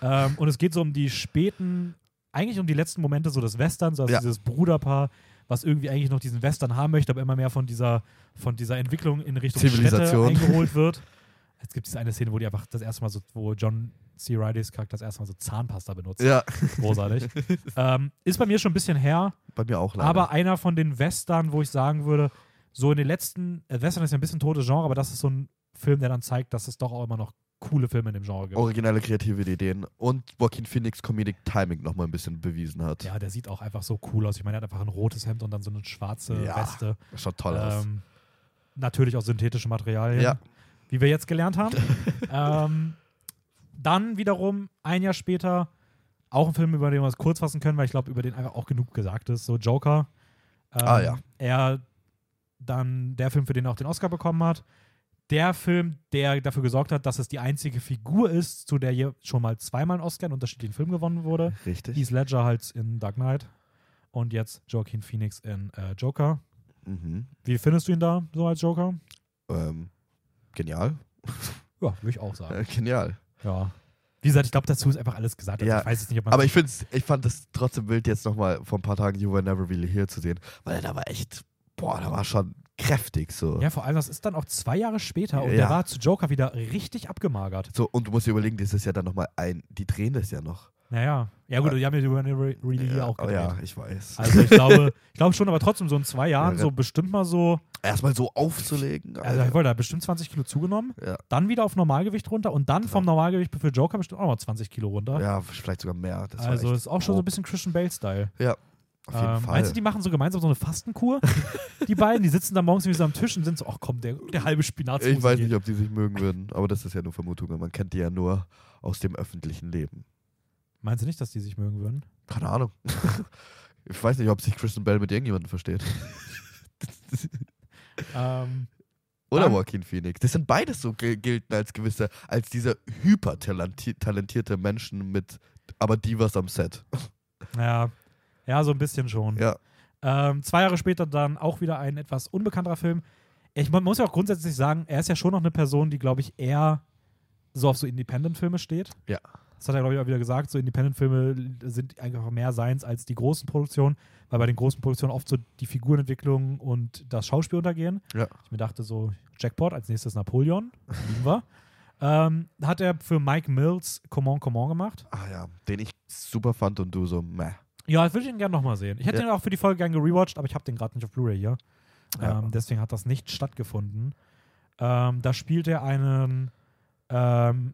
Ähm, und es geht so um die späten, eigentlich um die letzten Momente so des Westerns, also Ja. dieses Bruderpaar, was irgendwie eigentlich noch diesen Western haben möchte, aber immer mehr von dieser, von dieser Entwicklung in Richtung Städte Zivilisation. eingeholt wird. Jetzt gibt es eine Szene, wo die einfach das erste Mal so, wo John C. Reillys Charakter das erste Mal so Zahnpasta benutzt. Ja, Großartig. ähm, ist bei mir schon ein bisschen her. bei mir auch leider. Aber einer von den Western, wo ich sagen würde, so in den letzten, äh, Western ist ja ein bisschen totes Genre, aber das ist so ein Film, der dann zeigt, dass es doch auch immer noch coole Filme in dem Genre gibt. originelle kreative Ideen und Joaquin Phoenix Comedic Timing nochmal ein bisschen bewiesen hat. Ja, der sieht auch einfach so cool aus. Ich meine, er hat einfach ein rotes Hemd und dann so eine schwarze Ja, Weste. Schaut toll aus. Ähm, natürlich auch synthetische Materialien, Ja. wie wir jetzt gelernt haben. ähm, dann wiederum ein Jahr später auch ein Film, über den wir uns kurz fassen können, weil ich glaube, über den einfach auch genug gesagt ist. So Joker. Ähm, Ah, ja. Er dann der Film, für den er auch den Oscar bekommen hat. Der Film, der dafür gesorgt hat, dass es die einzige Figur ist, zu der hier schon mal zweimal ein Oscar in unterschiedlichen Filmen gewonnen wurde. Richtig. Heath Ledger halt in Dark Knight und jetzt Joaquin Phoenix in äh, Joker. Mhm. Wie findest du ihn da so als Joker? Ähm, genial. Ja, würde ich auch Äh, sagen. genial. Ja. Wie gesagt, ich glaube, dazu ist einfach alles gesagt. Also Ja, ich weiß jetzt nicht, ob man. Aber ich, ich fand es trotzdem wild, jetzt nochmal vor ein paar Tagen You Were Never Really Here zu sehen, weil er da war echt, boah, da war schon kräftig so. ja, vor allem, das ist dann auch zwei Jahre später und Ja. der war zu Joker wieder richtig abgemagert. So, und du musst dir überlegen, das ist ja dann nochmal ein, die drehen das ja noch. Naja. Ja, gut, die haben ja die Re- Really hier auch oh, gedreht. ja, ich weiß. Also ich glaube, ich glaube schon, aber trotzdem so in zwei Jahren Ja, so bestimmt mal so, Erstmal so aufzulegen. also ich wollte da bestimmt 20 Kilo zugenommen, Ja. dann wieder auf Normalgewicht runter und dann vom Normalgewicht für Joker bestimmt auch noch 20 Kilo runter. ja, vielleicht sogar mehr. Das also ist auch schon so ein bisschen Christian Bale-Style. Ja, auf jeden Ähm, Fall. meinst du, die machen so gemeinsam so eine Fastenkur? die beiden, die sitzen da morgens irgendwie so am Tisch und sind so, ach komm, der, der halbe Spinat. ich weiß nicht, ob die sich mögen würden, aber das ist ja nur Vermutung. Man kennt die ja nur aus dem öffentlichen Leben. Meinst du nicht, dass die sich mögen würden? Keine Ahnung. ich weiß nicht, ob sich Christian Bell mit irgendjemandem versteht. Ähm, Oder Dann- Joaquin Phoenix. Das sind beides so gel- gelten als gewisse, als diese hypertalentierte Menschen mit, aber Divas am Set. ja, ja, so ein bisschen schon. Ja. Ähm, zwei Jahre später dann auch wieder ein etwas unbekannterer Film. Ich man muss ja auch grundsätzlich sagen, er ist ja schon noch eine Person, die, glaube ich, eher so auf so Independent-Filme steht. Ja. Das hat er, glaube ich, auch wieder gesagt. So Independent-Filme sind einfach mehr seins als die großen Produktionen, weil bei den großen Produktionen oft so die Figurenentwicklung und das Schauspiel untergehen. Ja. Ich mir dachte so, Jackpot, als nächstes Napoleon, lieben wir. Ähm, hat er für Mike Mills Comment Comment gemacht. Ah ja, den ich super fand und du so, meh. Ja, das würde ich ihn gerne nochmal sehen. Ich hätte Ja. ihn auch für die Folge gerne gerewatcht, aber ich habe den gerade nicht auf Blu-ray hier. Ja. Ähm, deswegen hat das nicht stattgefunden. Ähm, da spielt er einen. Ähm,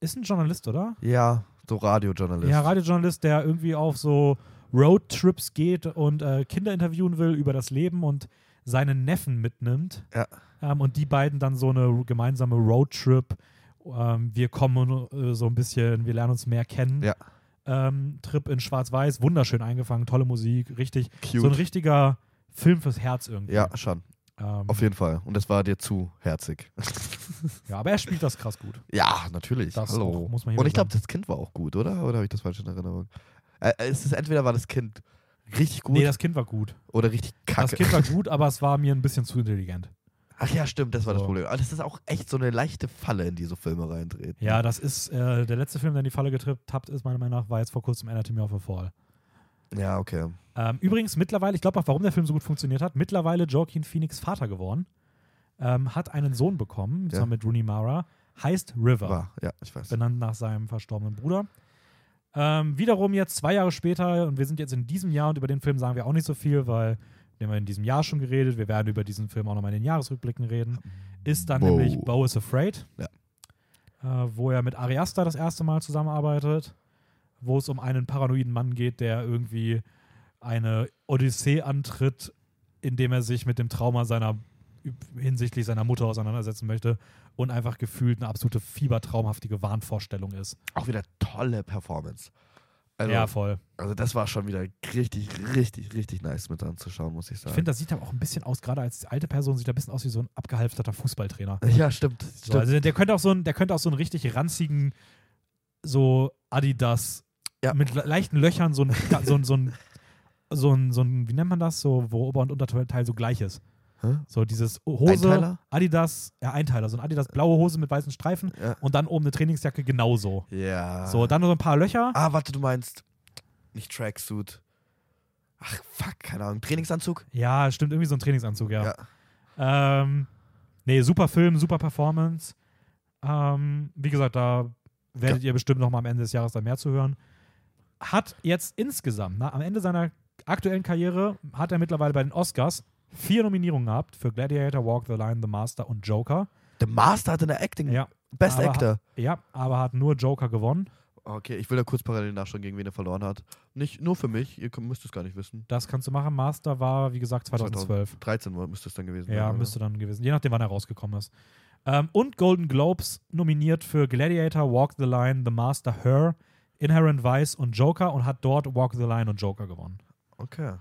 ist ein Journalist, oder? Ja, so Radiojournalist. Ja, Radiojournalist, der irgendwie auf so Roadtrips geht und äh, Kinder interviewen will über das Leben und seinen Neffen mitnimmt. Ja. Ähm, und die beiden dann so eine gemeinsame Roadtrip. Ähm, wir kommen äh, so ein bisschen, wir lernen uns mehr kennen. Ja. Ähm, Trip in Schwarz-Weiß, wunderschön eingefangen, tolle Musik, richtig. Cute. So ein richtiger Film fürs Herz irgendwie. ja, schon. Ähm, Auf jeden Fall. Und das war dir zu herzig. ja, aber er spielt das krass gut. Ja, natürlich. Das Hallo. muss man hier Und ich glaube, das Kind war auch gut, oder? Oder habe ich das falsch in Erinnerung? Äh, es ist entweder war das Kind Richtig gut Nee, das Kind war gut. oder richtig kacke? Das Kind war gut, aber es war mir ein bisschen zu intelligent. Ach ja, stimmt, das war das So. Problem. Aber das ist auch echt so eine leichte Falle, in die so Filme reintreten. Ja, das ist äh, der letzte Film, der in die Falle getappt ist, meiner Meinung nach, war jetzt vor kurzem Anatomy of a Fall. Ja, okay. Ähm, übrigens, mittlerweile, ich glaube auch, warum der Film so gut funktioniert hat, mittlerweile Joaquin Phoenix Vater geworden, ähm, hat einen Sohn bekommen, zusammen mit Rooney Mara, heißt River, War, ja, ich weiß. benannt nach seinem verstorbenen Bruder. Ähm, wiederum jetzt zwei Jahre später, und wir sind jetzt in diesem Jahr, und über den Film sagen wir auch nicht so viel, weil wir haben ja in diesem Jahr schon geredet, wir werden über diesen Film auch nochmal in den Jahresrückblicken reden, ist dann Bo. nämlich Bo is Afraid, Ja. äh, wo er mit Ari Aster das erste Mal zusammenarbeitet, wo es um einen paranoiden Mann geht, der irgendwie eine Odyssee antritt, indem er sich mit dem Trauma seiner hinsichtlich seiner Mutter auseinandersetzen möchte und einfach gefühlt eine absolute fiebertraumhaftige Wahnvorstellung ist. Auch wieder tolle Performance. Also, ja, voll. also das war schon wieder richtig, richtig, richtig nice mit anzuschauen, muss ich Ich sagen. finde, das sieht aber auch ein bisschen aus, gerade als alte Person, sieht er ein bisschen aus wie so ein abgehalfterter Fußballtrainer. ja, stimmt. So, stimmt. also der könnte auch so ein, der könnte auch so einen richtig ranzigen, so Adidas Ja. mit le- leichten Löchern, so ein, so ein, so ein, so ein, so ein, wie nennt man das, so, wo Ober- und Unterteil so gleich ist. Hä? So dieses Hose, Einteiler? Adidas, ja, Einteiler, so ein Adidas blaue Hose mit weißen Streifen Ja. und dann oben eine Trainingsjacke genauso. ja. So, dann noch so ein paar Löcher. Ah, warte, du meinst nicht Tracksuit. Ach, fuck, keine Ahnung. Trainingsanzug? Ja, stimmt, irgendwie so ein Trainingsanzug, ja. Ja. Ähm, nee, super Film, super Performance. Ähm, wie gesagt, da werdet ihr bestimmt noch mal am Ende des Jahres dann mehr zu hören. Hat jetzt insgesamt, na, am Ende seiner aktuellen Karriere, hat er mittlerweile bei den Oscars vier Nominierungen gehabt für Gladiator, Walk the Line, The Master und Joker. The Master hatte eine Acting. Ja, Best aber Actor. ja, aber hat nur Joker gewonnen. Okay, ich will da kurz parallel nachschauen, gegen wen er verloren hat. Nicht nur für mich, ihr müsst es gar nicht wissen. Das kannst du machen. Master war, wie gesagt, 2012. 13 war- müsste es dann gewesen Ja, sein. oder? müsste dann gewesen, je nachdem, wann er rausgekommen ist. Ähm, und Golden Globes nominiert für Gladiator, Walk the Line, The Master, Her, Inherent Vice und Joker und hat dort Walk the Line und Joker gewonnen. Okay.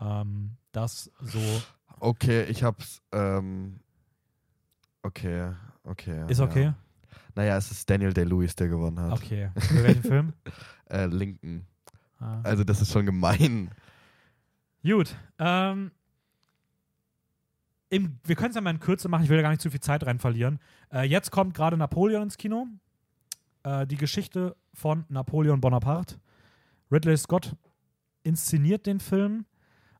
Ähm, das so Okay, ich hab's. Ähm, okay, okay. ist okay. Ja. Naja, es ist Daniel Day-Lewis, der gewonnen hat. Okay. Für welchen Film? Äh, Lincoln. Ah. Also, das ist schon gemein. Gut. Ähm, im, wir können es ja mal in Kürze machen, ich will da gar nicht zu viel Zeit rein verlieren. Äh, jetzt kommt gerade Napoleon ins Kino. Äh, die Geschichte von Napoleon Bonaparte. Ridley Scott inszeniert den Film.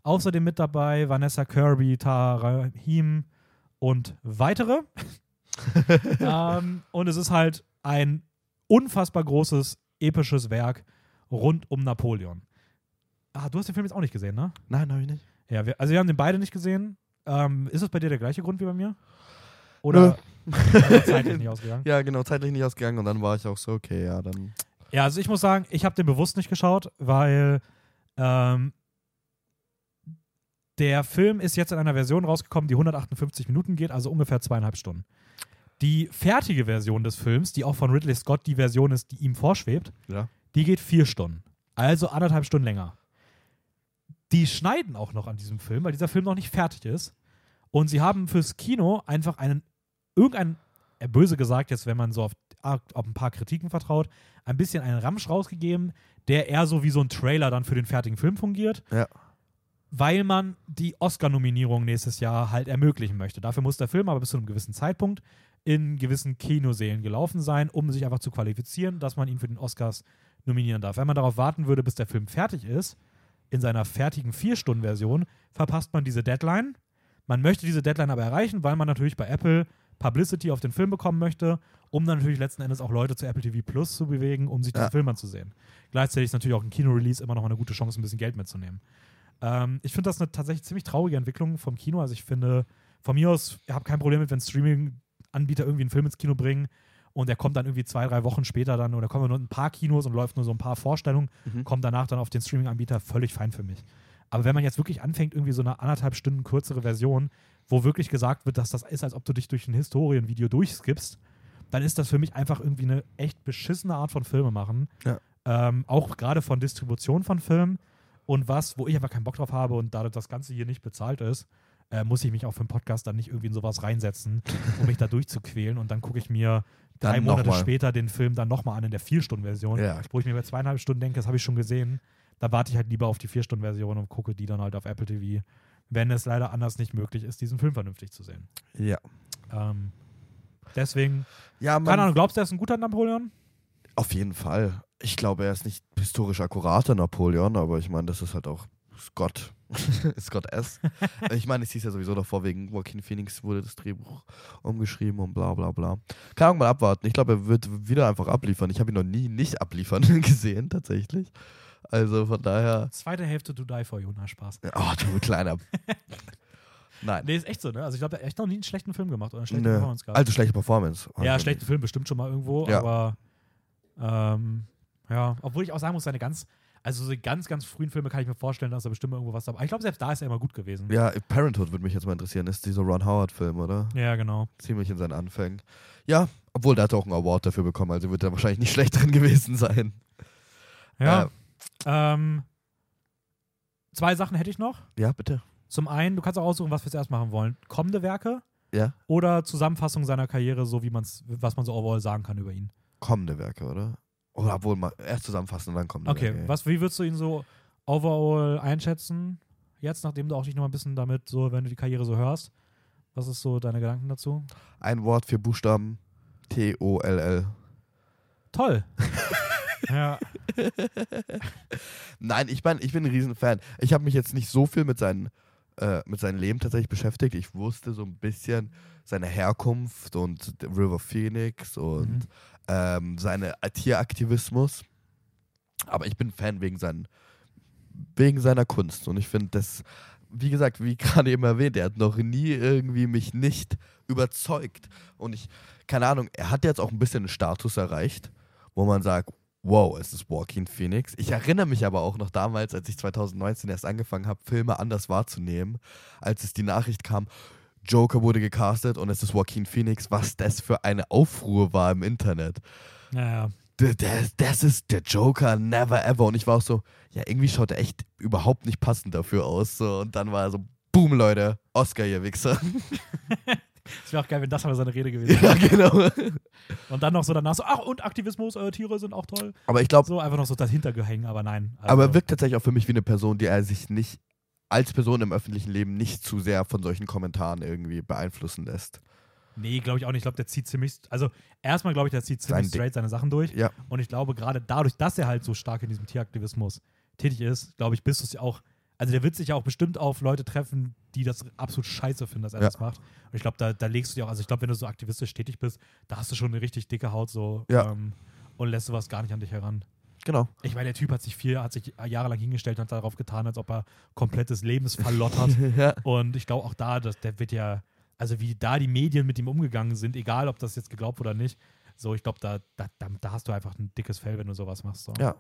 Außerdem mit dabei Vanessa Kirby, Tara Rahim und weitere. ähm, und es ist halt ein unfassbar großes, episches Werk rund um Napoleon. Ah, du hast den Film jetzt auch nicht gesehen, ne? Nein, habe ich nicht. Ja, wir, also wir haben den beide nicht gesehen. Ähm, ist es bei dir der gleiche Grund wie bei mir? Oder also zeitlich nicht ausgegangen? Ja, genau, zeitlich nicht ausgegangen und dann war ich auch so, okay, ja, dann. Ja, also ich muss sagen, ich habe den bewusst nicht geschaut, weil ähm, der Film ist jetzt in einer Version rausgekommen, die 158 Minuten geht, also ungefähr zweieinhalb Stunden. Die fertige Version des Films, die auch von Ridley Scott die Version ist, die ihm vorschwebt, Ja. die geht vier Stunden. Also anderthalb Stunden länger. Die schneiden auch noch an diesem Film, weil dieser Film noch nicht fertig ist. Und sie haben fürs Kino einfach einen, irgendeinen, äh, böse gesagt, jetzt, wenn man so auf, auf ein paar Kritiken vertraut, ein bisschen einen Ramsch rausgegeben, der eher so wie so ein Trailer dann für den fertigen Film fungiert. Ja. Weil man die Oscar-Nominierung nächstes Jahr halt ermöglichen möchte. Dafür muss der Film aber bis zu einem gewissen Zeitpunkt in gewissen Kinosälen gelaufen sein, um sich einfach zu qualifizieren, dass man ihn für den Oscars nominieren darf. Wenn man darauf warten würde, bis der Film fertig ist, in seiner fertigen Vier-Stunden-Version, verpasst man diese Deadline. Man möchte diese Deadline aber erreichen, weil man natürlich bei Apple Publicity auf den Film bekommen möchte, um dann natürlich letzten Endes auch Leute zu Apple TV Plus zu bewegen, um sich diesen Ja. Film anzusehen. Gleichzeitig ist natürlich auch ein Kino-Release immer noch eine gute Chance, ein bisschen Geld mitzunehmen. Ähm, ich finde das eine tatsächlich ziemlich traurige Entwicklung vom Kino. Also ich finde, von mir aus, ich habe kein Problem mit, wenn Streaming-Anbieter irgendwie einen Film ins Kino bringen und der kommt dann irgendwie zwei, drei Wochen später dann oder kommen nur in ein paar Kinos und läuft nur so ein paar Vorstellungen, Mhm. kommt danach dann auf den Streaming-Anbieter völlig fein für mich. Aber wenn man jetzt wirklich anfängt, irgendwie so eine anderthalb Stunden kürzere Version, wo wirklich gesagt wird, dass das ist, als ob du dich durch ein Historienvideo durchskippst, dann ist das für mich einfach irgendwie eine echt beschissene Art von Filme machen. Ja. Ähm, auch gerade von Distribution von Filmen und was, wo ich einfach keinen Bock drauf habe und da das Ganze hier nicht bezahlt ist, äh, muss ich mich auch für einen Podcast dann nicht irgendwie in sowas reinsetzen, um mich da durchzuquälen und dann gucke ich mir drei Dann Monate noch mal. später den Film dann nochmal an in der Vier-Stunden-Version, Ja. wo ich mir bei zweieinhalb Stunden denke, das habe ich schon gesehen. Da warte ich halt lieber auf die 4-Stunden-Version und gucke die dann halt auf Apple TV, wenn es leider anders nicht möglich ist, diesen Film vernünftig zu sehen. Ja. Ähm, deswegen, Ja, keine Ahnung, glaubst du, er ist ein guter Napoleon? Auf jeden Fall. Ich glaube, er ist nicht historisch akkurater Napoleon, aber ich meine, das ist halt auch Scott. Scott S. ich meine, ich hieß ja sowieso davor, wegen Joaquin Phoenix wurde das Drehbuch umgeschrieben und bla bla bla. Kann auch mal abwarten. Ich glaube, er wird wieder einfach abliefern. Ich habe ihn noch nie nicht abliefern gesehen, tatsächlich. Also von daher. Zweite Hälfte To Die For You, na Spaß. Oh, du kleiner. Nein. Nee, ist echt so, ne? Also ich glaube, er hat echt noch nie einen schlechten Film gemacht oder eine schlechte Nö. Performance gehabt. Also schlechte Performance. ja, schlechten Film bestimmt schon mal irgendwo, Ja. aber ähm, ja, obwohl ich auch sagen muss, seine ganz, also so die ganz, ganz frühen Filme kann ich mir vorstellen, dass er bestimmt irgendwo was dabei. Ich glaube, selbst da ist er immer gut gewesen. Ja, Parenthood würde mich jetzt mal interessieren. Ist dieser Ron Howard-Film, oder? Ja, genau. Ziemlich in seinen Anfängen. Ja, obwohl der hat auch einen Award dafür bekommen, also wird er wahrscheinlich nicht schlecht drin gewesen sein. Ja. Äh, Ähm, zwei Sachen hätte ich noch. ja, bitte. Zum einen, du kannst auch aussuchen, was wir zuerst machen wollen. Kommende Werke Ja. oder Zusammenfassung seiner Karriere, so wie man's, was man so overall sagen kann über ihn. Kommende Werke, oder? Oder obwohl mal erst zusammenfassen und dann kommende Okay, Werke. was, wie würdest du ihn so overall einschätzen? Jetzt, nachdem du auch dich noch mal ein bisschen damit so, wenn du die Karriere so hörst, was ist so deine Gedanken dazu? Ein Wort, vier Buchstaben. T-O-L-L. Toll. ja. Nein, ich meine, ich bin ein Riesenfan. Ich habe mich jetzt nicht so viel mit, seinen, äh, mit seinem Leben tatsächlich beschäftigt. Ich wusste so ein bisschen seine Herkunft und River Phoenix und Mhm. Ähm, seine Tieraktivismus. Aber ich bin Fan wegen, seinen, wegen seiner Kunst. Und ich finde das, wie gesagt, wie gerade eben erwähnt, er hat noch nie irgendwie mich nicht überzeugt. Und ich, keine Ahnung, er hat jetzt auch ein bisschen einen Status erreicht, wo man sagt, wow, es ist Joaquin Phoenix. Ich erinnere mich aber auch noch damals, als ich 2019 erst angefangen habe, Filme anders wahrzunehmen, als es die Nachricht kam, Joker wurde gecastet und es ist Joaquin Phoenix, was das für eine Aufruhr war im Internet. Naja. Das, das ist der Joker, never ever. Und ich war auch so, ja, irgendwie schaut er echt überhaupt nicht passend dafür aus. So. Und dann war er so, boom, Leute, Oscar, ihr Wichser. Es wäre auch geil, wenn das mal seine Rede gewesen ja, wäre. genau. Und dann noch so danach so, ach, und Aktivismus, äh, Tiere sind auch toll. Aber ich glaube, So einfach noch so dahinter gehängt, aber nein. Also, aber er wirkt tatsächlich auch für mich wie eine Person, die er sich nicht als Person im öffentlichen Leben nicht zu sehr von solchen Kommentaren irgendwie beeinflussen lässt. Nee, glaube ich auch nicht. Ich glaube, der zieht ziemlich, also erstmal glaube ich, der zieht ziemlich Sein Ding. straight seine Sachen durch. Ja. Und ich glaube, gerade dadurch, dass er halt so stark in diesem Tieraktivismus tätig ist, glaube ich, bist du es ja auch. Also der wird sich ja auch bestimmt auf Leute treffen, die das absolut scheiße finden, dass er Ja. das macht. Und ich glaube, da, da legst du dir auch, also ich glaube, wenn du so aktivistisch tätig bist, da hast du schon eine richtig dicke Haut so Ja. ähm, und lässt sowas gar nicht an dich heran. Genau. Ich meine, der Typ hat sich viel, hat sich jahrelang hingestellt und hat darauf getan, als ob er komplettes Lebens verlottert. ja. Und ich glaube auch da, dass der wird ja, also wie da die Medien mit ihm umgegangen sind, egal ob das jetzt geglaubt oder nicht, so ich glaube, da, da, da, hast du einfach ein dickes Fell, wenn du sowas machst. So. Ja.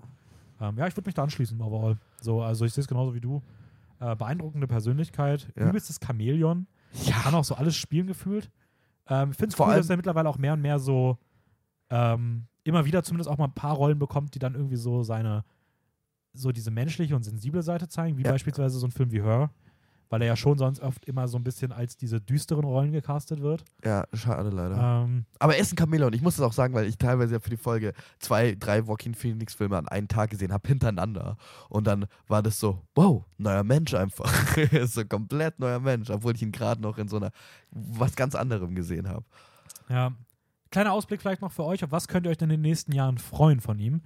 Ähm, ja, ich würde mich da anschließen, overall. So, also ich sehe es genauso wie du. Äh, beeindruckende Persönlichkeit, Ja. übelstes Chamäleon, kann auch so alles spielen gefühlt. Ähm, ich finde es Vor cool, allem- dass er mittlerweile auch mehr und mehr so ähm, immer wieder zumindest auch mal ein paar Rollen bekommt, die dann irgendwie so seine, so diese menschliche und sensible Seite zeigen, wie Ja. beispielsweise so ein Film wie Her, weil er ja schon sonst oft immer so ein bisschen als diese düsteren Rollen gecastet wird. Ja, schade leider. Ähm, Aber er ist ein Chamäleon. Ich muss das auch sagen, weil ich teilweise ja für die Folge zwei, drei Joaquin Phoenix-Filme an einem Tag gesehen habe, hintereinander. Und dann war das so, wow, neuer Mensch einfach. so komplett neuer Mensch, obwohl ich ihn gerade noch in so einer was ganz anderem gesehen habe. ja. Kleiner Ausblick vielleicht noch für euch, auf was könnt ihr euch denn in den nächsten Jahren freuen von ihm?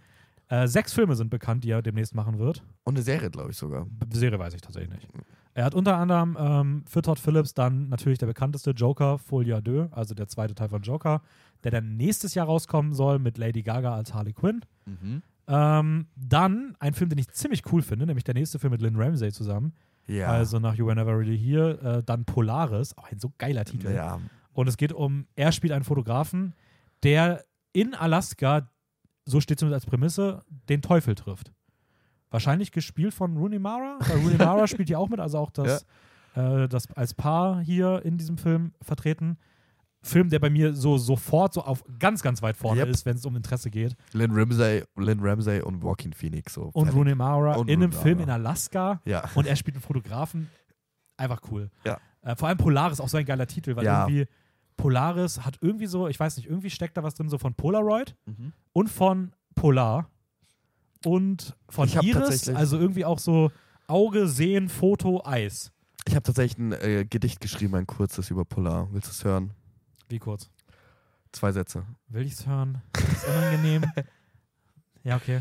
Äh, sechs Filme sind bekannt, die er demnächst machen wird. Und eine Serie, glaube ich sogar. B- Serie weiß ich tatsächlich nicht. Er hat unter anderem ähm, für Todd Phillips dann natürlich der bekannteste Joker, Folia 2, also der zweite Teil von Joker, der dann nächstes Jahr rauskommen soll mit Lady Gaga als Harley Quinn. Mhm. Ähm, dann ein Film, den ich ziemlich cool finde, nämlich der nächste Film mit Lynn Ramsey zusammen. Ja. Also nach You Were Never Really Here. Äh, dann Polaris, auch ein so geiler Titel. ja. Und es geht um, er spielt einen Fotografen, der in Alaska, so steht zumindest als Prämisse, den Teufel trifft. Wahrscheinlich gespielt von Rooney Mara, weil Rooney Mara spielt hier auch mit, also auch das, äh, das als Paar hier in diesem Film vertreten. Film, der bei mir so sofort so auf ganz, ganz weit vorne Yep. ist, wenn es um Interesse geht. Lynn Ramsey, Lynn Ramsey und Joaquin Phoenix. So. Und. Rooney Mara Und in einem Film in Alaska Ja. und er spielt einen Fotografen. Einfach cool. Ja. Äh, vor allem Polaris, auch so ein geiler Titel, weil Ja. irgendwie Polaris hat irgendwie so, ich weiß nicht, irgendwie steckt da was drin, so von Polaroid Mhm. und von Polar. und von Ich Iris, also irgendwie auch so Auge, Sehen, Foto, Eis. Ich habe tatsächlich ein äh, Gedicht geschrieben, ein kurzes über Polar. Willst du es hören? Wie kurz? Zwei Sätze. Will ich's hören? Ist unangenehm. ja, okay.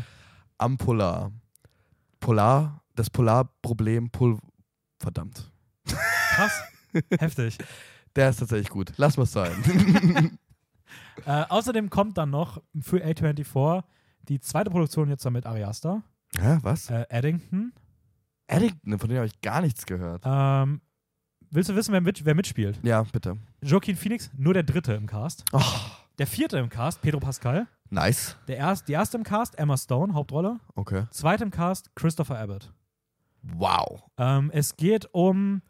Am Polar. Polar, das Polarproblem, Pol. Verdammt. Krass. Heftig. Der ist tatsächlich gut. Lass mal sein. Äh, außerdem kommt dann noch für A24 die zweite Produktion jetzt dann mit Ariasta, Hä, was? äh, Eddington. Eddington, von dem habe ich gar nichts gehört. Ähm, willst du wissen, wer, mit, wer mitspielt? Ja, bitte. Joaquin Phoenix, nur der dritte im Cast. Oh, Der vierte im Cast, Pedro Pascal. nice. Der erst, die erste im Cast, Emma Stone, Hauptrolle. Okay. Zweite im Cast, Christopher Abbott. Wow. Ähm, es geht um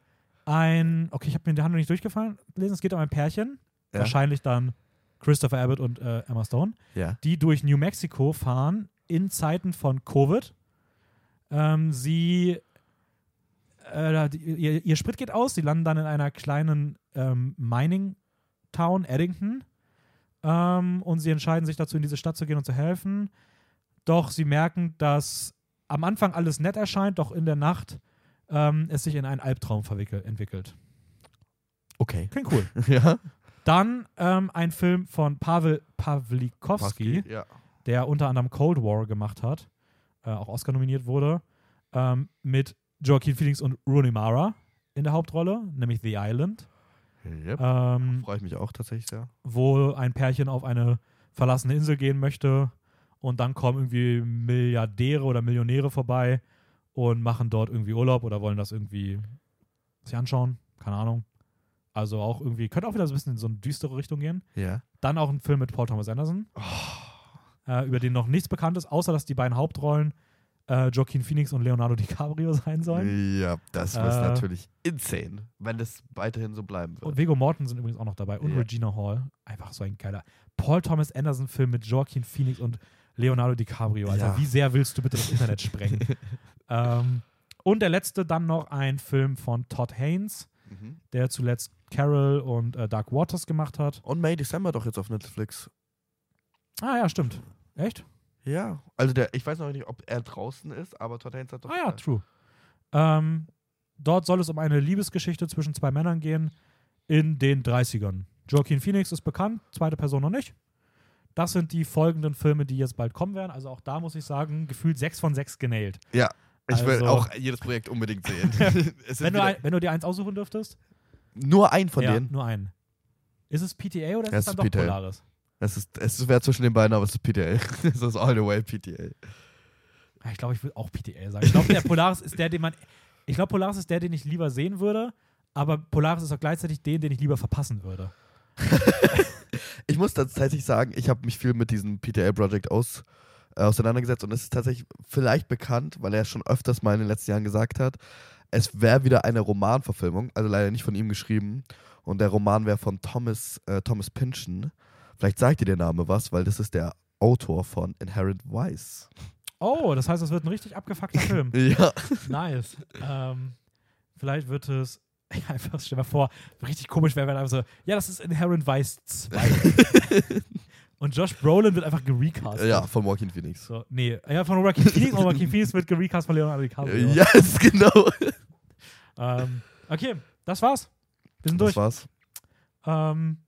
ein, okay, ich habe mir die Handlung nicht durchgefallen lesen, es geht um ein Pärchen, Ja. wahrscheinlich dann Christopher Abbott und äh, Emma Stone, Ja. die durch New Mexico fahren in Zeiten von Covid. Ähm, sie, äh, die, ihr, ihr Sprit geht aus, sie landen dann in einer kleinen ähm, Mining-Town, Eddington, ähm, und sie entscheiden sich dazu, in diese Stadt zu gehen und zu helfen. Doch sie merken, dass am Anfang alles nett erscheint, doch in der Nacht ähm, es sich in einen Albtraum entwickelt. Okay. Klingt cool. Ja. Dann ähm, ein Film von Pavel Pawlikowski, Ja. der unter anderem Cold War gemacht hat, äh, auch Oscar nominiert wurde, ähm, mit Joaquin Phoenix und Rooney Mara in der Hauptrolle, nämlich The Island, Yep. ähm, Freue ich mich auch tatsächlich sehr. wo ein Pärchen auf eine verlassene Insel gehen möchte und dann kommen irgendwie Milliardäre oder Millionäre vorbei und machen dort irgendwie Urlaub oder wollen das irgendwie sich anschauen, keine Ahnung. Also auch irgendwie, könnte auch wieder so ein bisschen in so eine düstere Richtung gehen. Ja. Dann auch ein Film mit Paul Thomas Anderson, äh, über den noch nichts bekannt ist, außer dass die beiden Hauptrollen äh, Joaquin Phoenix und Leonardo DiCaprio sein sollen. Ja, das Äh, natürlich insane, wenn das weiterhin so bleiben wird. Und Viggo Mortensen übrigens auch noch dabei und Ja. Regina Hall. Einfach so ein geiler Paul Thomas Anderson-Film mit Joaquin Phoenix und Leonardo DiCaprio. Also Ja. wie sehr willst du bitte das Internet sprengen? ähm, und der letzte dann noch ein Film von Todd Haynes, Mhm. der zuletzt Carol und äh, Dark Waters gemacht hat. Und May December doch jetzt auf Netflix. Ah ja, stimmt. Echt? Ja. Also der, ich weiß noch nicht, ob er draußen ist, aber Todd Haynes hat doch. Ah ja, true. Ähm, dort soll es um eine Liebesgeschichte zwischen zwei Männern gehen in den 30ern. Joaquin Phoenix ist bekannt, zweite Person noch nicht. Das sind die folgenden Filme, die jetzt bald kommen werden. Also auch da muss ich sagen, gefühlt 6 von 6 genäht. Ja. Ich will Also- auch jedes Projekt unbedingt sehen. Wenn du, ein, wenn du dir eins aussuchen dürftest? nur ein von ja, denen. nur einen. Ist es PTA oder ist es es dann ist doch PTA. Polaris? Es ist, es wäre zwischen den beiden, aber es ist PTA. es ist all the way PTA. Ich glaube, ich will auch PTA sagen. Ich glaube, der Polaris ist der, den man. Ich glaube, Polaris ist der, den ich lieber sehen würde, aber Polaris ist auch gleichzeitig den, den ich lieber verpassen würde. Ich muss tatsächlich sagen, ich habe mich viel mit diesem PTA-Project aus, äh, auseinandergesetzt und es ist tatsächlich vielleicht bekannt, weil er schon öfters mal in den letzten Jahren gesagt hat, es wäre wieder eine Romanverfilmung, also leider nicht von ihm geschrieben. Und der Roman wäre von Thomas, äh, Thomas Pynchon. Vielleicht sagt dir der Name was, weil das ist der Autor von Inherent Vice. Oh, das heißt, es wird ein richtig abgefuckter Film. Ja. Nice. ähm, vielleicht wird es einfach, stell dir mal vor, richtig komisch wäre, wenn einfach so, ja, das ist Inherent Vice 2. und Josh Brolin wird einfach gerecastet. ja, von Joaquin Phoenix. So, nee, ja, von Joaquin Phoenix und Joaquin Phoenix wird gerecast von Leonardo DiCaprio. Yes, genau. Ähm, okay, das war's. Wir sind Das durch. war's. Ähm,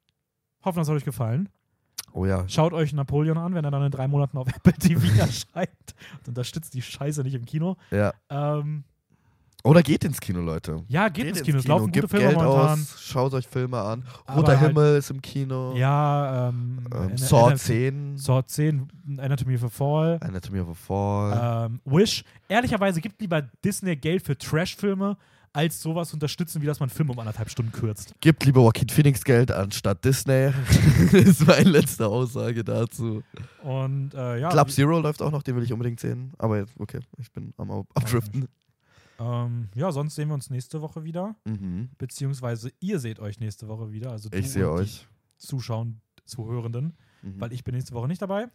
hoffen, das hat euch gefallen. Oh ja. Schaut euch Napoleon an, wenn er dann in drei Monaten auf Apple TV erscheint. Und unterstützt die Scheiße nicht im Kino. ja. Ähm, Oder geht ins Kino, Leute. ja, geht, ins Kino. Es laufen gute Filme Geld momentan. aus, schaut euch Filme an. Aber Roter halt- Himmel ist im Kino. Ja, ähm, Ähm, Saw Ana- 10. Saw 10, Anatomy of a Fall. Anatomy of a Fall. Ähm, Wish. Ehrlicherweise gibt lieber Disney Geld für Trash-Filme, als sowas zu unterstützen, wie dass man Film um anderthalb Stunden kürzt. Gibt lieber Joaquin Phoenix Geld anstatt Disney. das ist meine letzte Aussage dazu. Und äh, ja, Club Zero läuft auch noch, den will ich unbedingt sehen. Aber jetzt, okay, ich bin am Ab- Abdriften. Ähm, ja, sonst sehen wir uns nächste Woche wieder. Mhm. Beziehungsweise ihr seht euch nächste Woche wieder. Also du Ich sehe euch. Zuschauen, Zuhörenden. Mhm. Weil ich bin nächste Woche nicht dabei.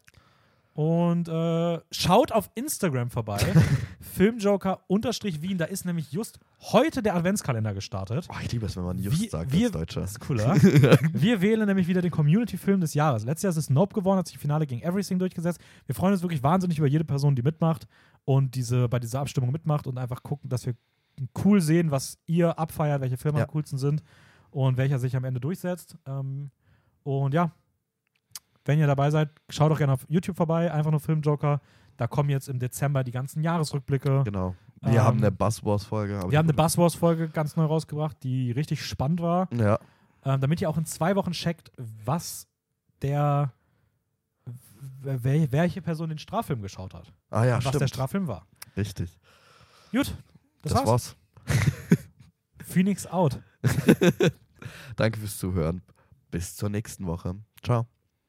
Und äh, schaut auf Instagram vorbei. Filmjoker-Wien. Da ist nämlich just heute der Adventskalender gestartet. Oh, ich liebe es, wenn man just Wir- sagt wir- als Deutscher. Das ist cooler. Wir wählen nämlich wieder den Community-Film des Jahres. Letztes Jahr ist es Nope geworden, hat sich im Finale gegen Everything durchgesetzt. Wir freuen uns wirklich wahnsinnig über jede Person, die mitmacht und diese, bei dieser Abstimmung mitmacht und einfach gucken, dass wir cool sehen, was ihr abfeiert, welche Filme Ja. am coolsten sind und welcher sich am Ende durchsetzt. Ähm, und ja, wenn ihr dabei seid, schaut doch gerne auf YouTube vorbei, einfach nur Filmjoker. Da kommen jetzt im Dezember die ganzen Jahresrückblicke. Genau. Wir Ähm, haben eine Buzzwars-Folge. Wir haben eine Buzzwars-Folge ganz neu rausgebracht, die richtig spannend war. Ja, Ähm, damit ihr auch in zwei Wochen checkt, was der wel, welche Person den Straffilm geschaut hat. ah ja, und was der stimmt. Straffilm war. Richtig. Gut, das, Das, war's. war's. Phoenix out. Danke fürs Zuhören. Bis zur nächsten Woche. Ciao.